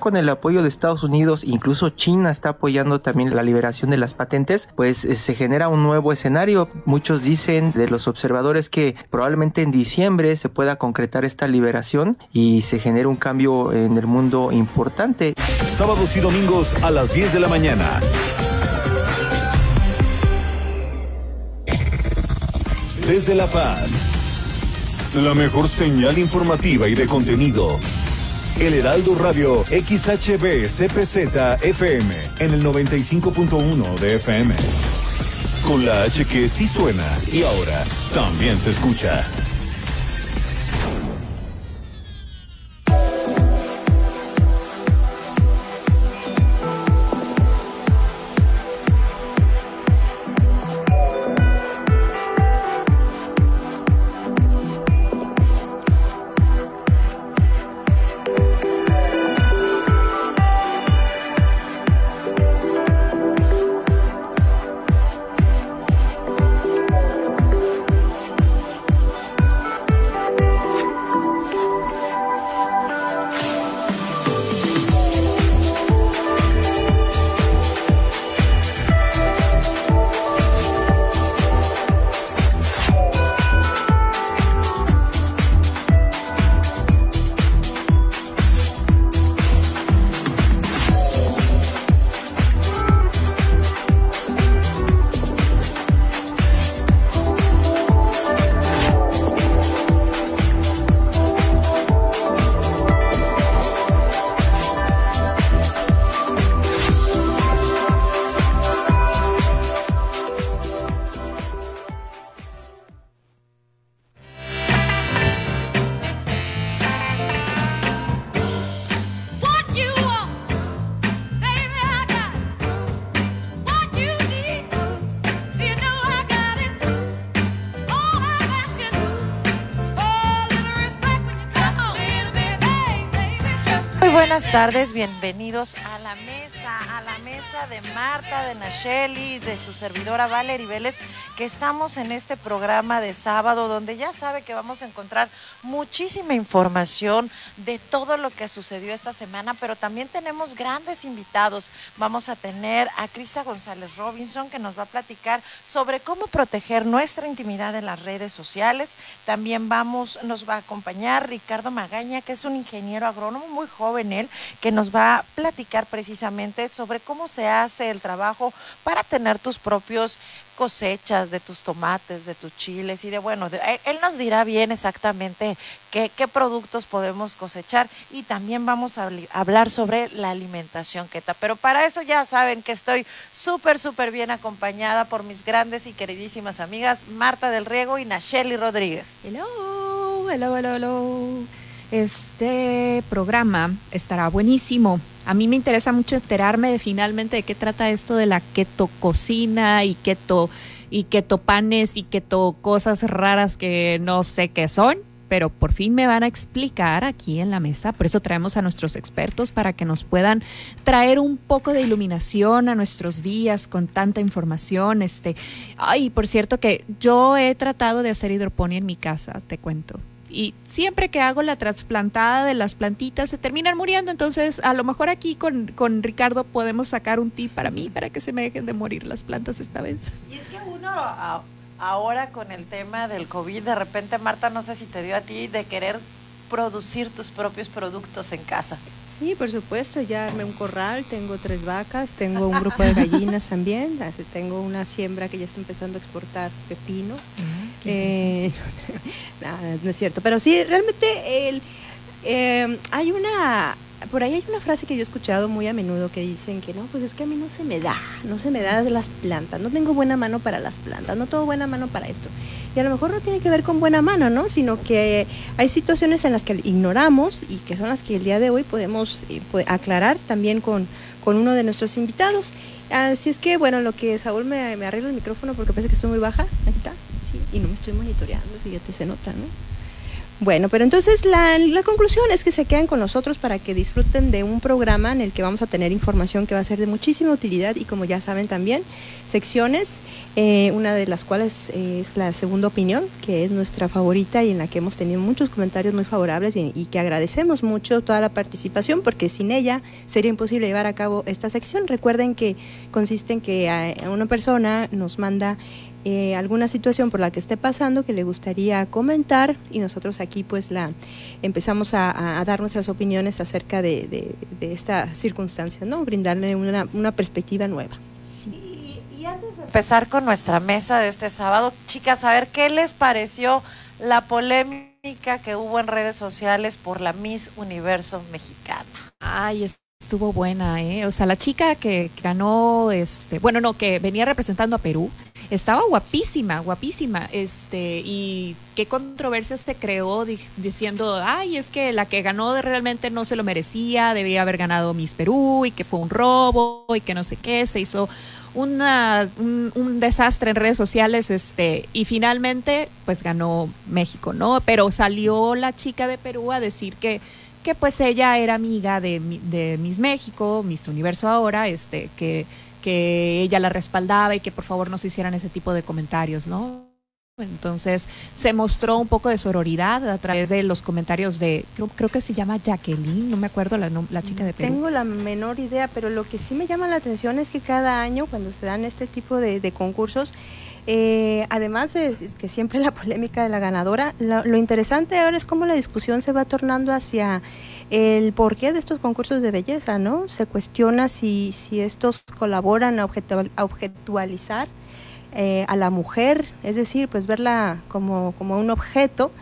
con el apoyo de Estados Unidos, incluso China está apoyando también la liberación de las patentes, pues eh, se genera un nuevo escenario. Muchos dicen de los observadores que probablemente en diciembre se pueda concretar esta liberación y se genere un cambio en el mundo importante. Sábados y domingos a las 10 de la mañana. Desde La Paz, la mejor señal informativa y de contenido. El Heraldo Radio XHB CPZ FM en el 95.1 de FM. Con la H que sí suena y ahora también se escucha. Buenas tardes, bienvenidos a la mesa, a la mesa de Marta, de Nacheli, de su servidora Valerie Vélez, que estamos en este programa de sábado donde ya sabe que vamos a encontrar muchísima información de todo lo que sucedió esta semana, pero también tenemos grandes invitados. Vamos a tener a Crista González Robinson que nos va a platicar sobre cómo proteger nuestra intimidad en las redes sociales. También vamos, nos va a acompañar Ricardo Magaña, que es un ingeniero agrónomo muy joven él, que nos va a platicar precisamente sobre cómo se hace el trabajo para tener tus propios cosechas de tus tomates, de tus chiles y de bueno, él nos dirá bien exactamente qué, qué, productos podemos cosechar y también vamos a hablar sobre la alimentación queta. Pero para eso ya saben que estoy súper, súper bien acompañada por mis grandes y queridísimas amigas Marta del Riego y Nacheli Rodríguez. Hello, hello, hello, hello. Este programa estará buenísimo. A mí me interesa mucho enterarme de finalmente de qué trata esto de la keto cocina y keto y keto panes y keto cosas raras que no sé qué son, pero por fin me van a explicar aquí en la mesa. Por eso traemos a nuestros expertos para que nos puedan traer un poco de iluminación a nuestros días con tanta información. Este, ay, por cierto que yo he tratado de hacer hidroponía en mi casa, te cuento y siempre que hago la trasplantada de las plantitas se terminan muriendo. Entonces, a lo mejor aquí con, con Ricardo podemos sacar un tip para mí para que se me dejen de morir las plantas esta vez. Y es que uno ahora con el tema del COVID, de repente, Marta, no sé si te dio a ti de querer producir tus propios productos en casa. Sí, por supuesto, ya armé un corral, tengo tres vacas, tengo un grupo de gallinas también, tengo una siembra que ya está empezando a exportar pepino. Eh, no, es cierto, pero sí, realmente el, eh, hay una, por ahí hay una frase que yo he escuchado muy a menudo que dicen que no, pues es que a mí no se me da, no se me da las plantas, no tengo buena mano para las plantas, no tengo buena mano para esto. Y a lo mejor no tiene que ver con buena mano, ¿no? Sino que hay situaciones en las que ignoramos y que son las que el día de hoy podemos eh, aclarar también con, con uno de nuestros invitados. Así es que, bueno, lo que Saúl me, me arregla el micrófono porque parece que estoy muy baja, ahí está y no me estoy monitoreando, fíjate, se nota, ¿no? Bueno, pero entonces la, la, conclusión es que se quedan con nosotros para que disfruten de un programa en el que vamos a tener información que va a ser de muchísima utilidad y como ya saben también, secciones, eh, una de las cuales es la segunda opinión, que es nuestra favorita y en la que hemos tenido muchos comentarios muy favorables y, que agradecemos mucho toda la participación porque sin ella sería imposible llevar a cabo esta sección. Recuerden que consiste en que una persona nos manda eh, alguna situación por la que esté pasando que le gustaría comentar y nosotros aquí pues la empezamos a, dar nuestras opiniones acerca de, de, esta circunstancia, ¿no? Brindarle una, una perspectiva nueva. Y, y, antes de empezar con nuestra mesa de este sábado, chicas, a ver qué les pareció la polémica que hubo en redes sociales por la Miss Universo mexicana. Ay, estuvo buena, ¿eh? O sea, la chica que ganó, este, bueno, no, que venía representando a Perú, estaba guapísima, guapísima, este, y qué controversia se creó diciendo, ay, es que la que ganó realmente no se lo merecía, debía haber ganado Miss Perú y que fue un robo y que no sé qué, se hizo una, un, un, desastre en redes sociales, este, y finalmente, pues ganó México, ¿no? Pero salió la chica de Perú a decir que que pues ella era amiga de, de Miss México, Miss Universo ahora, este, que que ella la respaldaba y que por favor no se hicieran ese tipo de comentarios, ¿no? Entonces se mostró un poco de sororidad a través de los comentarios de, creo, que se llama Jacqueline, no me acuerdo la, la chica de Perú. Tengo la menor idea, pero lo que sí me llama la atención es que cada año cuando se dan este tipo de, concursos, eh, además de que siempre la polémica de la ganadora, lo interesante ahora es cómo la discusión se va tornando hacia el porqué de estos concursos de belleza, ¿no? Se cuestiona si, si estos colaboran a, objetualizar eh, a la mujer, es decir, pues verla como, como un objeto.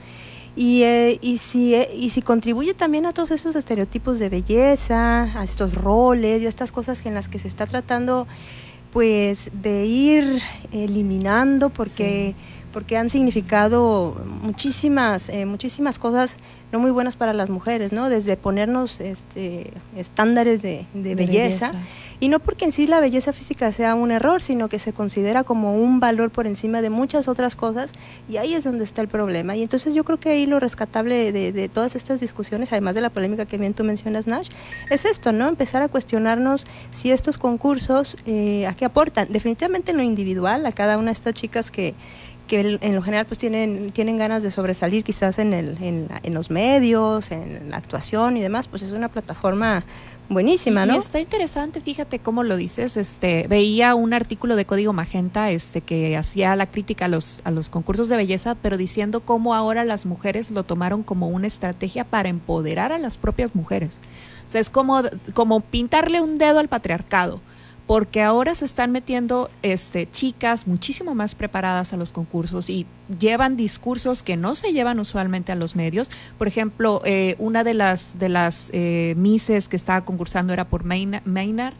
Y, eh, y, si, eh, y si contribuye también a todos esos estereotipos de belleza, a estos roles y a estas cosas en las que se está tratando pues de ir eliminando porque porque han significado muchísimas, eh, muchísimas cosas no muy buenas para las mujeres, ¿no? Desde ponernos este, estándares de, belleza, y no porque en sí la belleza física sea un error, sino que se considera como un valor por encima de muchas otras cosas, y ahí es donde está el problema. Y entonces yo creo que ahí lo rescatable de, todas estas discusiones, además de la polémica que bien tú mencionas, Nash, es esto, ¿no? Empezar a cuestionarnos si estos concursos eh, a qué aportan. Definitivamente en lo individual, a cada una de estas chicas que que en lo general pues tienen, tienen ganas de sobresalir quizás en, el, en, en, los medios, en la actuación y demás, pues es una plataforma buenísima, ¿no? Y está interesante, fíjate cómo lo dices, este, veía un artículo de Código Magenta este que hacía la crítica a los a los concursos de belleza, pero diciendo cómo ahora las mujeres lo tomaron como una estrategia para empoderar a las propias mujeres. O sea, es como como pintarle un dedo al patriarcado porque ahora se están metiendo este, chicas muchísimo más preparadas a los concursos y llevan discursos que no se llevan usualmente a los medios. Por ejemplo, eh, una de las, de las eh, Misses que estaba concursando era por Maynard,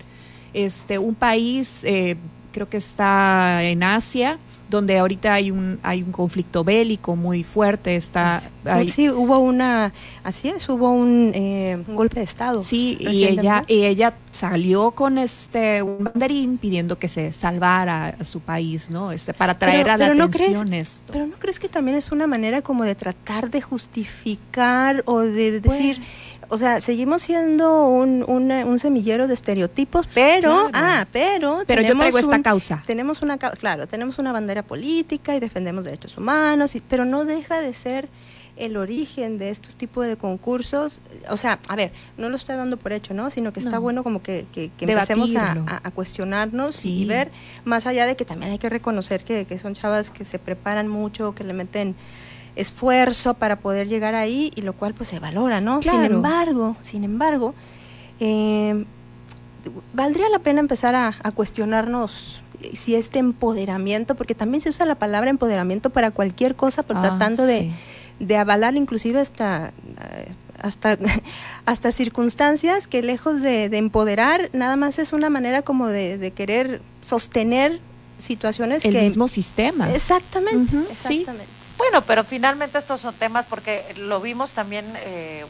este, un país, eh, creo que está en Asia, donde ahorita hay un hay un conflicto bélico muy fuerte está sí. hubo una así es hubo un, eh, golpe de estado sí y ella y ella salió con este un banderín pidiendo que se salvara a su país no este para traer a la atención esto. pero no crees que también es una manera como de tratar de justificar o de decir pues, o sea, seguimos siendo un, un, semillero de estereotipos, pero, ah, pero, pero yo traigo esta causa. Tenemos una, claro, tenemos una bandera política y defendemos derechos humanos, y, pero no deja de ser el origen de estos tipos de concursos, o sea, a ver, no lo estoy dando por hecho, ¿no? Sino que está bueno como que, que, empecemos a, cuestionarnos y ver, más allá de que también hay que reconocer que, que son chavas que se preparan mucho, que le meten esfuerzo para poder llegar ahí y lo cual pues se valora, ¿no? Sin embargo, sin embargo, eh, valdría la pena empezar a, cuestionarnos si este empoderamiento, porque también se usa la palabra empoderamiento para cualquier cosa, pero ah, tratando de, de, avalar inclusive hasta hasta, hasta circunstancias que lejos de, empoderar, nada más es una manera como de, querer sostener situaciones el que... mismo sistema. Exactamente, exactamente. Bueno, pero finalmente estos son temas porque lo vimos también eh,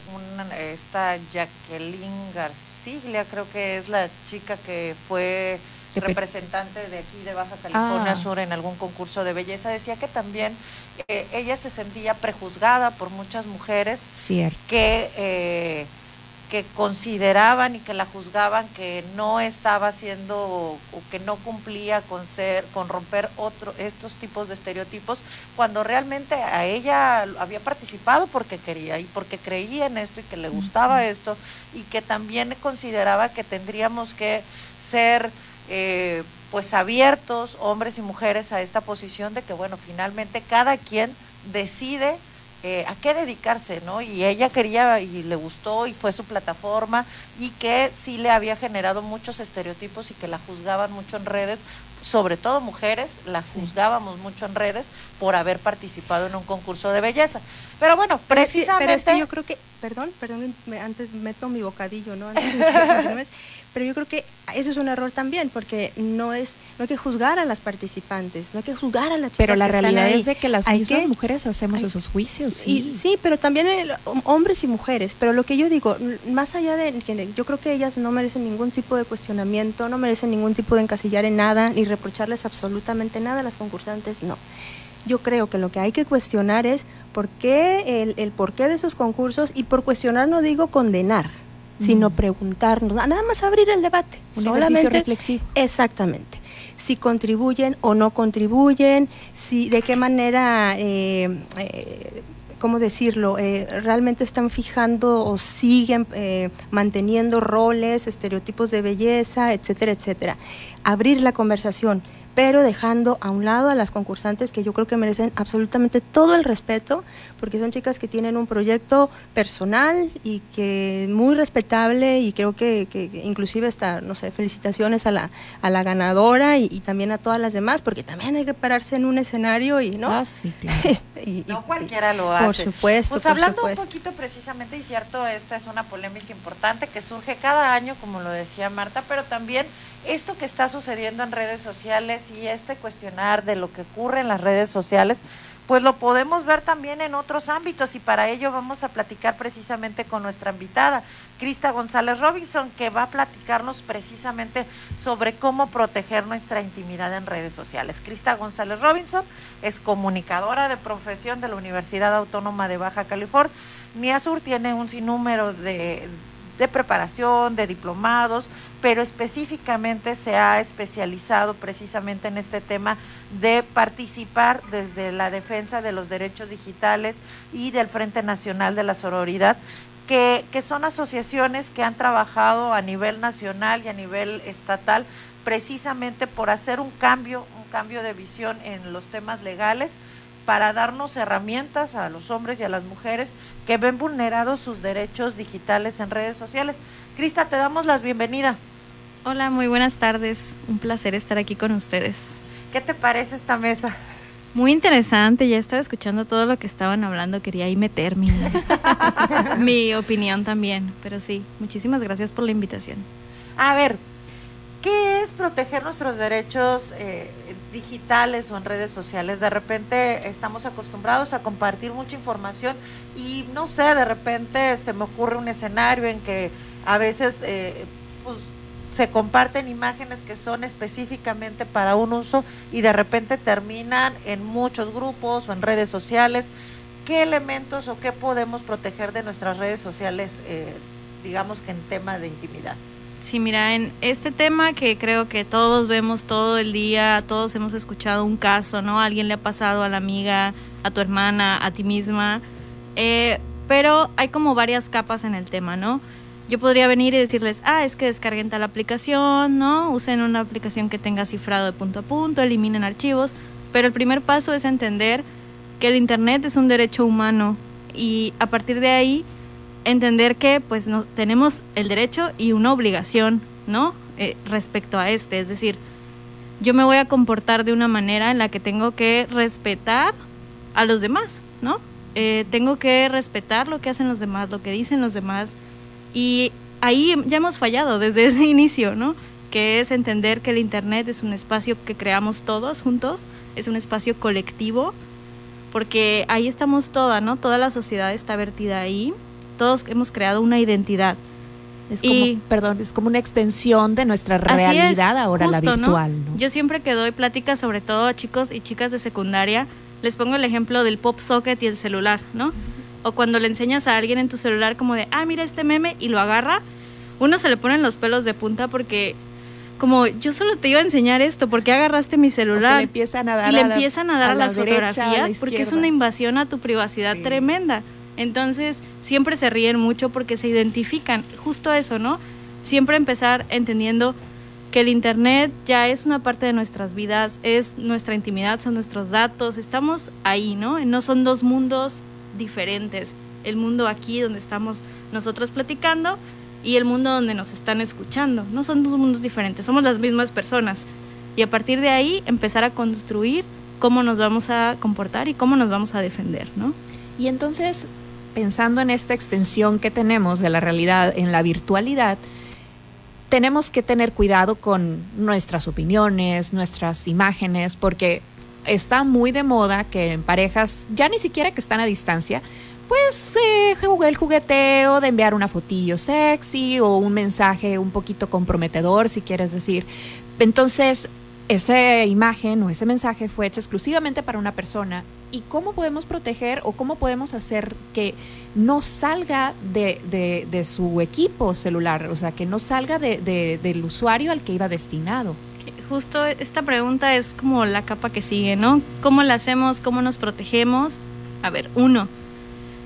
esta Jacqueline Garciglia, creo que es la chica que fue representante de aquí de Baja California Ah. Sur en algún concurso de belleza, decía que también eh, ella se sentía prejuzgada por muchas mujeres Cierto. que, eh, que consideraban y que la juzgaban que no estaba haciendo o que no cumplía con ser, con romper otro, estos tipos de estereotipos, cuando realmente a ella había participado porque quería y porque creía en esto y que le gustaba esto y que también consideraba que tendríamos que ser eh, pues abiertos, hombres y mujeres, a esta posición de que, bueno, finalmente cada quien decide eh, a qué dedicarse, ¿no? Y ella quería y le gustó y fue su plataforma y que sí le había generado muchos estereotipos y que la juzgaban mucho en redes, sobre todo mujeres, la juzgábamos mucho en redes por haber participado en un concurso de belleza. Pero bueno, Pero es que- precisamente... Pero es que yo creo que, perdón, perdón, me- antes meto mi bocadillo, ¿no? Antes de. pero yo creo que eso es un error también, porque no es, no hay que juzgar a las participantes, no hay que juzgar a las chicas Pero la que están realidad ahí. es de que las Hay mismas que- mujeres hacemos hay- esos juicios, Y, sí. sí, pero también el- hom- hombres y mujeres. Pero lo que yo digo, más allá de que yo creo que ellas no merecen ningún tipo de cuestionamiento, no merecen ningún tipo de encasillar en nada, ni reprocharles absolutamente nada a las concursantes, no. Yo creo que lo que hay que cuestionar es por qué el, el porqué de esos concursos y por cuestionar no digo condenar, sino preguntarnos, nada más abrir el debate. Un solamente ejercicio reflexivo. Exactamente. Si contribuyen o no contribuyen, si de qué manera, eh, eh, ¿cómo decirlo? Eh, realmente están fijando o siguen eh, manteniendo roles, estereotipos de belleza, etcétera, etcétera. Abrir la conversación pero dejando a un lado a las concursantes que yo creo que merecen absolutamente todo el respeto, porque son chicas que tienen un proyecto personal y que muy respetable y creo que, que- que inclusive hasta, no sé, felicitaciones a la, a la ganadora y, y también a todas las demás, porque también hay que pararse en un escenario y, ¿no? Ah, sí, claro. Y- y- No cualquiera lo hace. Por supuesto, Pues por hablando supuesto. un poquito precisamente, y cierto, esta es una polémica importante que surge cada año, como lo decía Marta, pero también esto que está sucediendo en redes sociales y este cuestionar de lo que ocurre en las redes sociales, pues lo podemos ver también en otros ámbitos y para ello vamos a platicar precisamente con nuestra invitada, Crista González Robinson, que va a platicarnos precisamente sobre cómo proteger nuestra intimidad en redes sociales. Crista González Robinson es comunicadora de profesión de la Universidad Autónoma de Baja California. NIASUR tiene un sinnúmero de, de preparación, de diplomados, pero específicamente se ha especializado precisamente en este tema de participar desde la defensa de los derechos digitales y del Frente Nacional de la Sororidad, que, que son asociaciones que han trabajado a nivel nacional y a nivel estatal precisamente por hacer un cambio, un cambio de visión en los temas legales para darnos herramientas a los hombres y a las mujeres que ven vulnerados sus derechos digitales en redes sociales. Crista, te damos las bienvenida. Hola, muy buenas tardes. Un placer estar aquí con ustedes. ¿Qué te parece esta mesa? Muy interesante, ya estaba escuchando todo lo que estaban hablando, quería ahí meter mi, mi opinión también, pero sí, muchísimas gracias por la invitación. A ver, ¿qué es proteger nuestros derechos eh, digitales o en redes sociales? De repente estamos acostumbrados a compartir mucha información y no sé, de repente se me ocurre un escenario en que a veces eh, pues, se comparten imágenes que son específicamente para un uso y de repente terminan en muchos grupos o en redes sociales. ¿Qué elementos o qué podemos proteger de nuestras redes sociales, eh, digamos que en tema de intimidad? Sí, mira, en este tema que creo que todos vemos todo el día, todos hemos escuchado un caso, ¿no? Alguien le ha pasado a la amiga, a tu hermana, a ti misma, eh, pero hay como varias capas en el tema, ¿no? Yo podría venir y decirles, ah, es que descarguen tal aplicación, ¿no? Usen una aplicación que tenga cifrado de punto a punto, eliminen archivos, pero el primer paso es entender que el Internet es un derecho humano y a partir de ahí entender que pues no, tenemos el derecho y una obligación, ¿no? Eh, respecto a este, es decir, yo me voy a comportar de una manera en la que tengo que respetar a los demás, ¿no? Eh, tengo que respetar lo que hacen los demás, lo que dicen los demás y ahí ya hemos fallado desde ese inicio, ¿no? Que es entender que el Internet es un espacio que creamos todos juntos, es un espacio colectivo, porque ahí estamos toda, ¿no? Toda la sociedad está vertida ahí, todos hemos creado una identidad. Es como, perdón, es como una extensión de nuestra realidad ahora la virtual. Yo siempre que doy pláticas, sobre todo a chicos y chicas de secundaria, les pongo el ejemplo del pop socket y el celular, ¿no? O cuando le enseñas a alguien en tu celular como de, ah, mira este meme y lo agarra, uno se le ponen los pelos de punta porque como yo solo te iba a enseñar esto, ¿por qué agarraste mi celular? le empiezan a dar y le empiezan a dar a, las fotografías porque es una invasión a tu privacidad tremenda. Entonces, siempre se ríen mucho porque se identifican, justo eso, ¿no? Siempre empezar entendiendo que el Internet ya es una parte de nuestras vidas, es nuestra intimidad, son nuestros datos, estamos ahí, ¿no? No son dos mundos diferentes. El mundo aquí donde estamos nosotros platicando y el mundo donde nos están escuchando. No son dos mundos diferentes, somos las mismas personas. Y a partir de ahí empezar a construir cómo nos vamos a comportar y cómo nos vamos a defender, ¿no? Y entonces, pensando en esta extensión que tenemos de la realidad en la virtualidad, tenemos que tener cuidado con nuestras opiniones, nuestras imágenes, porque está muy de moda que en parejas, ya ni siquiera que están a distancia, pues eh, el jugueteo de enviar una fotillo sexy o un mensaje un poquito comprometedor, si quieres decir. Entonces, esa imagen o ese mensaje fue hecha exclusivamente para una persona. ¿Y cómo podemos proteger o cómo podemos hacer que no salga de, de, su equipo celular? O sea, que no salga de, del usuario al que iba destinado. Justo esta pregunta es como la capa que sigue, ¿no? ¿Cómo la hacemos? ¿Cómo nos protegemos? A ver, uno,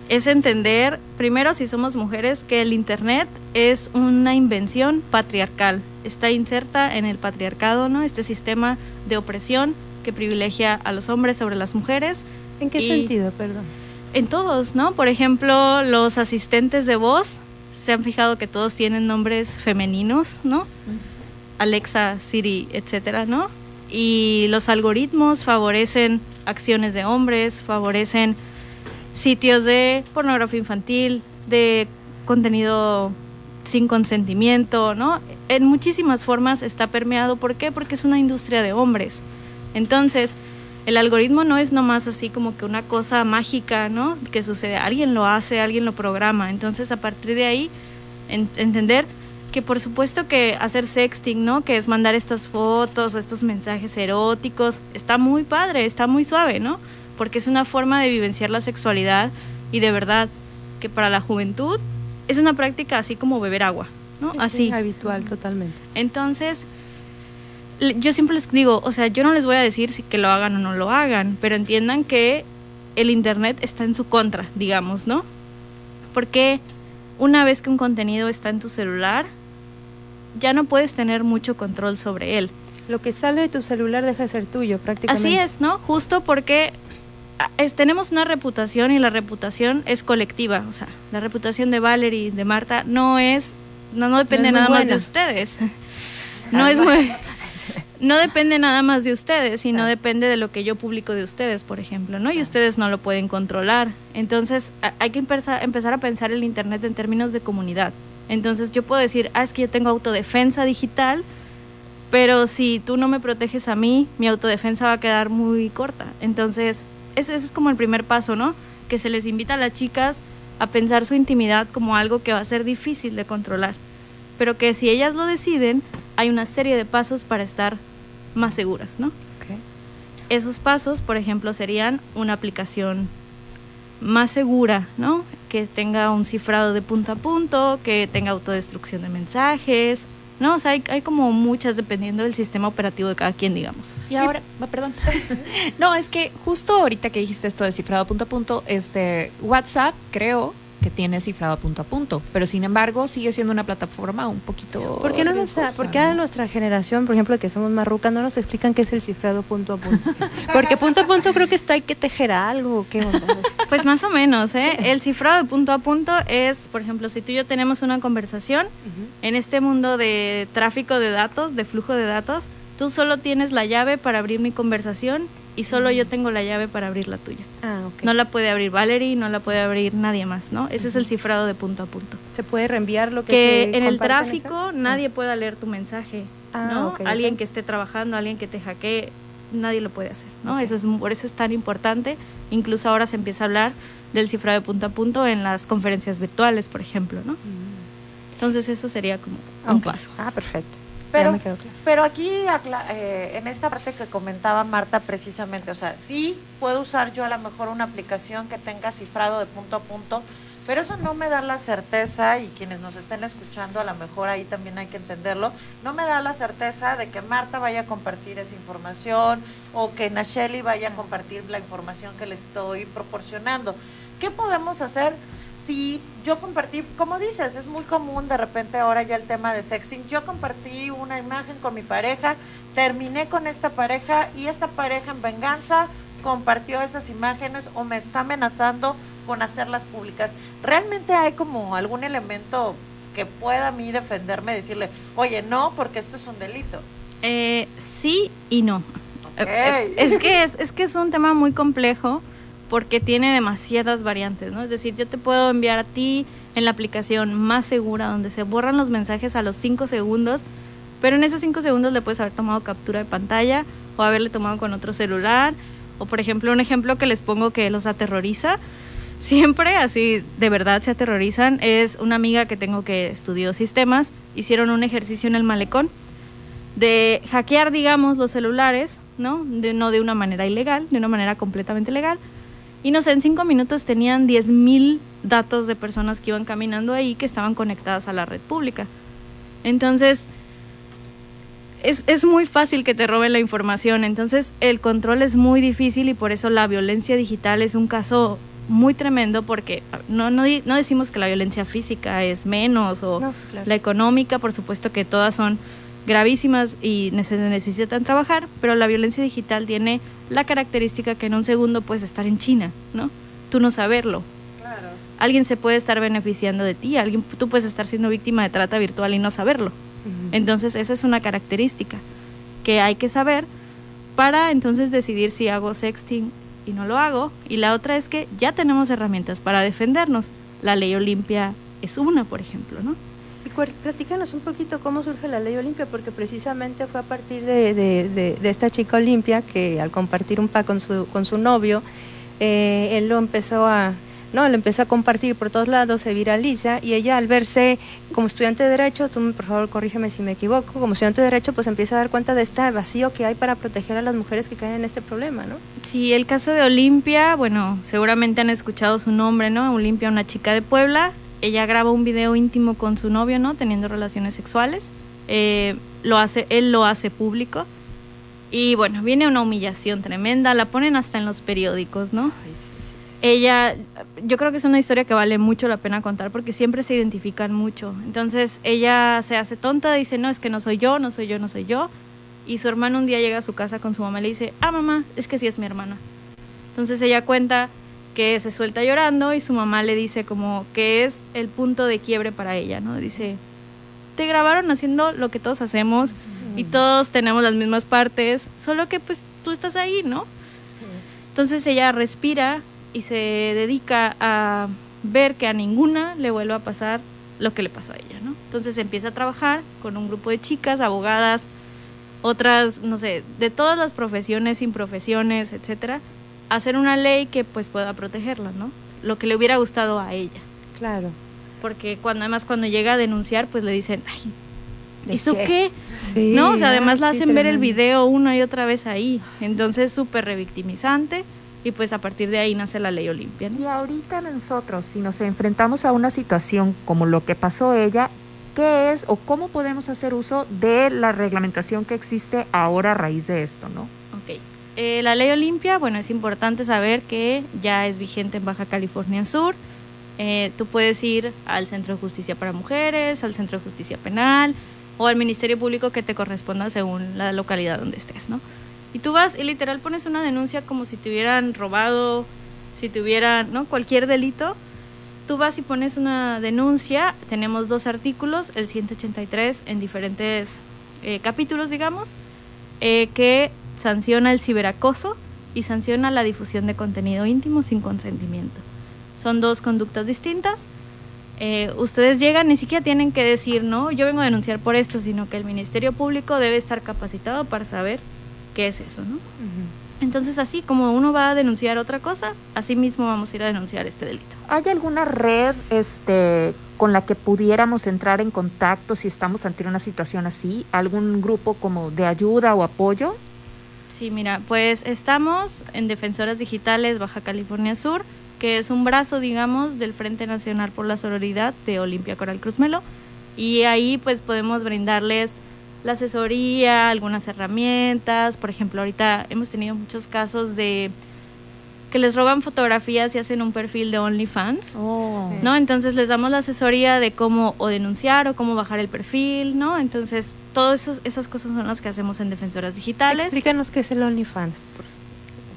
es entender, primero si somos mujeres, que el Internet es una invención patriarcal. Está inserta en el patriarcado, ¿no? Este sistema de opresión que privilegia a los hombres sobre las mujeres. ¿En qué sentido, perdón? En todos, ¿no? Por ejemplo, los asistentes de voz, se han fijado que todos tienen nombres femeninos, ¿no? Alexa, Siri, etcétera, ¿no? Y los algoritmos favorecen acciones de hombres, favorecen sitios de pornografía infantil, de contenido sin consentimiento, ¿no? En muchísimas formas está permeado. ¿Por qué? Porque es una industria de hombres. Entonces, el algoritmo no es nomás así como que una cosa mágica, ¿no? Que sucede, alguien lo hace, alguien lo programa. Entonces, a partir de ahí, entender que por supuesto que hacer sexting, ¿no? Que es mandar estas fotos estos mensajes eróticos, está muy padre, está muy suave, ¿no? Porque es una forma de vivenciar la sexualidad y de verdad que para la juventud es una práctica así como beber agua, ¿no? así. habitual, totalmente. Entonces, yo siempre les digo, o sea, yo no les voy a decir si que lo hagan o no lo hagan, pero entiendan que el Internet está en su contra, digamos, ¿no? Porque una vez que un contenido está en tu celular, ya no puedes tener mucho control sobre él. Lo que sale de tu celular deja de ser tuyo prácticamente. Así es, ¿no? Justo porque tenemos una reputación y la reputación es colectiva. O sea, la reputación de Valerie, de Marta, no es, no, no depende nada más de ustedes. No es muy, no depende nada más de ustedes, sino depende de lo que yo publico de ustedes, por ejemplo, ¿no? Y ustedes no lo pueden controlar. Entonces, hay que empezar, empezar a pensar el Internet en términos de comunidad. Entonces, yo puedo decir, ah, es que yo tengo autodefensa digital, pero si tú no me proteges a mí, mi autodefensa va a quedar muy corta. Entonces, ese, es como el primer paso, ¿no? Que se les invita a las chicas a pensar su intimidad como algo que va a ser difícil de controlar, pero que si ellas lo deciden, hay una serie de pasos para estar más seguras, ¿no? Esos pasos, por ejemplo, serían una aplicación más segura, ¿no? Que tenga un cifrado de punto a punto, que tenga autodestrucción de mensajes, ¿no? O sea, hay, hay, como muchas dependiendo del sistema operativo de cada quien, digamos. Y ahora, oh, perdón. no, es que justo ahorita que dijiste esto de cifrado punto a punto, este, WhatsApp, creo, que tiene cifrado punto a punto, pero sin embargo sigue siendo una plataforma un poquito. ¿Por qué no nos, porque a nuestra generación, por ejemplo, que somos marrucas, no nos explican qué es el cifrado punto a punto? Porque punto a punto creo que está hay que tejer algo, ¿qué Pues más o menos, ¿eh? El cifrado de punto a punto es, por ejemplo, si tú y yo tenemos una conversación en este mundo de tráfico de datos, de flujo de datos, tú solo tienes la llave para abrir mi conversación y solo yo tengo la llave para abrir la tuya. Ah, no la puede abrir Valerie, no la puede abrir nadie más, ¿no? Ese es el cifrado de punto a punto. ¿Se puede reenviar lo que, que en el tráfico nadie pueda leer tu mensaje, ah, ¿no? alguien que esté trabajando, alguien que te hackee, nadie lo puede hacer, ¿no? Eso es por eso es tan importante. Incluso ahora se empieza a hablar del cifrado de punto a punto en las conferencias virtuales, por ejemplo, ¿no? Mm. Entonces eso sería como un paso. Ah, perfecto. Pero, ya me quedó claro. pero aquí, eh, en esta parte que comentaba Marta precisamente, o sea, sí puedo usar yo a lo mejor una aplicación que tenga cifrado de punto a punto, pero eso no me da la certeza, y quienes nos estén escuchando, a lo mejor ahí también hay que entenderlo, no me da la certeza de que Marta vaya a compartir esa información o que Nacheli vaya a compartir la información que le estoy proporcionando. ¿Qué podemos hacer? Si yo compartí, como dices, es muy común de repente ahora ya el tema de sexting, yo compartí una imagen con mi pareja, terminé con esta pareja y esta pareja en venganza compartió esas imágenes o me está amenazando con hacerlas públicas. ¿Realmente hay como algún elemento que pueda a mí defenderme, decirle, oye, no, porque esto es un delito? Eh, sí y no. Es que es, es que es un tema muy complejo porque tiene demasiadas variantes, ¿no? Es decir, yo te puedo enviar a ti en la aplicación más segura donde se borran los mensajes a los 5 segundos, pero en esos 5 segundos le puedes haber tomado captura de pantalla o haberle tomado con otro celular o por ejemplo un ejemplo que les pongo que los aterroriza siempre así de verdad se aterrorizan es una amiga que tengo que estudió sistemas hicieron un ejercicio en el malecón de hackear, digamos, los celulares, ¿no? De, no de una manera ilegal, de una manera completamente legal. Y no sé, en cinco minutos tenían 10.000 datos de personas que iban caminando ahí que estaban conectadas a la red pública. Entonces, es, es muy fácil que te roben la información. Entonces, el control es muy difícil y por eso la violencia digital es un caso muy tremendo porque no, no, di- no decimos que la violencia física es menos o No, claro. la económica, por supuesto que todas son gravísimas y nece- necesitan trabajar, pero la violencia digital tiene la característica que en un segundo puedes estar en China, ¿no? Tú no saberlo. Claro. Alguien se puede estar beneficiando de ti, alguien, tú puedes estar siendo víctima de trata virtual y no saberlo. Entonces esa es una característica que hay que saber para entonces decidir si hago sexting y no lo hago. Y la otra es que ya tenemos herramientas para defendernos. La ley Olimpia es una, por ejemplo, ¿no? Platícanos un poquito cómo surge la ley Olimpia, porque precisamente fue a partir de esta chica Olimpia que al compartir un pack con su, con su novio, eh, él lo empezó a, no, lo empezó a compartir por todos lados, se viraliza y ella al verse como estudiante de derecho, tú por favor corrígeme si me equivoco, como estudiante de derecho pues empieza a dar cuenta de este vacío que hay para proteger a las mujeres que caen en este problema, ¿no? Sí, el caso de Olimpia, bueno, seguramente han escuchado su nombre, ¿no? Olimpia, una chica de Puebla. Ella graba un video íntimo con su novio, ¿no? Teniendo relaciones sexuales. Eh, lo hace, él lo hace público. Y bueno, viene una humillación tremenda. La ponen hasta en los periódicos, ¿no? Ella, yo creo que es una historia que vale mucho la pena contar porque siempre se identifican mucho. Entonces ella se hace tonta, dice, no, es que no soy yo, no soy yo, no soy yo. Y su hermano un día llega a su casa con su mamá y le dice, ah, mamá, es que sí es mi hermana. Entonces ella cuenta que se suelta llorando y su mamá le dice como que es el punto de quiebre para ella, ¿no? Dice, te grabaron haciendo lo que todos hacemos y todos tenemos las mismas partes, solo que pues tú estás ahí, ¿no? Entonces ella respira y se dedica a ver que a ninguna le vuelva a pasar lo que le pasó a ella, ¿no? Entonces empieza a trabajar con un grupo de chicas, abogadas, otras, no sé, de todas las profesiones, sin profesiones, etcétera, hacer una ley que pues pueda protegerlas, ¿no? Lo que le hubiera gustado a ella. Claro. Porque cuando además cuando llega a denunciar, pues le dicen, ay, ¿De ¿eso qué? qué? Sí, no, o sea, además la sí, hacen ver el video una y otra vez ahí. Entonces, súper revictimizante. Y pues a partir de ahí nace la ley Olimpia. ¿no? Y ahorita nosotros, si nos enfrentamos a una situación como lo que pasó ella, ¿qué es o cómo podemos hacer uso de la reglamentación que existe ahora a raíz de esto, no? Eh, la ley Olimpia, bueno, es importante saber que ya es vigente en Baja California Sur. Eh, tú puedes ir al Centro de Justicia para Mujeres, al Centro de Justicia Penal o al Ministerio Público que te corresponda según la localidad donde estés, ¿no? Y tú vas y literal pones una denuncia como si te hubieran robado, si te hubieran, ¿no? Cualquier delito. Tú vas y pones una denuncia. Tenemos dos artículos, el 183 en diferentes eh, capítulos, digamos, eh, que sanciona el ciberacoso y sanciona la difusión de contenido íntimo sin consentimiento. Son dos conductas distintas. Eh, ustedes llegan, ni siquiera tienen que decir, no, yo vengo a denunciar por esto, sino que el Ministerio Público debe estar capacitado para saber qué es eso, ¿no? Entonces así como uno va a denunciar otra cosa, así mismo vamos a ir a denunciar este delito. ¿Hay alguna red este, con la que pudiéramos entrar en contacto si estamos ante una situación así? ¿Algún grupo como de ayuda o apoyo? Sí, mira, pues estamos en Defensoras Digitales Baja California Sur, que es un brazo, digamos, del Frente Nacional por la Sororidad de Olimpia Coral Cruz Melo. Y ahí pues podemos brindarles la asesoría, algunas herramientas. Por ejemplo, ahorita hemos tenido muchos casos de que les roban fotografías y hacen un perfil de OnlyFans, Oh. ¿no? Entonces les damos la asesoría de cómo o denunciar o cómo bajar el perfil, ¿no? Entonces, todas esas, esas cosas son las que hacemos en Defensoras Digitales. Explícanos qué es el OnlyFans.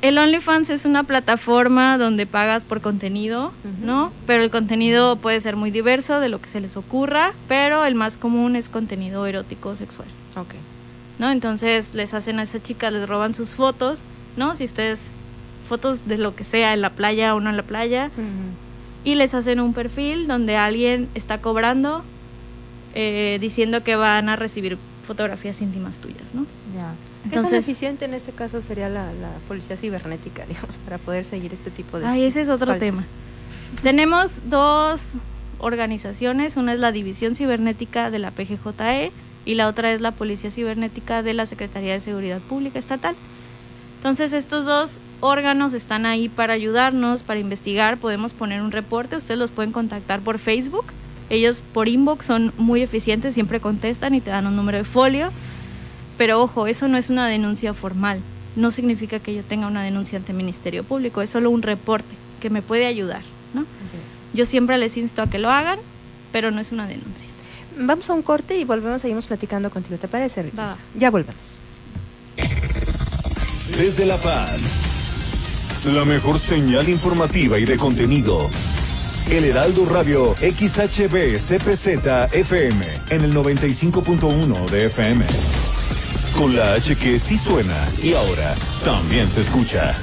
El OnlyFans es una plataforma donde pagas por contenido, ¿no? Pero el contenido puede ser muy diverso de lo que se les ocurra, pero el más común es contenido erótico sexual, Ok. ¿no? Entonces les hacen a esa chica, les roban sus fotos, ¿no? Si ustedes, fotos de lo que sea, en la playa o no en la playa, y les hacen un perfil donde alguien está cobrando, eh, diciendo que van a recibir fotografías íntimas tuyas, ¿no? Ya. ¿Qué tan eficiente en este caso sería la, la policía cibernética, digamos, para poder seguir este tipo de... Ay, ese es otro faltas? tema. Tenemos dos organizaciones, una es la División Cibernética de la PGJE y la otra es la Policía Cibernética de la Secretaría de Seguridad Pública Estatal. Entonces estos dos órganos están ahí para ayudarnos, para investigar, podemos poner un reporte, ustedes los pueden contactar por Facebook, ellos por inbox son muy eficientes, siempre contestan y te dan un número de folio, pero ojo, eso no es una denuncia formal, no significa que yo tenga una denuncia ante el Ministerio Público, es solo un reporte que me puede ayudar, ¿no? Yo siempre les insto a que lo hagan, pero no es una denuncia. Vamos a un corte y volvemos, seguimos platicando contigo. ¿Te parece, Luisa? Va. Ya volvemos. Desde La Paz, la mejor señal informativa y de contenido. El Heraldo Radio XHB CPZ FM en el 95.1 de FM. Con la H que sí suena y ahora también se escucha.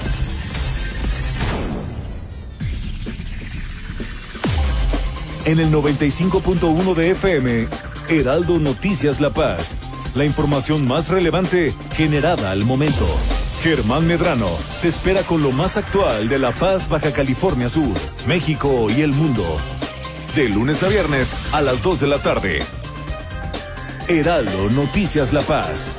En el 95.1 de FM, Heraldo Noticias La Paz. La información más relevante generada al momento. Germán Medrano te espera con lo más actual de La Paz, Baja California Sur, México y el mundo. De lunes a viernes a las 2 de la tarde. Heraldo Noticias La Paz.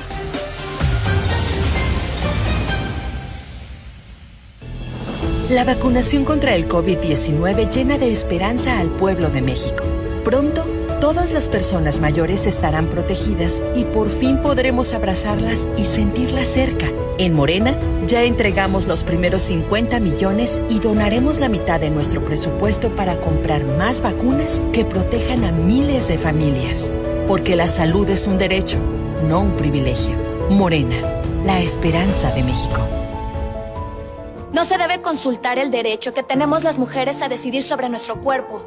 La vacunación contra el COVID-19 llena de esperanza al pueblo de México. Pronto, todas las personas mayores estarán protegidas y por fin podremos abrazarlas y sentirlas cerca. En Morena, ya entregamos los primeros 50 millones y donaremos la mitad de nuestro presupuesto para comprar más vacunas que protejan a miles de familias. Porque la salud es un derecho, no un privilegio. Morena, la esperanza de México. No se debe consultar el derecho que tenemos las mujeres a decidir sobre nuestro cuerpo.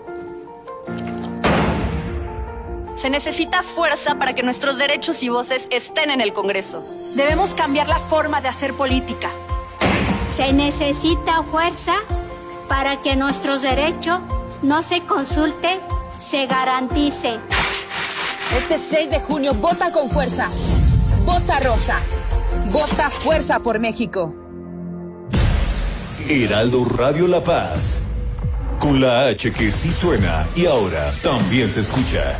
Se necesita fuerza para que nuestros derechos y voces estén en el Congreso. Debemos cambiar la forma de hacer política. Se necesita fuerza para que nuestros derechos no se consulte, se garantice. Este 6 de junio vota con fuerza. Vota rosa. Vota fuerza por México. Heraldo Radio La Paz. Con la H que sí suena y ahora también se escucha.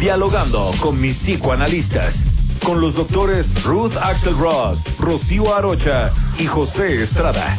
Dialogando con mis psicoanalistas, con los doctores Ruth Axelrod, Rocío Arocha y José Estrada.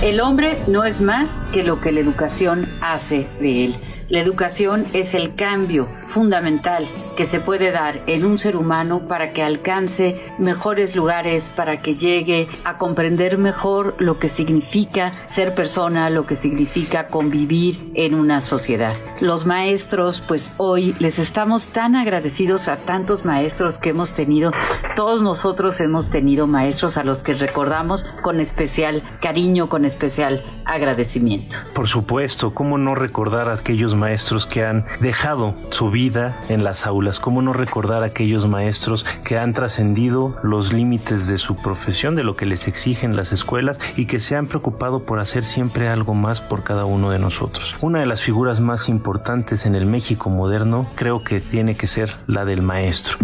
El hombre no es más que lo que la educación hace de él. La educación es el cambio fundamental que se puede dar en un ser humano para que alcance mejores lugares, para que llegue a comprender mejor lo que significa ser persona, lo que significa convivir en una sociedad. Los maestros, pues hoy les estamos tan agradecidos a tantos maestros que hemos tenido. Todos nosotros hemos tenido maestros a los que recordamos con especial cariño, con especial agradecimiento. Por supuesto, ¿cómo no recordar a aquellos maestros que han dejado su vida en las aulas? ¿Cómo no recordar a aquellos maestros que han trascendido los límites de su profesión, de lo que les exigen las escuelas y que se han preocupado por hacer siempre algo más por cada uno de nosotros? Una de las figuras más importantes en el México moderno creo que tiene que ser la del maestro.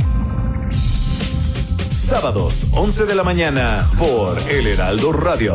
Sábados, 11 de la mañana, por El Heraldo Radio.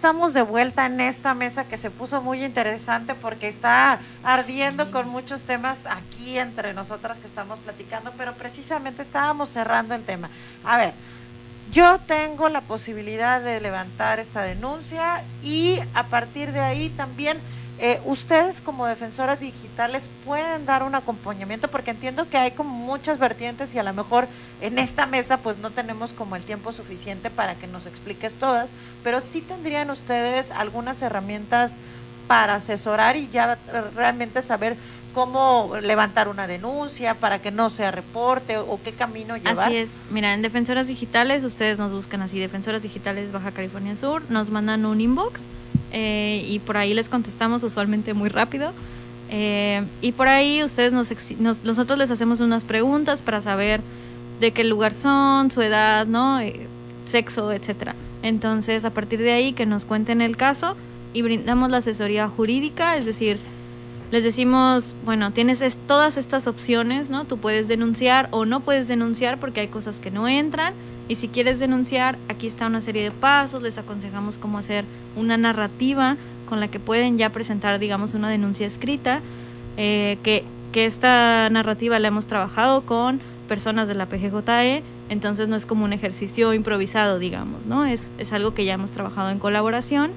Estamos de vuelta en esta mesa que se puso muy interesante porque está ardiendo con muchos temas aquí entre nosotras que estamos platicando, pero precisamente estábamos cerrando el tema. A ver, yo tengo la posibilidad de levantar esta denuncia y a partir de ahí también eh, ustedes como defensoras digitales pueden dar un acompañamiento porque entiendo que hay como muchas vertientes y a lo mejor en esta mesa pues no tenemos como el tiempo suficiente para que nos expliques todas, pero sí tendrían ustedes algunas herramientas para asesorar y ya realmente saber cómo levantar una denuncia para que no sea reporte o, qué camino llevar. Así es. Mira, en Defensoras Digitales ustedes nos buscan así, Defensoras Digitales Baja California Sur, nos mandan un inbox eh, y por ahí les contestamos usualmente muy rápido. Eh, y por ahí ustedes nos, nosotros les hacemos unas preguntas para saber de qué lugar son, su edad, ¿no? Eh, sexo, etcétera. Entonces, a partir de ahí que nos cuenten el caso y brindamos la asesoría jurídica, es decir, les decimos, bueno, tienes todas estas opciones, ¿no? Tú puedes denunciar o no puedes denunciar porque hay cosas que no entran. Y si quieres denunciar, aquí está una serie de pasos, les aconsejamos cómo hacer una narrativa con la que pueden ya presentar, digamos, una denuncia escrita, eh, que, que esta narrativa la hemos trabajado con personas de la PGJE, entonces no es como un ejercicio improvisado, digamos, ¿no? Es, es algo que ya hemos trabajado en colaboración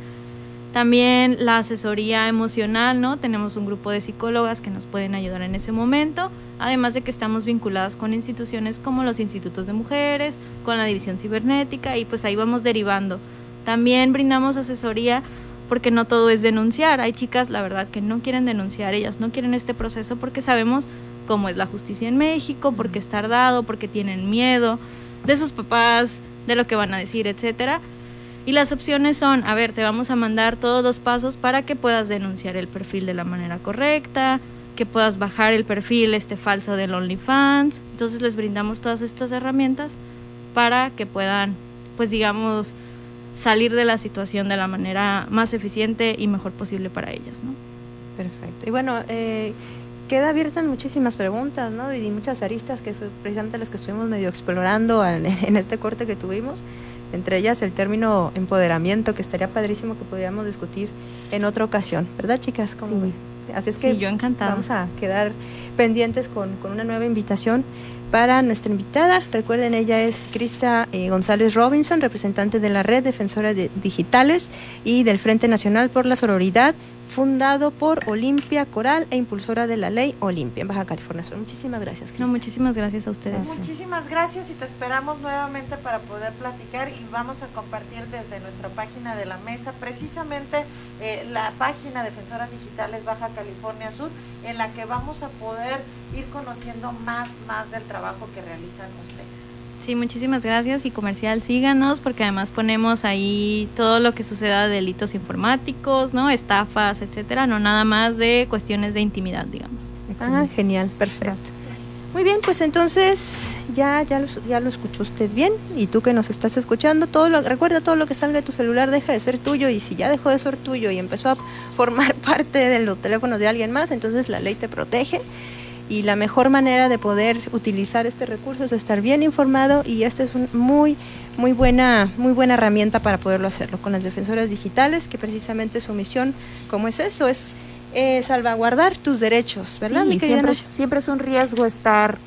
también la asesoría emocional, ¿no? Tenemos un grupo de psicólogas que nos pueden ayudar en ese momento, además de que estamos vinculadas con instituciones como los institutos de mujeres, con la división cibernética y pues ahí vamos derivando. También brindamos asesoría porque no todo es denunciar. Hay chicas, la verdad, que no quieren denunciar, ellas no quieren este proceso porque sabemos cómo es la justicia en México, porque es tardado, porque tienen miedo de sus papás, de lo que van a decir, etcétera y las opciones son, a ver, te vamos a mandar todos los pasos para que puedas denunciar el perfil de la manera correcta, que puedas bajar el perfil este falso del OnlyFans. Entonces les brindamos todas estas herramientas para que puedan, pues digamos, salir de la situación de la manera más eficiente y mejor posible para ellas, ¿no? Perfecto. Y bueno, eh, queda abiertas muchísimas preguntas, ¿no? Y muchas aristas que fue precisamente las que estuvimos medio explorando en, en este corte que tuvimos entre ellas el término empoderamiento, que estaría padrísimo que pudiéramos discutir en otra ocasión, ¿verdad chicas? Así es que yo encantada. vamos a quedar pendientes con, con, una nueva invitación para nuestra invitada. Recuerden, ella es Crista eh, González Robinson, representante de la Red Defensora de Digitales y del Frente Nacional por la Sororidad fundado por Olimpia Coral e impulsora de la ley Olimpia en Baja California Sur. Muchísimas gracias. No, muchísimas gracias a ustedes. Muchísimas gracias y te esperamos nuevamente para poder platicar y vamos a compartir desde nuestra página de la mesa precisamente eh, la página Defensoras Digitales Baja California Sur en la que vamos a poder ir conociendo más, más del trabajo que realizan ustedes. Sí, muchísimas gracias y comercial, síganos porque además ponemos ahí todo lo que suceda de delitos informáticos, ¿no? Estafas, etcétera, no nada más de cuestiones de intimidad, digamos. Ah, genial, perfecto. Muy bien, pues entonces ya, ya, lo, ya lo escuchó usted bien y tú que nos estás escuchando, todo lo, recuerda todo lo que salga de tu celular deja de ser tuyo y si ya dejó de ser tuyo y empezó a formar parte de los teléfonos de alguien más, entonces la ley te protege y la mejor manera de poder utilizar este recurso es estar bien informado y esta es una muy muy buena muy buena herramienta para poderlo hacerlo con las defensoras digitales que precisamente su misión como es eso es eh, salvaguardar tus derechos verdad Sí, mi querida siempre, siempre es un riesgo estar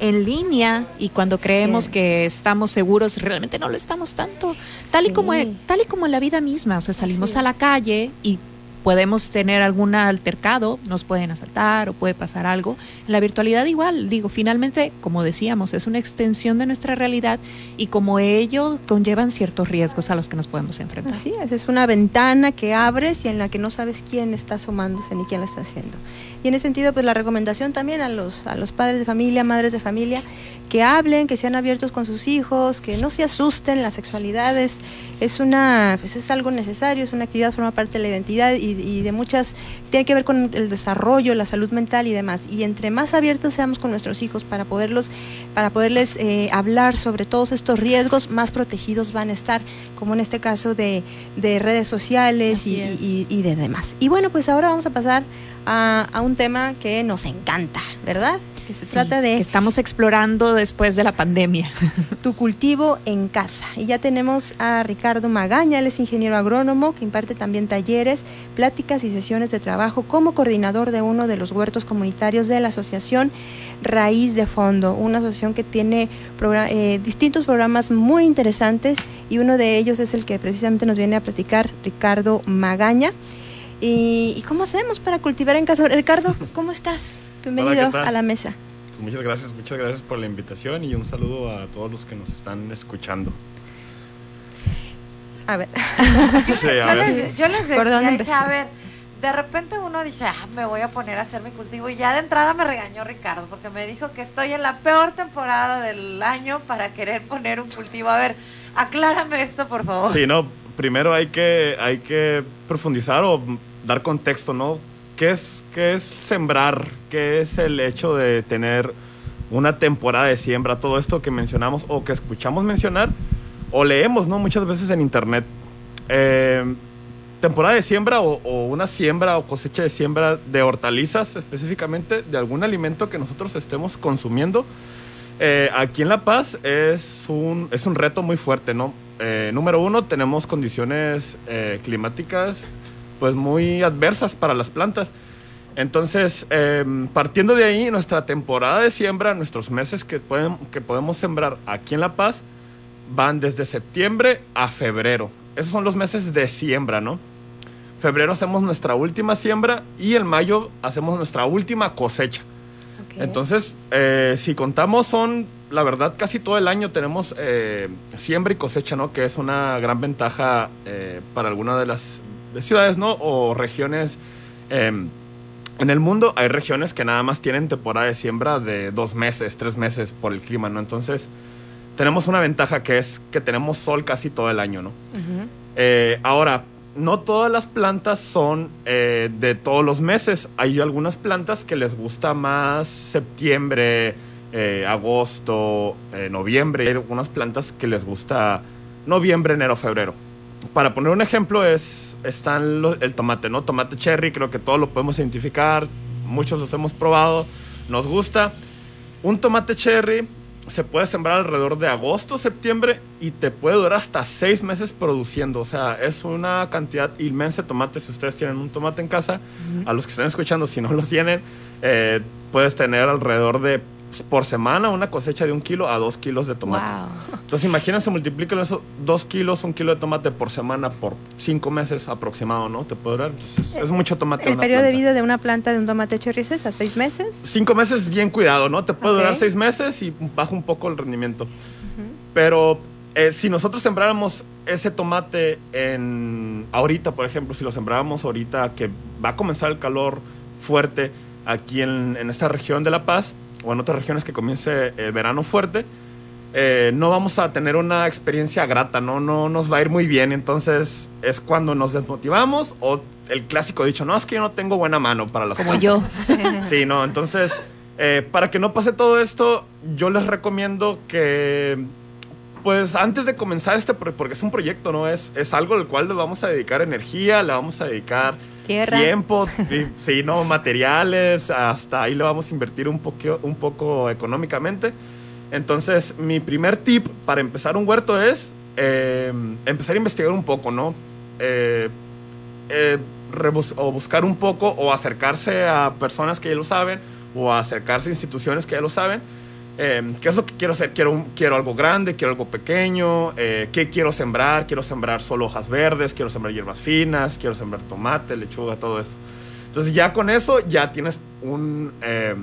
en línea y cuando creemos que estamos seguros realmente no lo estamos tanto. Tal y como tal y como en la vida misma o sea salimos a la calle y podemos tener algún altercado nos pueden asaltar o puede pasar algo la virtualidad igual digo finalmente como decíamos es una extensión de nuestra realidad y como ello conllevan ciertos riesgos a los que nos podemos enfrentar Así es, es una ventana que abres y en la que no sabes quién está asomándose ni quién la está haciendo. Y en ese sentido, pues la recomendación también a los, a los padres de familia, madres de familia, que hablen, que sean abiertos con sus hijos, que no se asusten, la sexualidad es, es, una, pues es algo necesario, es una actividad, forma parte de la identidad y, y de muchas, tiene que ver con el desarrollo, la salud mental y demás. Y entre más abiertos seamos con nuestros hijos para poderlos, para poderles eh, hablar sobre todos estos riesgos, más protegidos van a estar, como en este caso de, de redes sociales y, y- y de demás. Y bueno, pues ahora vamos a pasar a, a un tema que nos encanta, ¿verdad? Que se trata de que estamos explorando después de la pandemia tu cultivo en casa. Y ya tenemos a Ricardo Magaña, él es ingeniero agrónomo que imparte también talleres, pláticas y sesiones de trabajo como coordinador de uno de los huertos comunitarios de la asociación Raíz de Fondo, una asociación que tiene eh, distintos programas muy interesantes y uno de ellos es el que precisamente nos viene a platicar Ricardo Magaña. ¿Y, y cómo hacemos para cultivar en casa? Ricardo, ¿cómo estás? Bienvenido ¿qué tal? a la mesa. Muchas gracias, muchas gracias por la invitación y un saludo a todos los que nos están escuchando. A ver. Sí, a yo, ver. les, yo les ¿Por dónde decía, empezar? a ver, de repente uno dice, ah, me voy a poner a hacer mi cultivo y ya de entrada me regañó Ricardo porque me dijo que estoy en la peor temporada del año para querer poner un cultivo. A ver, aclárame esto, por favor. Sí, no, primero hay que, hay que profundizar o dar contexto, ¿no? ¿Qué es, ¿Qué es sembrar? ¿Qué es el hecho de tener una temporada de siembra? Todo esto que mencionamos o que escuchamos mencionar o leemos, ¿no? Muchas veces en internet. Eh, temporada de siembra o, una siembra o cosecha de siembra de hortalizas específicamente, de algún alimento que nosotros estemos consumiendo. Eh, aquí en La Paz es un, es un reto muy fuerte, ¿no? Eh, número uno, tenemos condiciones eh, climáticas pues muy adversas para las plantas. Entonces, eh, partiendo de ahí, nuestra temporada de siembra, nuestros meses que, pueden, que podemos sembrar aquí en La Paz, van desde septiembre a febrero. Esos son los meses de siembra, ¿no? Febrero hacemos nuestra última siembra y en mayo hacemos nuestra última cosecha. Entonces, eh, si contamos, son, la verdad, casi todo el año tenemos eh, siembra y cosecha, ¿no? Que es una gran ventaja eh, para alguna de las ciudades, ¿no? O regiones. eh, en el mundo hay regiones que nada más tienen temporada de siembra de dos meses, tres meses por el clima, ¿no? Entonces, tenemos una ventaja que es que tenemos sol casi todo el año, ¿no? Eh, ahora, no todas las plantas son eh, de todos los meses. Hay algunas plantas que les gusta más septiembre, eh, agosto, eh, noviembre. Hay algunas plantas que les gusta noviembre, enero, febrero. Para poner un ejemplo, es, están lo- el tomate, ¿no? Tomate cherry, creo que todos lo podemos identificar. Muchos los hemos probado, nos gusta. Un tomate cherry se puede sembrar alrededor de agosto, septiembre y te puede durar hasta seis meses produciendo. O sea, es una cantidad inmensa de tomate. Si ustedes tienen un tomate en casa, a los que están escuchando, si no lo tienen, eh, puedes tener alrededor de por semana una cosecha de un kilo a dos kilos de tomate. Entonces imagínense, multiplican eso, dos kilos, un kilo de tomate por semana por cinco meses aproximado, ¿no? Te puede durar. Entonces, es, es mucho tomate. El periodo de vida de una planta de un tomate cherry es esa, seis meses. Cinco meses bien cuidado, ¿no? Te puede Ok. durar seis meses y baja un poco el rendimiento. Pero eh, si nosotros sembráramos ese tomate en ahorita, por ejemplo, si lo sembráramos ahorita que va a comenzar el calor fuerte aquí en, en esta región de La Paz o en otras regiones que comience el verano fuerte, eh, no vamos a tener una experiencia grata, ¿no? No nos va a ir muy bien. Entonces es cuando nos desmotivamos o el clásico dicho, no, es que yo no tengo buena mano para las Como plantas". yo. Sí, no, entonces, eh, para que no pase todo esto, yo les recomiendo que, pues antes de comenzar este, porque es un proyecto, ¿no? Es, es algo al cual le vamos a dedicar energía, le vamos a dedicar Tierra. tiempo, sí, no, materiales, hasta ahí le vamos a invertir un, poquio- un poco económicamente. Entonces, mi primer tip para empezar un huerto es eh, empezar a investigar un poco, ¿no? Eh, eh, o buscar un poco o acercarse a personas que ya lo saben o acercarse a instituciones que ya lo saben. Eh, ¿Qué es lo que quiero hacer? Quiero, un- quiero algo grande, quiero algo pequeño, eh, ¿qué quiero sembrar? Quiero sembrar solo hojas verdes, quiero sembrar hierbas finas, quiero sembrar tomate, lechuga, todo esto. Entonces ya con eso ya tienes un, eh,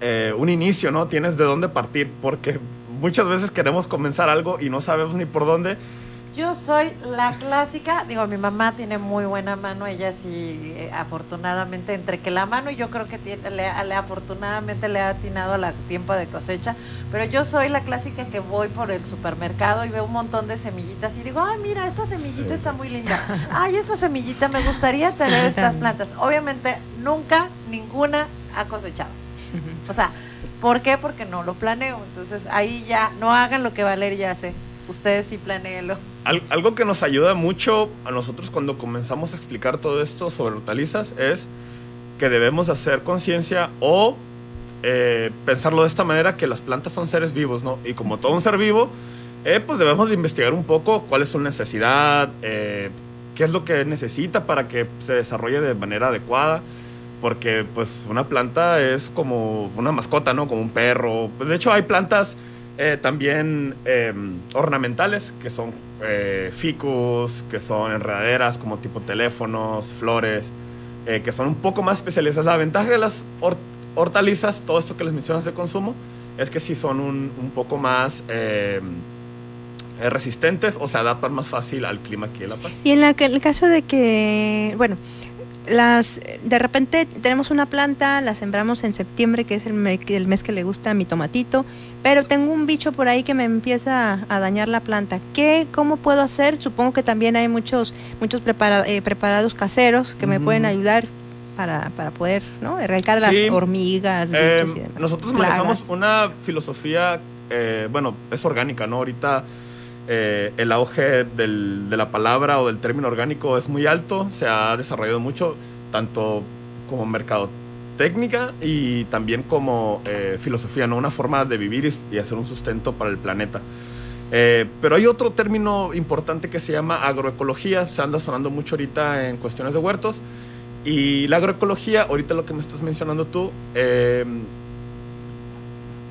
eh, un inicio, ¿no? Tienes de dónde partir, porque muchas veces queremos comenzar algo y no sabemos ni por dónde. Yo soy la clásica, digo, mi mamá tiene muy buena mano, ella sí, eh, afortunadamente, entre que la mano y yo creo que tiene, le, le- afortunadamente le ha atinado al tiempo de cosecha, pero yo soy la clásica que voy por el supermercado y veo un montón de semillitas y digo, ay, mira, esta semillita está muy linda, ay, esta semillita me gustaría tener estas plantas. Obviamente, nunca ninguna ha cosechado. O sea, ¿por qué? Porque no lo planeo. Entonces, ahí ya, no hagan lo que Valeria hace. Ustedes sí planeenlo. Al- algo que nos ayuda mucho a nosotros cuando comenzamos a explicar todo esto sobre hortalizas es que debemos hacer conciencia o eh, pensarlo de esta manera que las plantas son seres vivos, ¿no? Y como todo un ser vivo, eh, pues debemos de investigar un poco cuál es su necesidad, eh, qué es lo que necesita para que se desarrolle de manera adecuada. Porque pues una planta es como una mascota, ¿no? Como un perro. Pues de hecho hay plantas eh, también eh, ornamentales, que son eh, ficus, que son enredaderas como tipo teléfonos, flores, eh, que son un poco más especializadas. La ventaja de las hor- hortalizas, todo esto que les mencionas de consumo, es que sí son un, un poco más eh, eh, resistentes o se adaptan más fácil al clima aquí en La Paz. Y en la el caso de que, bueno, las de repente tenemos una planta, la sembramos en septiembre, que es el, me- el mes que le gusta a mi tomatito, pero tengo un bicho por ahí que me empieza a dañar la planta. ¿Qué, cómo puedo hacer? Supongo que también hay muchos, muchos prepara- eh, preparados caseros que me pueden ayudar para, para poder, ¿no? Erradicar las Sí. hormigas, Eh, bichos y demás. nosotros Plagas. manejamos una filosofía, eh, bueno, es orgánica, ¿no? Ahorita eh, el auge del- de la palabra o del término orgánico es muy alto, se ha desarrollado mucho, tanto como mercadotecnia y también como eh, filosofía, ¿no? Una forma de vivir y, y hacer un sustento para el planeta. Eh, pero hay otro término importante que se llama agroecología, se anda sonando mucho ahorita en cuestiones de huertos. Y la agroecología, ahorita lo que me estás mencionando tú, eh,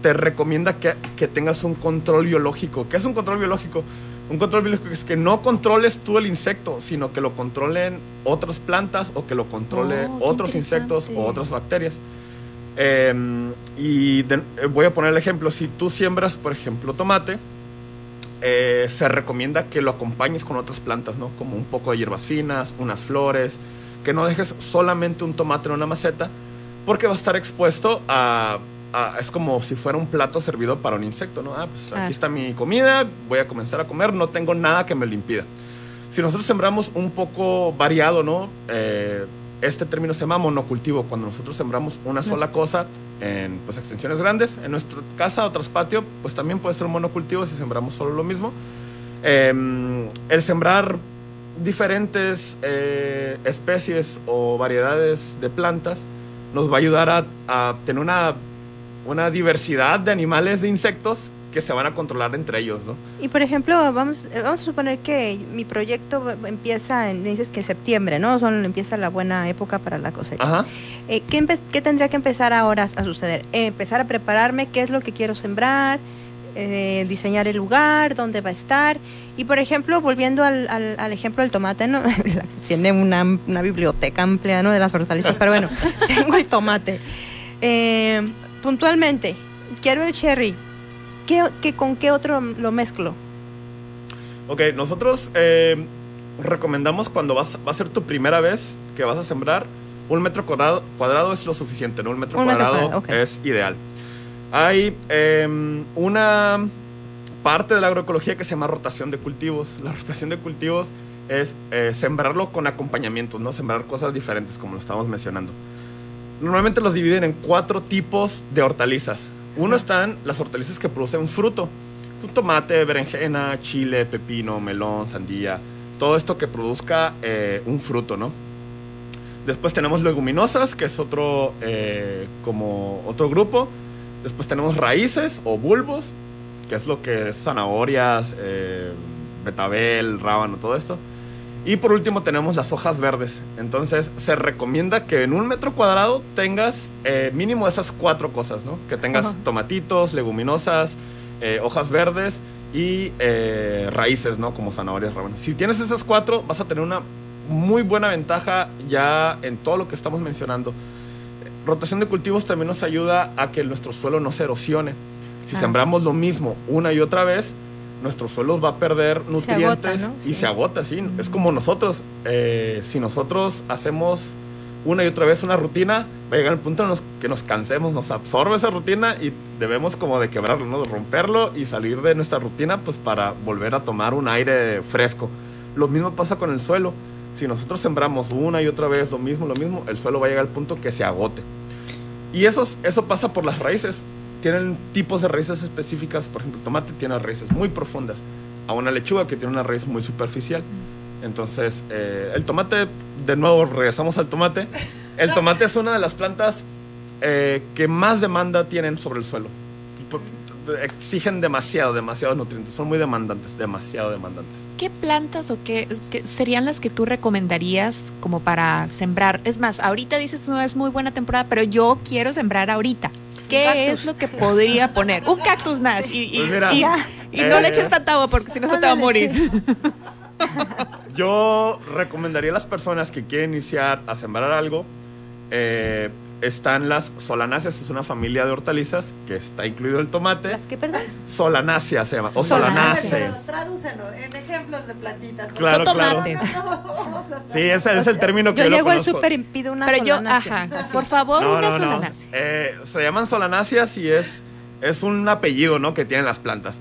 te recomienda que, que tengas un control biológico. ¿Qué es un control biológico? Un control biológico es que no controles tú el insecto, sino que lo controlen otras plantas o que lo controle Oh, otros insectos o otras bacterias. Eh, y de- eh, voy a poner el ejemplo, si tú siembras, por ejemplo, tomate, eh, se recomienda que lo acompañes con otras plantas, ¿no? Como un poco de hierbas finas, unas flores, que no dejes solamente un tomate en una maceta, porque va a estar expuesto a, a- es como si fuera un plato servido para un insecto, ¿no? Ah, pues Claro. aquí está mi comida, voy a comenzar a comer, no tengo nada que me lo impida. Si nosotros sembramos un poco variado, ¿no? Eh, este término se llama monocultivo, cuando nosotros sembramos una sola cosa en pues, extensiones grandes. En nuestra casa o traspatio, pues también puede ser un monocultivo si sembramos solo lo mismo. Eh, el sembrar diferentes eh, especies o variedades de plantas nos va a ayudar a, a tener una, una diversidad de animales, de insectos que se van a controlar entre ellos, ¿no? Y por ejemplo, vamos, vamos a suponer que mi proyecto empieza, en, dices que en septiembre, ¿no? Son, empieza la buena época para la cosecha. Ajá. Eh, ¿qué, tendría que empezar ahora a suceder? Eh, empezar a prepararme qué es lo que quiero sembrar, eh, diseñar el lugar, dónde va a estar. Y por ejemplo, volviendo al, al- al ejemplo del tomate, ¿no? Tiene una, una biblioteca amplia ¿no? de las hortalizas, pero bueno, tengo el tomate. Eh, puntualmente, quiero el cherry. ¿Qué, qué- ¿Con qué otro lo mezclo? Ok, nosotros eh, recomendamos cuando vas, va a ser tu primera vez que vas a sembrar, un metro cuadrado, cuadrado es lo suficiente, ¿no? Un metro Un metro cuadrado es ideal. Hay eh, una parte de la agroecología que se llama rotación de cultivos. La rotación de cultivos es eh, sembrarlo con acompañamientos, ¿no? Sembrar cosas diferentes, como lo estamos mencionando. Normalmente los dividen en cuatro tipos de hortalizas. Uno están las hortalizas que producen fruto. Un tomate, berenjena, chile, pepino, melón, sandía. Todo esto que produzca eh, un fruto, ¿no? Después tenemos leguminosas, que es otro, eh, como otro grupo. Después tenemos raíces o bulbos, que es lo que es zanahorias, eh, betabel, rábano, todo esto. Y por último tenemos las hojas verdes. Entonces se recomienda que en un metro cuadrado tengas eh, mínimo esas cuatro cosas, ¿no? Que tengas Ajá. tomatitos, leguminosas, eh, hojas verdes y eh, raíces, ¿no? Como zanahorias, rábano. Si tienes esas cuatro, vas a tener una muy buena ventaja ya en todo lo que estamos mencionando. Rotación de cultivos también nos ayuda a que nuestro suelo no se erosione. Si sembramos lo mismo una y otra vez, nuestro suelo va a perder nutrientes agota, ¿no? y Sí. se agota, sí. Es como nosotros, eh, si nosotros hacemos una y otra vez una rutina, va a llegar el punto en los que nos cansemos, nos absorbe esa rutina y debemos como de quebrarlo, ¿no? De romperlo y salir de nuestra rutina pues para volver a tomar un aire fresco. Lo mismo pasa con el suelo. Si nosotros sembramos una y otra vez lo mismo, lo mismo, el suelo va a llegar al punto que se agote. Y eso, eso pasa por las raíces. Tienen tipos de raíces específicas. Por ejemplo, el tomate tiene raíces muy profundas. A una lechuga que tiene una raíz muy superficial. Entonces, eh, el tomate, de nuevo regresamos al tomate. El tomate es una de las plantas eh, que más demanda tienen sobre el suelo. Exigen demasiado, demasiados nutrientes. Son muy demandantes, demasiado demandantes. ¿Qué plantas o qué, qué serían las que tú recomendarías como para sembrar? Es más, ahorita dices no es muy buena temporada, pero yo quiero sembrar ahorita. ¿Qué cactus. es lo que podría poner? Un cactus Nash. Y, y- Pues mira, y- no le eh, eches tanta agua porque si no se te va a morir. Yo recomendaría a las personas que quieren iniciar a sembrar algo. eh, están las solanáceas, es una familia de hortalizas que está incluido el tomate. ¿Las qué, perdón? Solanácea se llama, o solanace. Tradúcelo en ejemplos de plantitas. Claro, Son claro. tomates. Vamos a hacer- Sí, ese es el término que Yo yo, lo llego al súper y pido una Pero yo, solanácea. ajá, por favor, No, una no, no. solanácea. Eh, se llaman solanáceas y es, es un apellido ¿no? que tienen las plantas.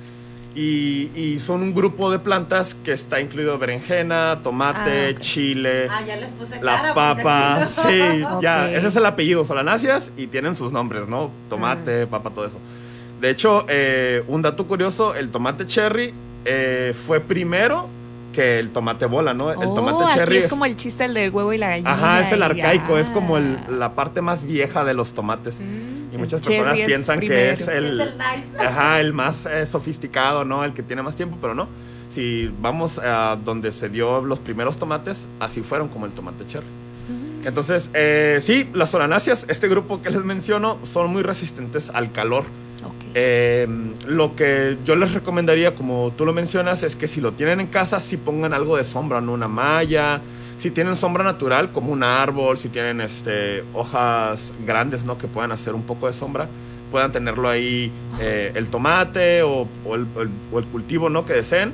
Y, y son un grupo de plantas que está incluido berenjena, tomate, Ah, chile, Ah, ya les puse la cara, papa. Sí, no- ya, ese es el apellido, solanáceas, y tienen sus nombres, ¿no? Tomate, papa, todo eso. De hecho, eh, un dato curioso, el tomate cherry eh, fue primero que el tomate bola, ¿no? El Oh, tomate aquí cherry es, como el chiste del del huevo y la gallina. Ajá, es el y- arcaico, es ah. como el- la parte más vieja de los tomates. Y muchas personas es piensan que es el, Es el nice. ajá, el más eh, sofisticado, ¿no? El que tiene más tiempo, pero no. Si vamos a donde se dio los primeros tomates, así fueron como el tomate cherry. Entonces, eh, sí, las solanáceas, este grupo que les menciono, son muy resistentes al calor. Eh, lo que yo les recomendaría, como tú lo mencionas, es que si lo tienen en casa, si pongan algo de sombra, ¿no? Una malla. Si tienen sombra natural, como un árbol, si tienen este, hojas grandes, ¿no? Que puedan hacer un poco de sombra, puedan tenerlo ahí eh, el tomate o, o el, o cultivo, ¿no? Que deseen.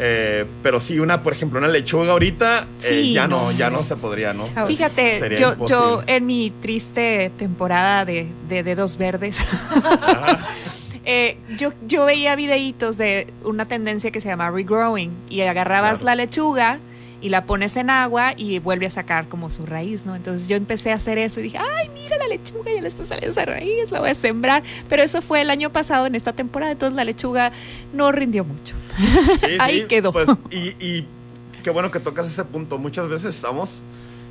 Eh, pero si una, por ejemplo, una lechuga ahorita, eh, Sí, ya no, no. ya no se podría, ¿no? Fíjate, yo, imposible. yo en mi triste temporada de, de dedos verdes, eh, yo, yo veía videitos de una tendencia que se llama regrowing y agarrabas Claro. la lechuga y la pones en agua y vuelve a sacar como su raíz, ¿no? Entonces yo empecé a hacer eso y dije, ay, mira la lechuga, ya le está saliendo esa raíz, la voy a sembrar. Pero eso fue el año pasado en esta temporada, entonces la lechuga no rindió mucho. Sí, Ahí sí, quedó. pues, y, y qué bueno que tocas ese punto. Muchas veces estamos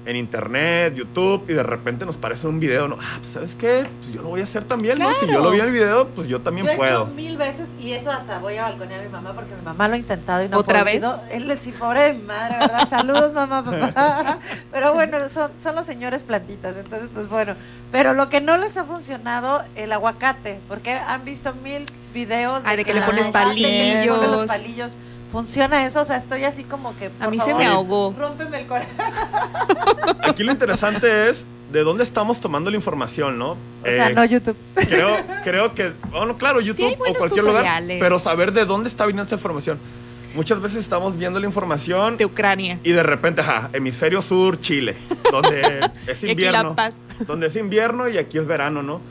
en internet, YouTube, y de repente nos parece un video, ¿no? Ah, pues, ¿sabes qué? Pues yo lo voy a hacer también, ¿no? Si yo lo vi en el video, pues yo también Yo he puedo. hecho mil veces y eso hasta voy a balconear a mi mamá porque mi mamá lo ha intentado y no ¿Otra podido. Él es sí, pobre de mi madre, ¿verdad? Saludos, mamá, papá. Pero bueno, son, son los señores plantitas, entonces pues bueno. Pero lo que no les ha funcionado, el aguacate, porque han visto mil videos Ay, de que le la pones aguacate, que le pones palillos. los palillos. Funciona eso, o sea, estoy así como que. A por mí se favor, me ahogó. Rómpeme el corazón. Aquí lo interesante es de dónde estamos tomando la información, ¿no? O sea, Eh, no YouTube. Creo, creo que, bueno, claro, YouTube hay o cualquier lugar, tutoriales. pero saber de dónde está viniendo esa información. Muchas veces estamos viendo la información de Ucrania y de repente, ajá, hemisferio sur, Chile, donde es invierno, La Paz. donde es invierno y aquí es verano, ¿no?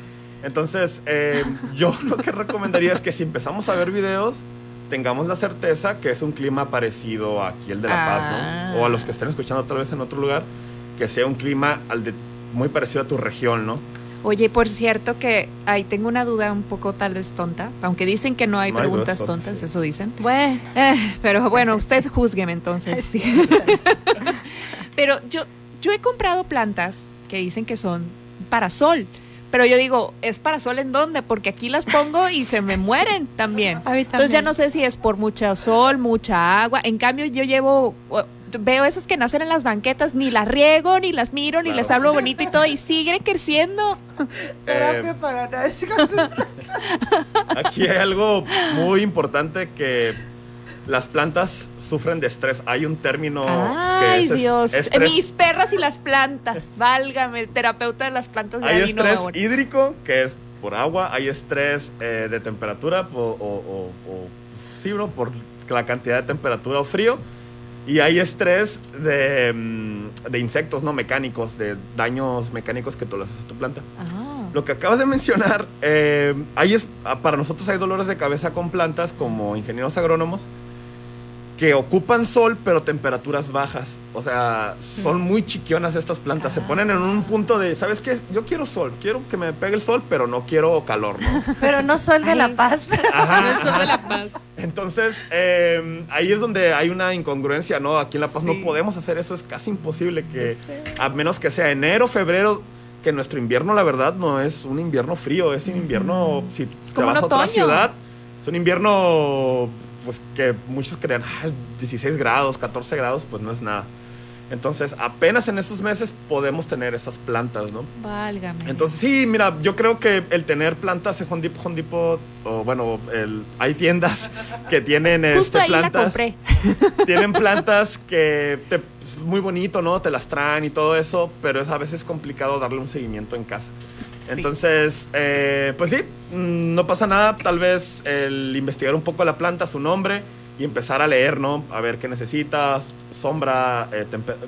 Entonces, eh, yo lo que recomendaría es que si empezamos a ver videos, tengamos la certeza que es un clima parecido aquí el de La Paz, Ah. ¿no? O a los que estén escuchando tal vez en otro lugar, que sea un clima al de, muy parecido a tu región, ¿no? Oye, por cierto que ahí tengo una duda un poco tal vez tonta, aunque dicen que no hay No preguntas tontas, tontas, sí. eso dicen. Bueno, Eh, pero bueno, usted júzgueme entonces. pero yo, yo he comprado plantas que dicen que son para sol. Pero yo digo, ¿es para sol en dónde? Porque aquí las pongo y se me mueren también. Entonces ya no sé si es por mucho sol, mucha agua. En cambio, yo llevo, veo esas que nacen en las banquetas, ni las riego, ni las miro, ni Claro. les hablo bonito y todo, y siguen creciendo. Eh, para Aquí hay algo muy importante que las plantas sufren de estrés. Hay un término que Ay, es es- Dios. estrés. Mis perras y las plantas. Válgame, terapeuta de las plantas de Hay Adino estrés hídrico, que es por agua. Hay estrés eh, de temperatura o, o, o- o- sí, bro, por la cantidad de temperatura o frío. Y hay estrés de, mm, de insectos no mecánicos, de daños mecánicos que tú le haces a tu planta. Ah. Lo que acabas de mencionar, eh, hay es, ah, para nosotros hay dolores de cabeza con plantas como ingenieros agrónomos que ocupan sol pero temperaturas bajas. O sea, son muy chiquionas estas plantas. Se ponen en un punto de, ¿sabes qué? Yo quiero sol, quiero que me pegue el sol, pero no quiero calor, ¿no? Pero no sol de la paz. No es sol de la paz. Entonces, eh, ahí es donde hay una incongruencia, ¿no? Aquí en La Paz Sí. no podemos hacer eso, es casi imposible que, a menos que sea enero, febrero, que nuestro invierno, la verdad, no es un invierno frío, es un invierno, si te como vas a otra ciudad, es un invierno, pues que muchos crean, "Ah, 16 grados, 14 grados, pues no es nada. Entonces, apenas en esos meses podemos tener esas plantas, ¿no? Válgame. Entonces, sí, mira, yo creo que el tener plantas en Home Depot, Home Depot, o bueno, el- hay tiendas que tienen Justo este, ahí la plantas. compré. Tienen plantas que te, muy bonito, ¿no? Te las traen y todo eso, pero es a veces complicado darle un seguimiento en casa. Entonces, eh, pues sí, mm, no pasa nada. Tal vez el investigar un poco la planta, su nombre y empezar a leer, ¿no? A ver qué necesitas, sombra, eh,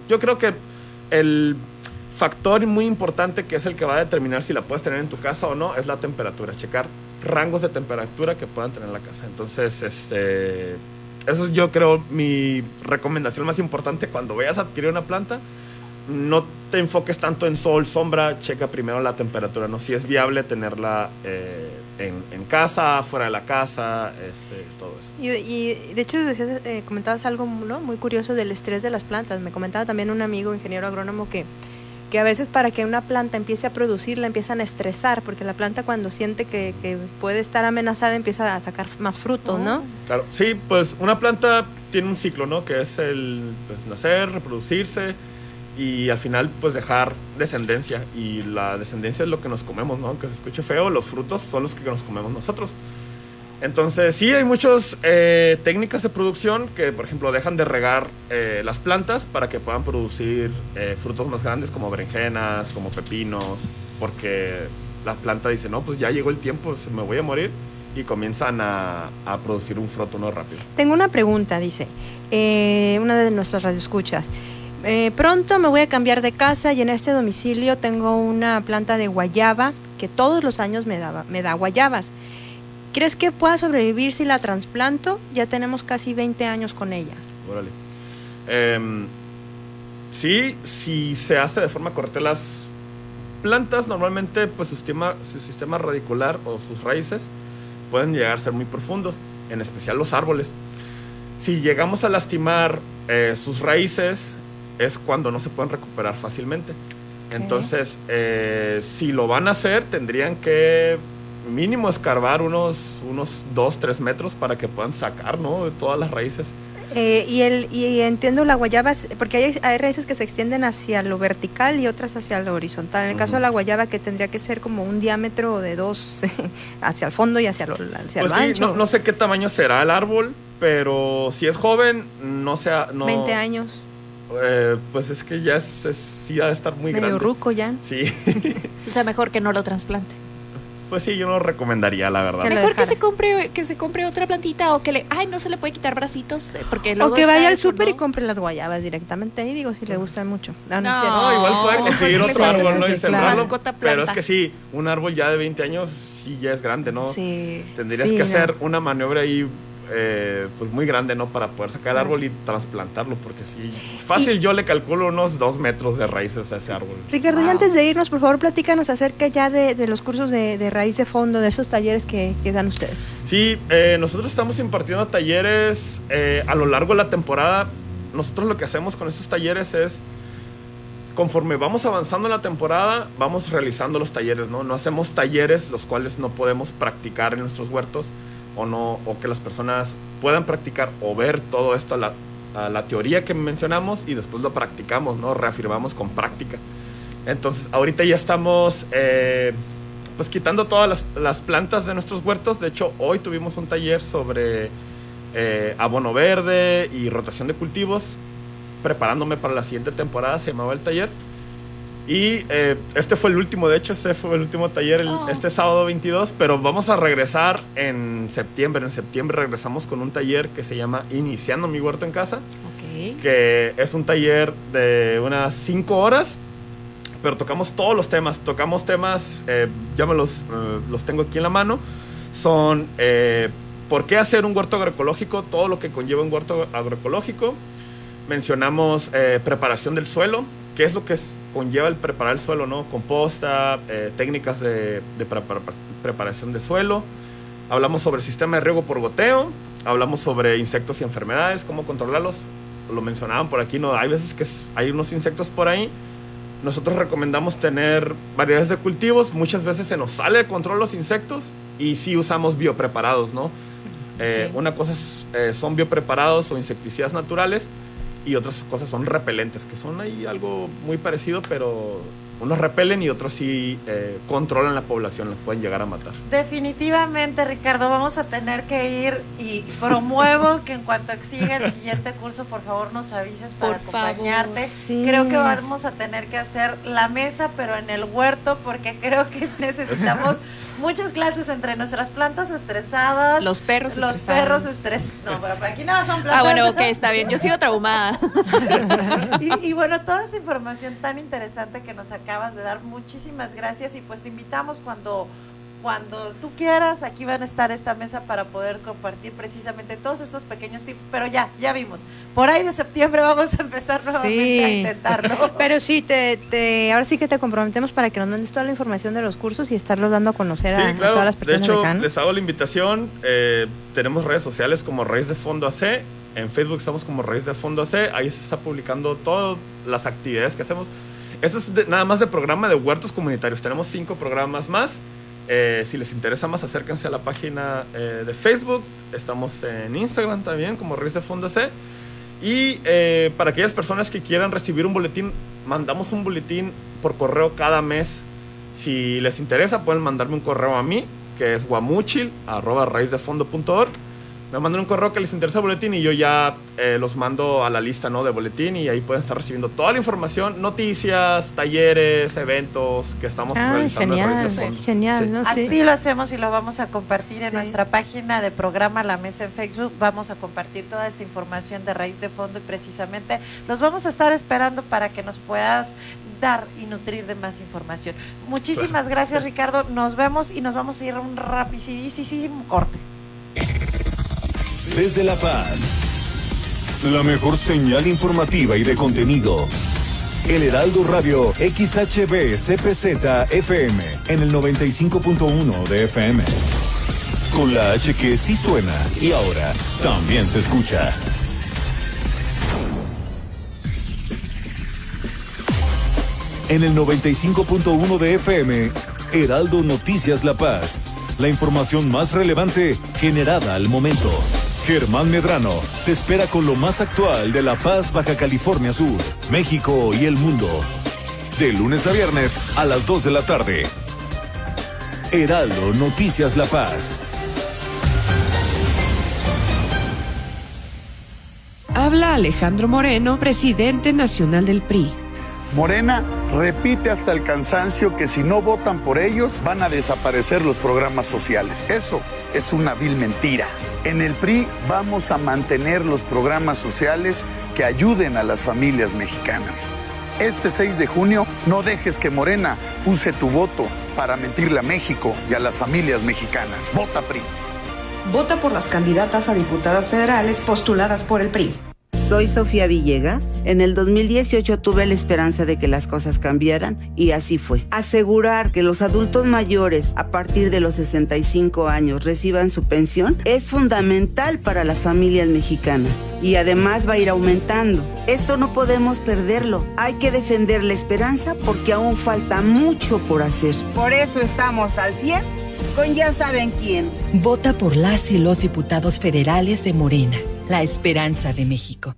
Yo creo que el factor muy importante que es el que va a determinar si la puedes tener en tu casa o no es la temperatura. Checar rangos de temperatura que puedan tener en la casa. Entonces, este. Eso es, yo creo mi recomendación más importante cuando vayas a adquirir una planta. No te enfoques tanto en sol, sombra, checa primero la temperatura, ¿no? Si es viable tenerla eh, en, en casa, fuera de la casa, este, todo eso. Y, y, de hecho decías, eh, comentabas algo ¿no? muy curioso del estrés de las plantas. Me comentaba también un amigo ingeniero agrónomo que, que a veces para que una planta empiece a producir la empiezan a estresar, porque la planta cuando siente que, que puede estar amenazada empieza a sacar más frutos, ¿no? Claro, sí, pues una planta tiene un ciclo, ¿no? Que es el pues, nacer, reproducirse y al final pues dejar descendencia. Y la descendencia es lo que nos comemos, ¿no? Aunque se escuche feo, los frutos son los que nos comemos nosotros. Entonces sí, hay muchas eh, técnicas de producción que, por ejemplo, dejan de regar eh, las plantas para que puedan producir eh, frutos más grandes como berenjenas, como pepinos, porque la planta dice, no, pues ya llegó el tiempo, se- me voy a morir y comienzan a, a producir un fruto no rápido. Tengo una pregunta, dice, eh, una de nuestras radioescuchas. Eh, pronto me voy a cambiar de casa y en este domicilio tengo una planta de guayaba que todos los años me, da guayabas. ¿Crees que pueda sobrevivir si la trasplanto? Ya tenemos casi 20 años con ella. Órale. Em, sí, si se hace de forma correcta las plantas, normalmente pues su sistema, su sistema radicular o sus raíces pueden llegar a ser muy profundos, en especial los árboles. Si llegamos a lastimar eh, sus raíces, es cuando no se pueden recuperar fácilmente. Entonces, eh, si lo van a hacer, tendrían que mínimo escarbar unos, unos 2, 3 metros para que puedan sacar ¿no? de todas las raíces. Eh, y, el, y entiendo la guayaba, porque hay, hay raíces que se extienden hacia lo vertical y otras hacia lo horizontal. En el caso de la guayaba, que tendría que ser como un diámetro de dos hacia el fondo y hacia lo, hacia Pues lo sí, ancho. no, no sé qué tamaño será el árbol, pero si es joven, no sea... No, 20 años, eh, pues es que ya es, es- sí ha de estar muy medio grande. ruco ya. Sí, O sea, mejor que no lo trasplante. pues sí, yo no lo recomendaría, la verdad. Que Mejor que se compre que se compre otra plantita o que le ay no se le puede quitar bracitos eh, porque luego O que vaya al súper y compre las guayabas directamente ahí, digo, si le gustan mucho. Ah, no, No. igual pueden mejor conseguir otro árbol, ¿no? Y claro. Pero es que sí, un árbol ya de 20 años sí ya es grande, ¿no? Sí. Tendrías Sí, que no. hacer una maniobra ahí eh, pues muy grande, ¿no? Para poder sacar el árbol y trasplantarlo, porque sí, fácil yo le calculo unos dos metros de raíces a ese árbol. Ricardo, y antes de irnos, por favor, platícanos acerca ya de, de los cursos de, de raíz de fondo, de esos talleres que, que dan ustedes. Sí, eh, nosotros estamos impartiendo talleres eh, a lo largo de la temporada. Nosotros lo que hacemos con estos talleres es, conforme vamos avanzando en la temporada, vamos realizando los talleres, ¿no? No hacemos talleres los cuales no podemos practicar en nuestros huertos o, no, o que las personas puedan practicar o ver todo esto a la, a la teoría que mencionamos y después lo practicamos, ¿no? Reafirmamos con práctica. Entonces, ahorita ya estamos... eh, pues quitando todas las, las plantas de nuestros huertos. De hecho, hoy tuvimos un taller sobre eh, abono verde y rotación de cultivos, preparándome para la siguiente temporada, se llamaba el taller. Y eh, este fue el último, de hecho, este fue el último taller el- este sábado 22, pero vamos a regresar en septiembre. En septiembre regresamos con un taller que se llama Iniciando mi huerto en casa, que es un taller de unas 5 horas pero tocamos todos los temas. Tocamos temas, eh, ya me los, eh, los tengo aquí en la mano. Son por qué hacer un huerto agroecológico, todo lo que conlleva un huerto agroecológico. Mencionamos preparación del suelo, qué es lo que es- conlleva el preparar el suelo, ¿no? Composta, eh, técnicas de, de prepara- preparación de suelo. Hablamos sobre el sistema de riego por goteo. Hablamos sobre insectos y enfermedades, cómo controlarlos. Lo mencionaban por aquí, ¿no? Hay veces que hay unos insectos por ahí nosotros recomendamos tener variedades de cultivos. Muchas veces se nos sale de control los insectos y sí usamos biopreparados, ¿no? Eh, una cosa es, eh, son biopreparados o insecticidas naturales y otras cosas son repelentes, que son ahí algo muy parecido, pero unos repelen y otros sí eh, controlan la población, los pueden llegar a matar. Definitivamente, Ricardo, vamos a tener que ir y promuevo que en cuanto siga el siguiente curso, por favor nos avises para Por favor. acompañarte. Sí. Creo que vamos a tener que hacer la mesa, pero en el huerto, porque creo que necesitamos muchas clases entre nuestras plantas estresadas. Los perros Los estresados. perros estres. No, pero aquí no son plantas. Ah, bueno, ok, está bien. Yo sigo traumada. Y, y bueno, toda esta información tan interesante que nos acabas de dar, muchísimas gracias y pues te invitamos cuando cuando tú quieras, aquí van a estar esta mesa para poder compartir precisamente todos estos pequeños tips, pero ya, ya vimos. Por ahí de septiembre vamos a empezar nuevamente a intentarlo. Pero sí, te, te- ahora sí que te comprometemos para que nos mandes toda la información de los cursos y estarlos dando a conocer a, Sí, a claro. todas las De personas hecho, acá, ¿no? les hago la invitación. eh, tenemos redes sociales como Raíz de Fondo AC. En Facebook estamos como Raíz de Fondo AC. Ahí se está publicando todas las actividades que hacemos. Eso es de- nada más de programa de huertos comunitarios. Tenemos cinco programas más. Eh, si les interesa más, acérquense a la página eh, de Facebook. Estamos en Instagram también como Raíz de Fondo AC. Y eh, para aquellas personas que quieran recibir un boletín, mandamos un boletín por correo cada mes. Si les interesa, pueden mandarme un correo a mí, que es guamuchil, arroba raizdefondo.org. Me mandan un correo que les interesa el boletín y yo ya eh, los mando a la lista ¿no? de boletín y ahí pueden estar recibiendo toda la información, noticias, talleres, eventos que estamos Ah, realizando en Raíz de genial, Fondo. genial, Sí. ¿no? Así Sí. lo hacemos y lo vamos a compartir en nuestra página de programa La Mesa en Facebook. Vamos a compartir toda esta información de raíz de fondo y precisamente los vamos a estar esperando para que nos puedas dar y nutrir de más información. Muchísimas gracias Ricardo, nos vemos y nos vamos a ir a un rapidísimo corte. Desde La Paz, la mejor señal informativa y de contenido. El Heraldo Radio XHB CPZ FM en el 95.1 de FM. Con la H que sí suena y ahora también se escucha. En el 95.1 de FM, Heraldo Noticias La Paz. La información más relevante generada al momento. Germán Medrano te espera con lo más actual de La Paz, Baja California Sur, México y el mundo. De lunes a viernes a las 2 de la tarde. Heraldo Noticias La Paz. Habla Alejandro Moreno, presidente nacional del PRI. Morena repite hasta el cansancio que si no votan por ellos van a desaparecer los programas sociales. Eso es una vil mentira. En el PRI vamos a mantener los programas sociales que ayuden a las familias mexicanas. Este 6 de junio no dejes que Morena use tu voto para mentirle a México y a las familias mexicanas. Vota PRI. Vota por las candidatas a diputadas federales postuladas por el PRI. Soy Sofía Villegas. En el 2018 tuve la esperanza de que las cosas cambiaran y así fue. Asegurar que los adultos mayores a partir de los 65 años reciban su pensión es fundamental para las familias mexicanas y además va a ir aumentando. Esto no podemos perderlo. Hay que defender la esperanza porque aún falta mucho por hacer. Por eso estamos al 100 con ya saben quién. Vota por las y los diputados federales de Morena, la esperanza de México.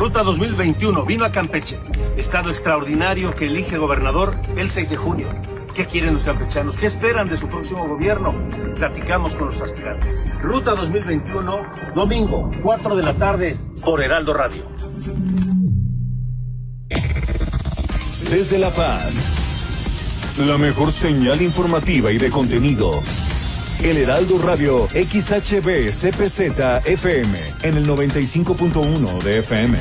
Ruta 2021 vino a Campeche, estado extraordinario que elige gobernador el 6 de junio. ¿Qué quieren los campechanos? ¿Qué esperan de su próximo gobierno? Platicamos con los aspirantes. Ruta 2021, domingo, 4 de la tarde, por Heraldo Radio. Desde La Paz, la mejor señal informativa y de contenido. El Heraldo Radio XHB CPZ FM en el 95.1 de FM.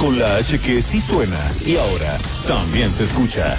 Con la H que sí suena y ahora también se escucha.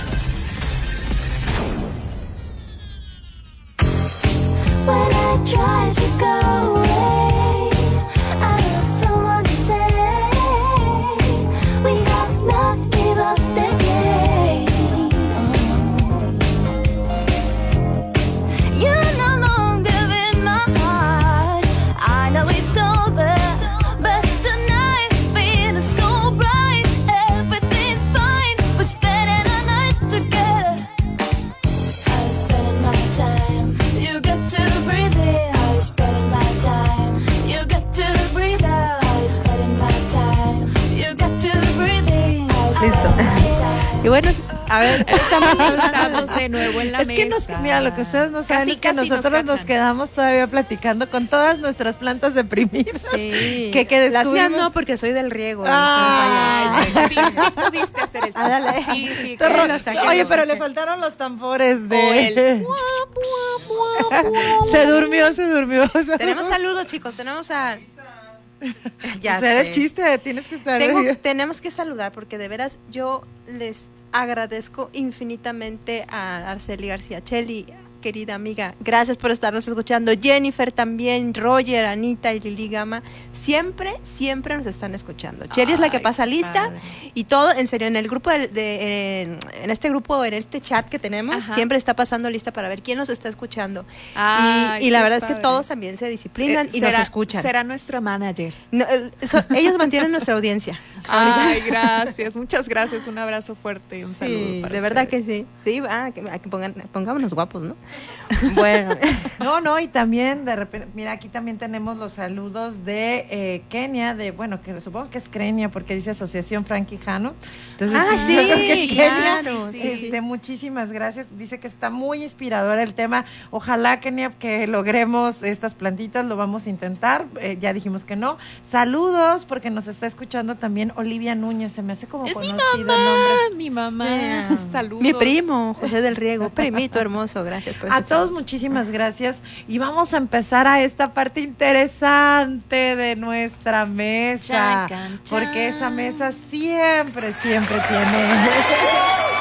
Y bueno, a ver, estamos Estamos de nuevo en la es que nos, mesa. mira, lo que ustedes no saben Casi, es que nos nosotros nos, cachan. quedamos todavía platicando con todas nuestras plantas deprimidas. Sí. que, que Las mías no, porque soy del riego. Ay, no Sí, sí pudiste hacer el Ah. Sí, sí, saqué, Oye, pero le faltaron los tambores de. Se durmió, se durmió. Tenemos saludos, chicos. Tenemos a. Ya era el chiste, tienes que estar. Tengo- tenemos que saludar porque de veras yo les agradezco infinitamente a Arceli García Cheli, querida amiga. Gracias por estarnos escuchando. Jennifer también, Roger, Anita y Lili Gama. Siempre, siempre nos están escuchando. Cheli es la que pasa lista padre. y todo, en serio, en el grupo de, de- en, en este grupo, en este chat que tenemos, Ajá. siempre está pasando lista para ver quién nos está escuchando. Ay, y, y la verdad es que todos también se disciplinan Eh, y será- nos escuchan. Será nuestra manager. No, so- ellos mantienen nuestra audiencia. Ay, gracias, muchas gracias. Un abrazo fuerte y un saludo. Para de verdad que sí. Sí, ah, que, que pongan, pongámonos guapos, ¿no? Bueno, No, no, y también de repente, mira, aquí también tenemos los saludos de eh, Kenia, de, bueno, que supongo que es Kenia, porque dice Asociación Frankie Jano. Entonces, Ah, sí, creo que es Kenia. claro, sí, Este, sí. Muchísimas gracias. Dice que está muy inspirador el tema. Ojalá, Kenia, que logremos estas plantitas, lo vamos a intentar. Eh, ya dijimos que no. Saludos, porque nos está escuchando también Olivia Núñez. Se me hace como Es mi conocido el nombre. mi mamá. Saludos. mi primo, José del Riego, primito hermoso, gracias A escuchar. todos muchísimas gracias y vamos a empezar a esta parte interesante de nuestra mesa, Chan, chan. porque esa mesa siempre, siempre tiene.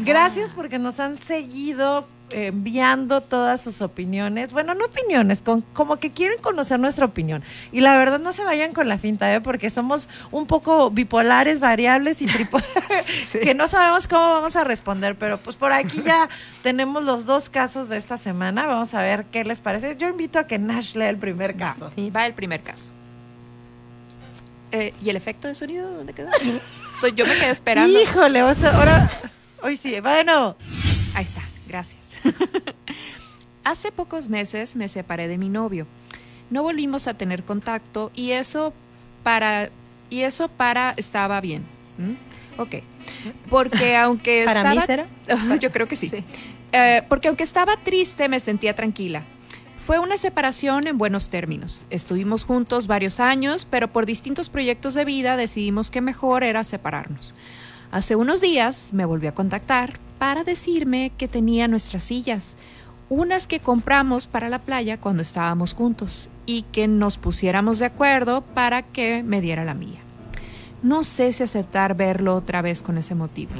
Gracias porque nos han seguido enviando todas sus opiniones. Bueno, no opiniones, con, como que quieren conocer nuestra opinión. Y la verdad no se vayan con la finta, ¿eh? porque somos un poco bipolares, variables y tripo que no sabemos cómo vamos a responder. Pero pues por aquí ya tenemos los dos casos de esta semana. Vamos a ver qué les parece. Yo invito a que Nash lea el primer caso. Sí, va el primer caso. Eh, ¿Y el efecto de sonido dónde quedó? Estoy, yo me quedé esperando. Híjole, o sea, ahora. Hoy sí, bueno. Ahí está, gracias. Hace pocos meses me separé de mi novio. No volvimos a tener contacto y eso para y eso para estaba bien. ¿Mm? Ok. Porque aunque ¿Para estaba mí será? Yo creo que sí. Eh, porque aunque estaba triste me sentía tranquila. Fue una separación en buenos términos. Estuvimos juntos varios años, pero por distintos proyectos de vida decidimos que mejor era separarnos. Hace unos días me volvió a contactar para decirme que tenía nuestras sillas, unas que compramos para la playa cuando estábamos juntos, y que nos pusiéramos de acuerdo para que me diera la mía. No sé si aceptar verlo otra vez con ese motivo.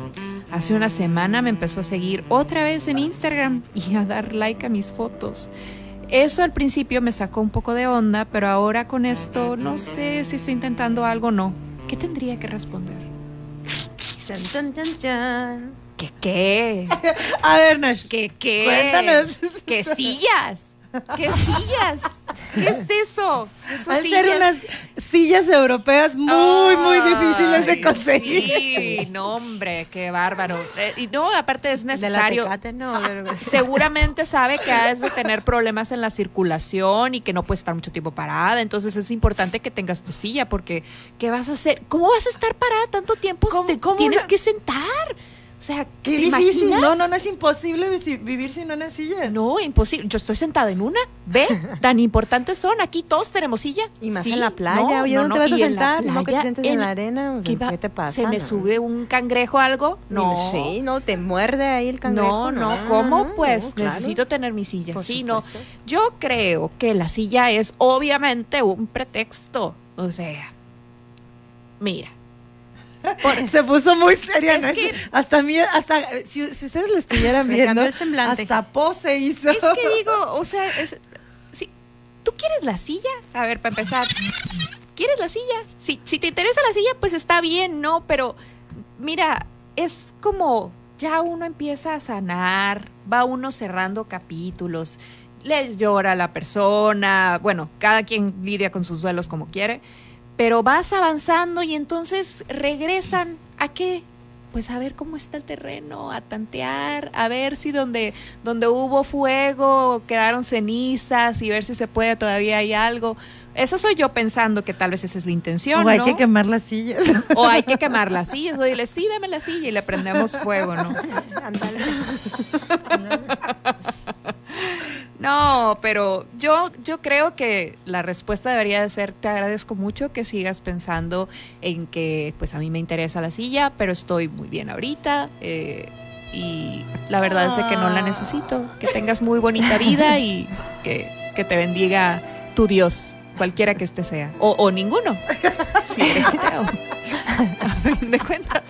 Hace una semana me empezó a seguir otra vez en Instagram y a dar like a mis fotos. Eso al principio me sacó un poco de onda, pero ahora con esto no sé si está intentando algo o no. ¿Qué tendría que responder? Chan. ¿Qué qué? A ver, Nash. ¿Qué qué? Cuéntanos. ¿Qué sillas? ¿Qué sillas? ¿Qué es eso? Esas de ser unas sillas europeas muy, muy difíciles de conseguir. Sí, no, hombre, qué bárbaro. Eh, y no, aparte es De la necesario. Tecate, no. de- Seguramente sabe que has de tener problemas en la circulación y que no puedes estar mucho tiempo parada. Entonces es importante que tengas tu silla porque ¿qué vas a hacer? ¿Cómo vas a estar parada tanto tiempo? Te tienes que sentar. O sea, Qué ¿te difícil. imaginas? No, no, no es imposible vi- vivir sin una silla. No, imposible. Yo estoy sentada en una. Ve, tan importantes son. Aquí todos tenemos silla. Y más Sí, en la playa. no, Oye, no, ¿dónde no, vas a sentar? ¿No que te playa, sientes en, en- la arena? ¿Qué ¿Qué, va- te pasa? ¿Se me No. sube un cangrejo o algo? No. Sí, no, te muerde ahí el cangrejo. No, no, ¿cómo? no, pues claro. necesito tener mi silla. Por Sí, no. Yo creo que la silla es obviamente un pretexto. O sea, mira. Se puso muy seria, Es que- Hasta mí, hasta si, si ustedes lo estuvieran viendo, cambió el semblante. hasta pose hizo. Es que digo, o sea, es, si, ¿tú quieres la silla? A ver, para empezar, ¿quieres la silla? Si, si te interesa la silla, pues está bien, ¿no? Pero mira, es como ya uno empieza a sanar, va uno cerrando capítulos, les llora a la persona, bueno, cada quien lidia con sus duelos como quiere, pero vas avanzando y entonces regresan a qué? Pues a ver cómo está el terreno, a tantear, a ver si donde, donde hubo fuego quedaron cenizas y ver si se puede todavía hay algo. Eso soy yo pensando que tal vez esa es la intención, o hay ¿no? que quemar las sillas. O hay que quemar la silla. O dile, sí, dame la silla y le prendemos fuego, ¿no? No, pero yo, yo creo que la respuesta debería de ser, te agradezco mucho que sigas pensando en que pues a mí me interesa la silla, pero estoy muy bien ahorita eh, y la verdad es de que no la necesito. Que tengas muy bonita vida y que, que te bendiga tu Dios, cualquiera que este sea. O, o ninguno, si eres ateo. A fin de cuentas.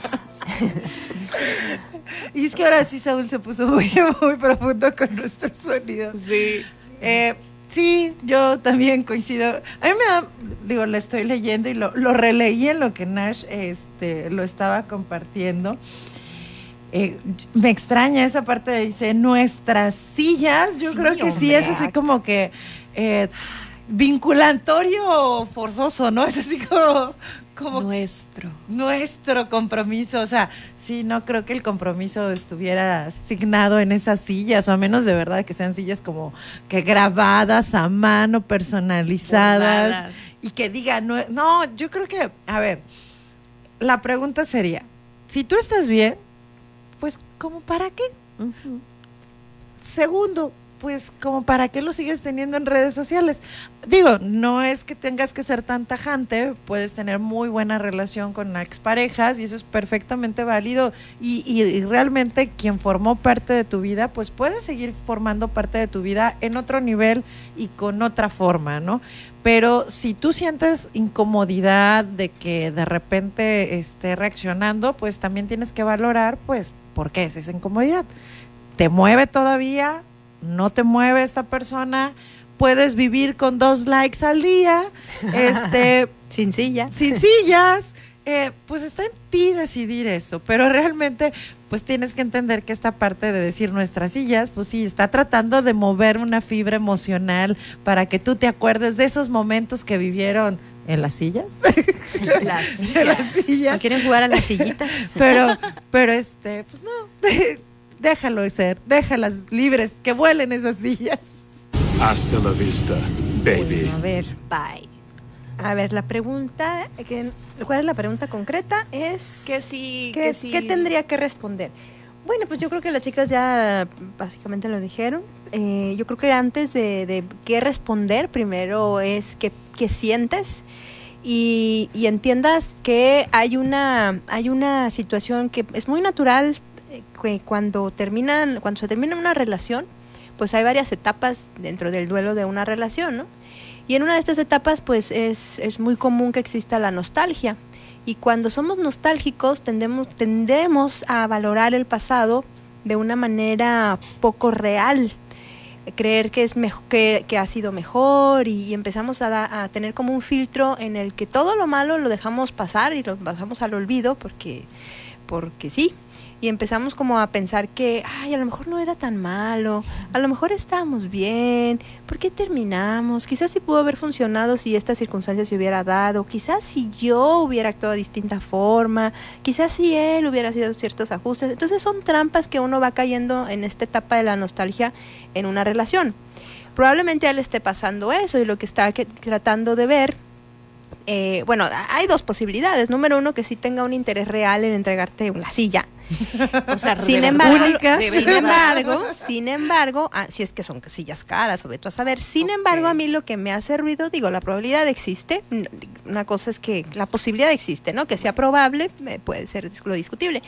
Y es que ahora sí Saúl se puso muy, muy profundo con nuestros sonidos. Sí. Eh, sí, yo también coincido. A mí me da, digo, la estoy leyendo y lo, lo releí en lo que Nash este, lo estaba compartiendo. Eh, me extraña esa parte de dice nuestras sillas. Yo Sí, creo que sí es así como que eh, vinculatorio forzoso, ¿no? Es así como, como Nuestro. nuestro compromiso. O sea, sí, no creo que el compromiso estuviera asignado en esas sillas, o a menos de verdad que sean sillas como que grabadas a mano, personalizadas, Formadas. y que digan, no, no, yo creo que, a ver, la pregunta sería, si tú estás bien, pues, ¿como para qué? Segundo, pues como para qué lo sigues teniendo en redes sociales. Digo, no es que tengas que ser tan tajante, puedes tener muy buena relación con exparejas y eso es perfectamente válido y, y- y realmente quien formó parte de tu vida, pues puede seguir formando parte de tu vida en otro nivel y con otra forma, ¿no? Pero si tú sientes incomodidad de que de repente esté reaccionando, pues también tienes que valorar, pues, ¿por qué es esa incomodidad? ¿Te mueve todavía? ¿No te mueve esta persona? Puedes vivir con dos likes al día, este, sin silla. sin sillas. eh, pues está en ti decidir eso, pero realmente pues tienes que entender que esta parte de decir nuestras sillas, pues sí, está tratando de mover una fibra emocional para que tú te acuerdes de esos momentos que vivieron en las sillas. Las En las sillas. ¿No quieren jugar a las sillitas? Pero, pero este, pues no, déjalo ser, déjalas libres, que vuelen esas sillas. Hasta la vista, baby. A ver, Bye. a ver, la pregunta, ¿cuál es la pregunta concreta? Es Que sí, ¿qué, que sí. qué tendría que responder? Bueno, pues yo creo que las chicas ya básicamente lo dijeron. Eh, yo creo que antes de, de qué responder, primero es qué, qué sientes y, y entiendas que hay una, hay una situación que es muy natural cuando terminan, cuando se termina una relación, pues hay varias etapas dentro del duelo de una relación, ¿no? Y en una de estas etapas, pues es, es muy común que exista la nostalgia. Y cuando somos nostálgicos, tendemos, tendemos a valorar el pasado de una manera poco real. Creer que, es mejo- que, que ha sido mejor y, empezamos a, da- a tener como un filtro en el que todo lo malo lo dejamos pasar y lo pasamos al olvido porque, porque sí. Y empezamos como a pensar que, ay, a lo mejor no era tan malo, a lo mejor estábamos bien, ¿por qué terminamos? Quizás sí pudo haber funcionado si esta circunstancia se hubiera dado, quizás si yo hubiera actuado de distinta forma, quizás si él hubiera sido ciertos ajustes. Entonces son trampas que uno va cayendo en esta etapa de la nostalgia en una relación. Probablemente a él esté pasando eso y lo que está tratando de ver eh, bueno, hay dos posibilidades. Número uno, que sí tenga un interés real en entregarte una silla. O sea, sin embargo. Únicas. sin embargo, sin embargo, ah, si es que son sillas caras, o vete a saber. Sin embargo, a mí lo que me hace ruido, digo, la probabilidad existe. Una cosa es que la posibilidad existe, ¿no? Que sea probable, puede ser lo discutible.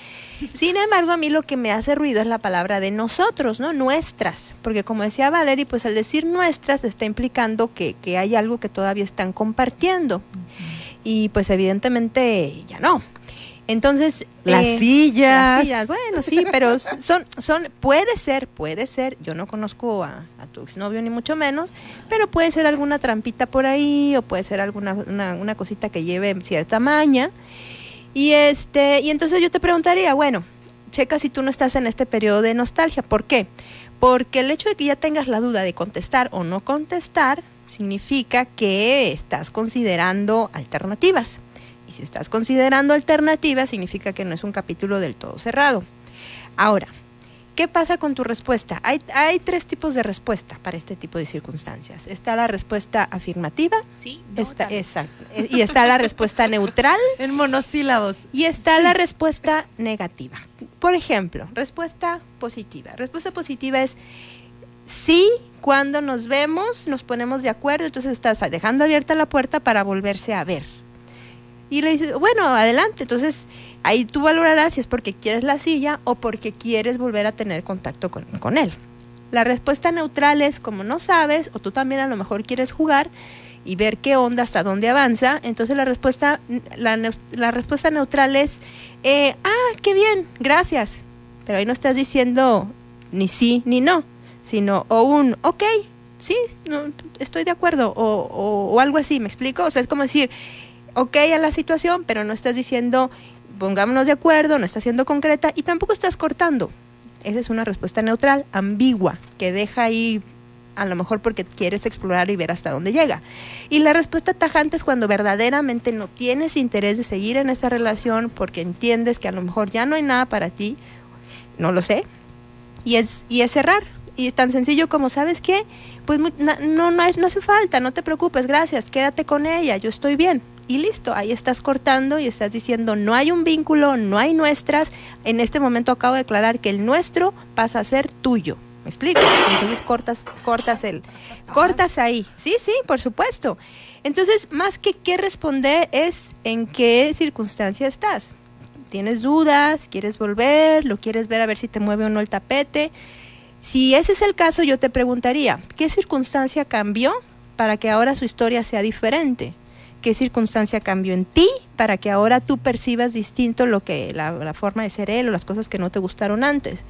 Sin embargo, a mí lo que me hace ruido es la palabra de nosotros, ¿no? Nuestras. Porque como decía Valerie, pues al decir nuestras está implicando que, que hay algo que todavía están compartiendo. Y pues evidentemente ya no. Entonces, Las eh, sillas. las sillas, bueno, sí, pero son, son, puede ser, puede ser, yo no conozco a, a tu exnovio ni mucho menos, pero puede ser alguna trampita por ahí, o puede ser alguna una, una cosita que lleve cierta maña. Y este, y entonces yo te preguntaría, bueno, checa si tú no estás en este periodo de nostalgia. ¿Por qué? Porque el hecho de que ya tengas la duda de contestar o no contestar significa que estás considerando alternativas. Y si estás considerando alternativas, significa que no es un capítulo del todo cerrado. Ahora, ¿qué pasa con tu respuesta? Hay, hay tres tipos de respuesta para este tipo de circunstancias. Está la respuesta afirmativa. Sí, está, exacto. Eh, Y está la respuesta neutral. En monosílabos. Y está la respuesta negativa. Por ejemplo, respuesta positiva. Respuesta positiva es sí, cuando nos vemos, nos ponemos de acuerdo, entonces estás dejando abierta la puerta para volverse a ver. Y le dices, bueno, adelante. Entonces, ahí tú valorarás si es porque quieres la silla o porque quieres volver a tener contacto con, con él. La respuesta neutral es como no sabes, o tú también a lo mejor quieres jugar y ver qué onda, hasta dónde avanza. Entonces la respuesta, la, la respuesta neutral es, eh, ah, qué bien, gracias. Pero ahí no estás diciendo ni sí ni no, sino o un, ok, sí, no, estoy de acuerdo, o, o- o algo así, ¿me explico? O sea, es como decir, ok a la situación, pero no estás diciendo, pongámonos de acuerdo, no estás siendo concreta y tampoco estás cortando. Esa es una respuesta neutral, ambigua, que deja ahí a lo mejor porque quieres explorar y ver hasta dónde llega. Y la respuesta tajante es cuando verdaderamente no tienes interés de seguir en esa relación porque entiendes que a lo mejor ya no hay nada para ti, no lo sé, y es, y es cerrar. Y tan sencillo como, ¿sabes qué? Pues no, no, no hace falta, no te preocupes, gracias, quédate con ella, yo estoy bien. Y listo, ahí estás cortando y estás diciendo, no hay un vínculo, no hay nuestras. En este momento acabo de declarar que el nuestro pasa a ser tuyo. ¿Me explico? Entonces cortas, cortas el, cortas ahí. Sí, sí, por supuesto. Entonces, más que qué responder es en qué circunstancia estás. ¿Tienes dudas? ¿Quieres volver? ¿Lo quieres ver a ver si te mueve o no el tapete? Si ese es el caso, yo te preguntaría, ¿qué circunstancia cambió para que ahora su historia sea diferente? ¿Qué circunstancia cambió en ti para que ahora tú percibas distinto lo que la, la forma de ser él o las cosas que no te gustaron antes?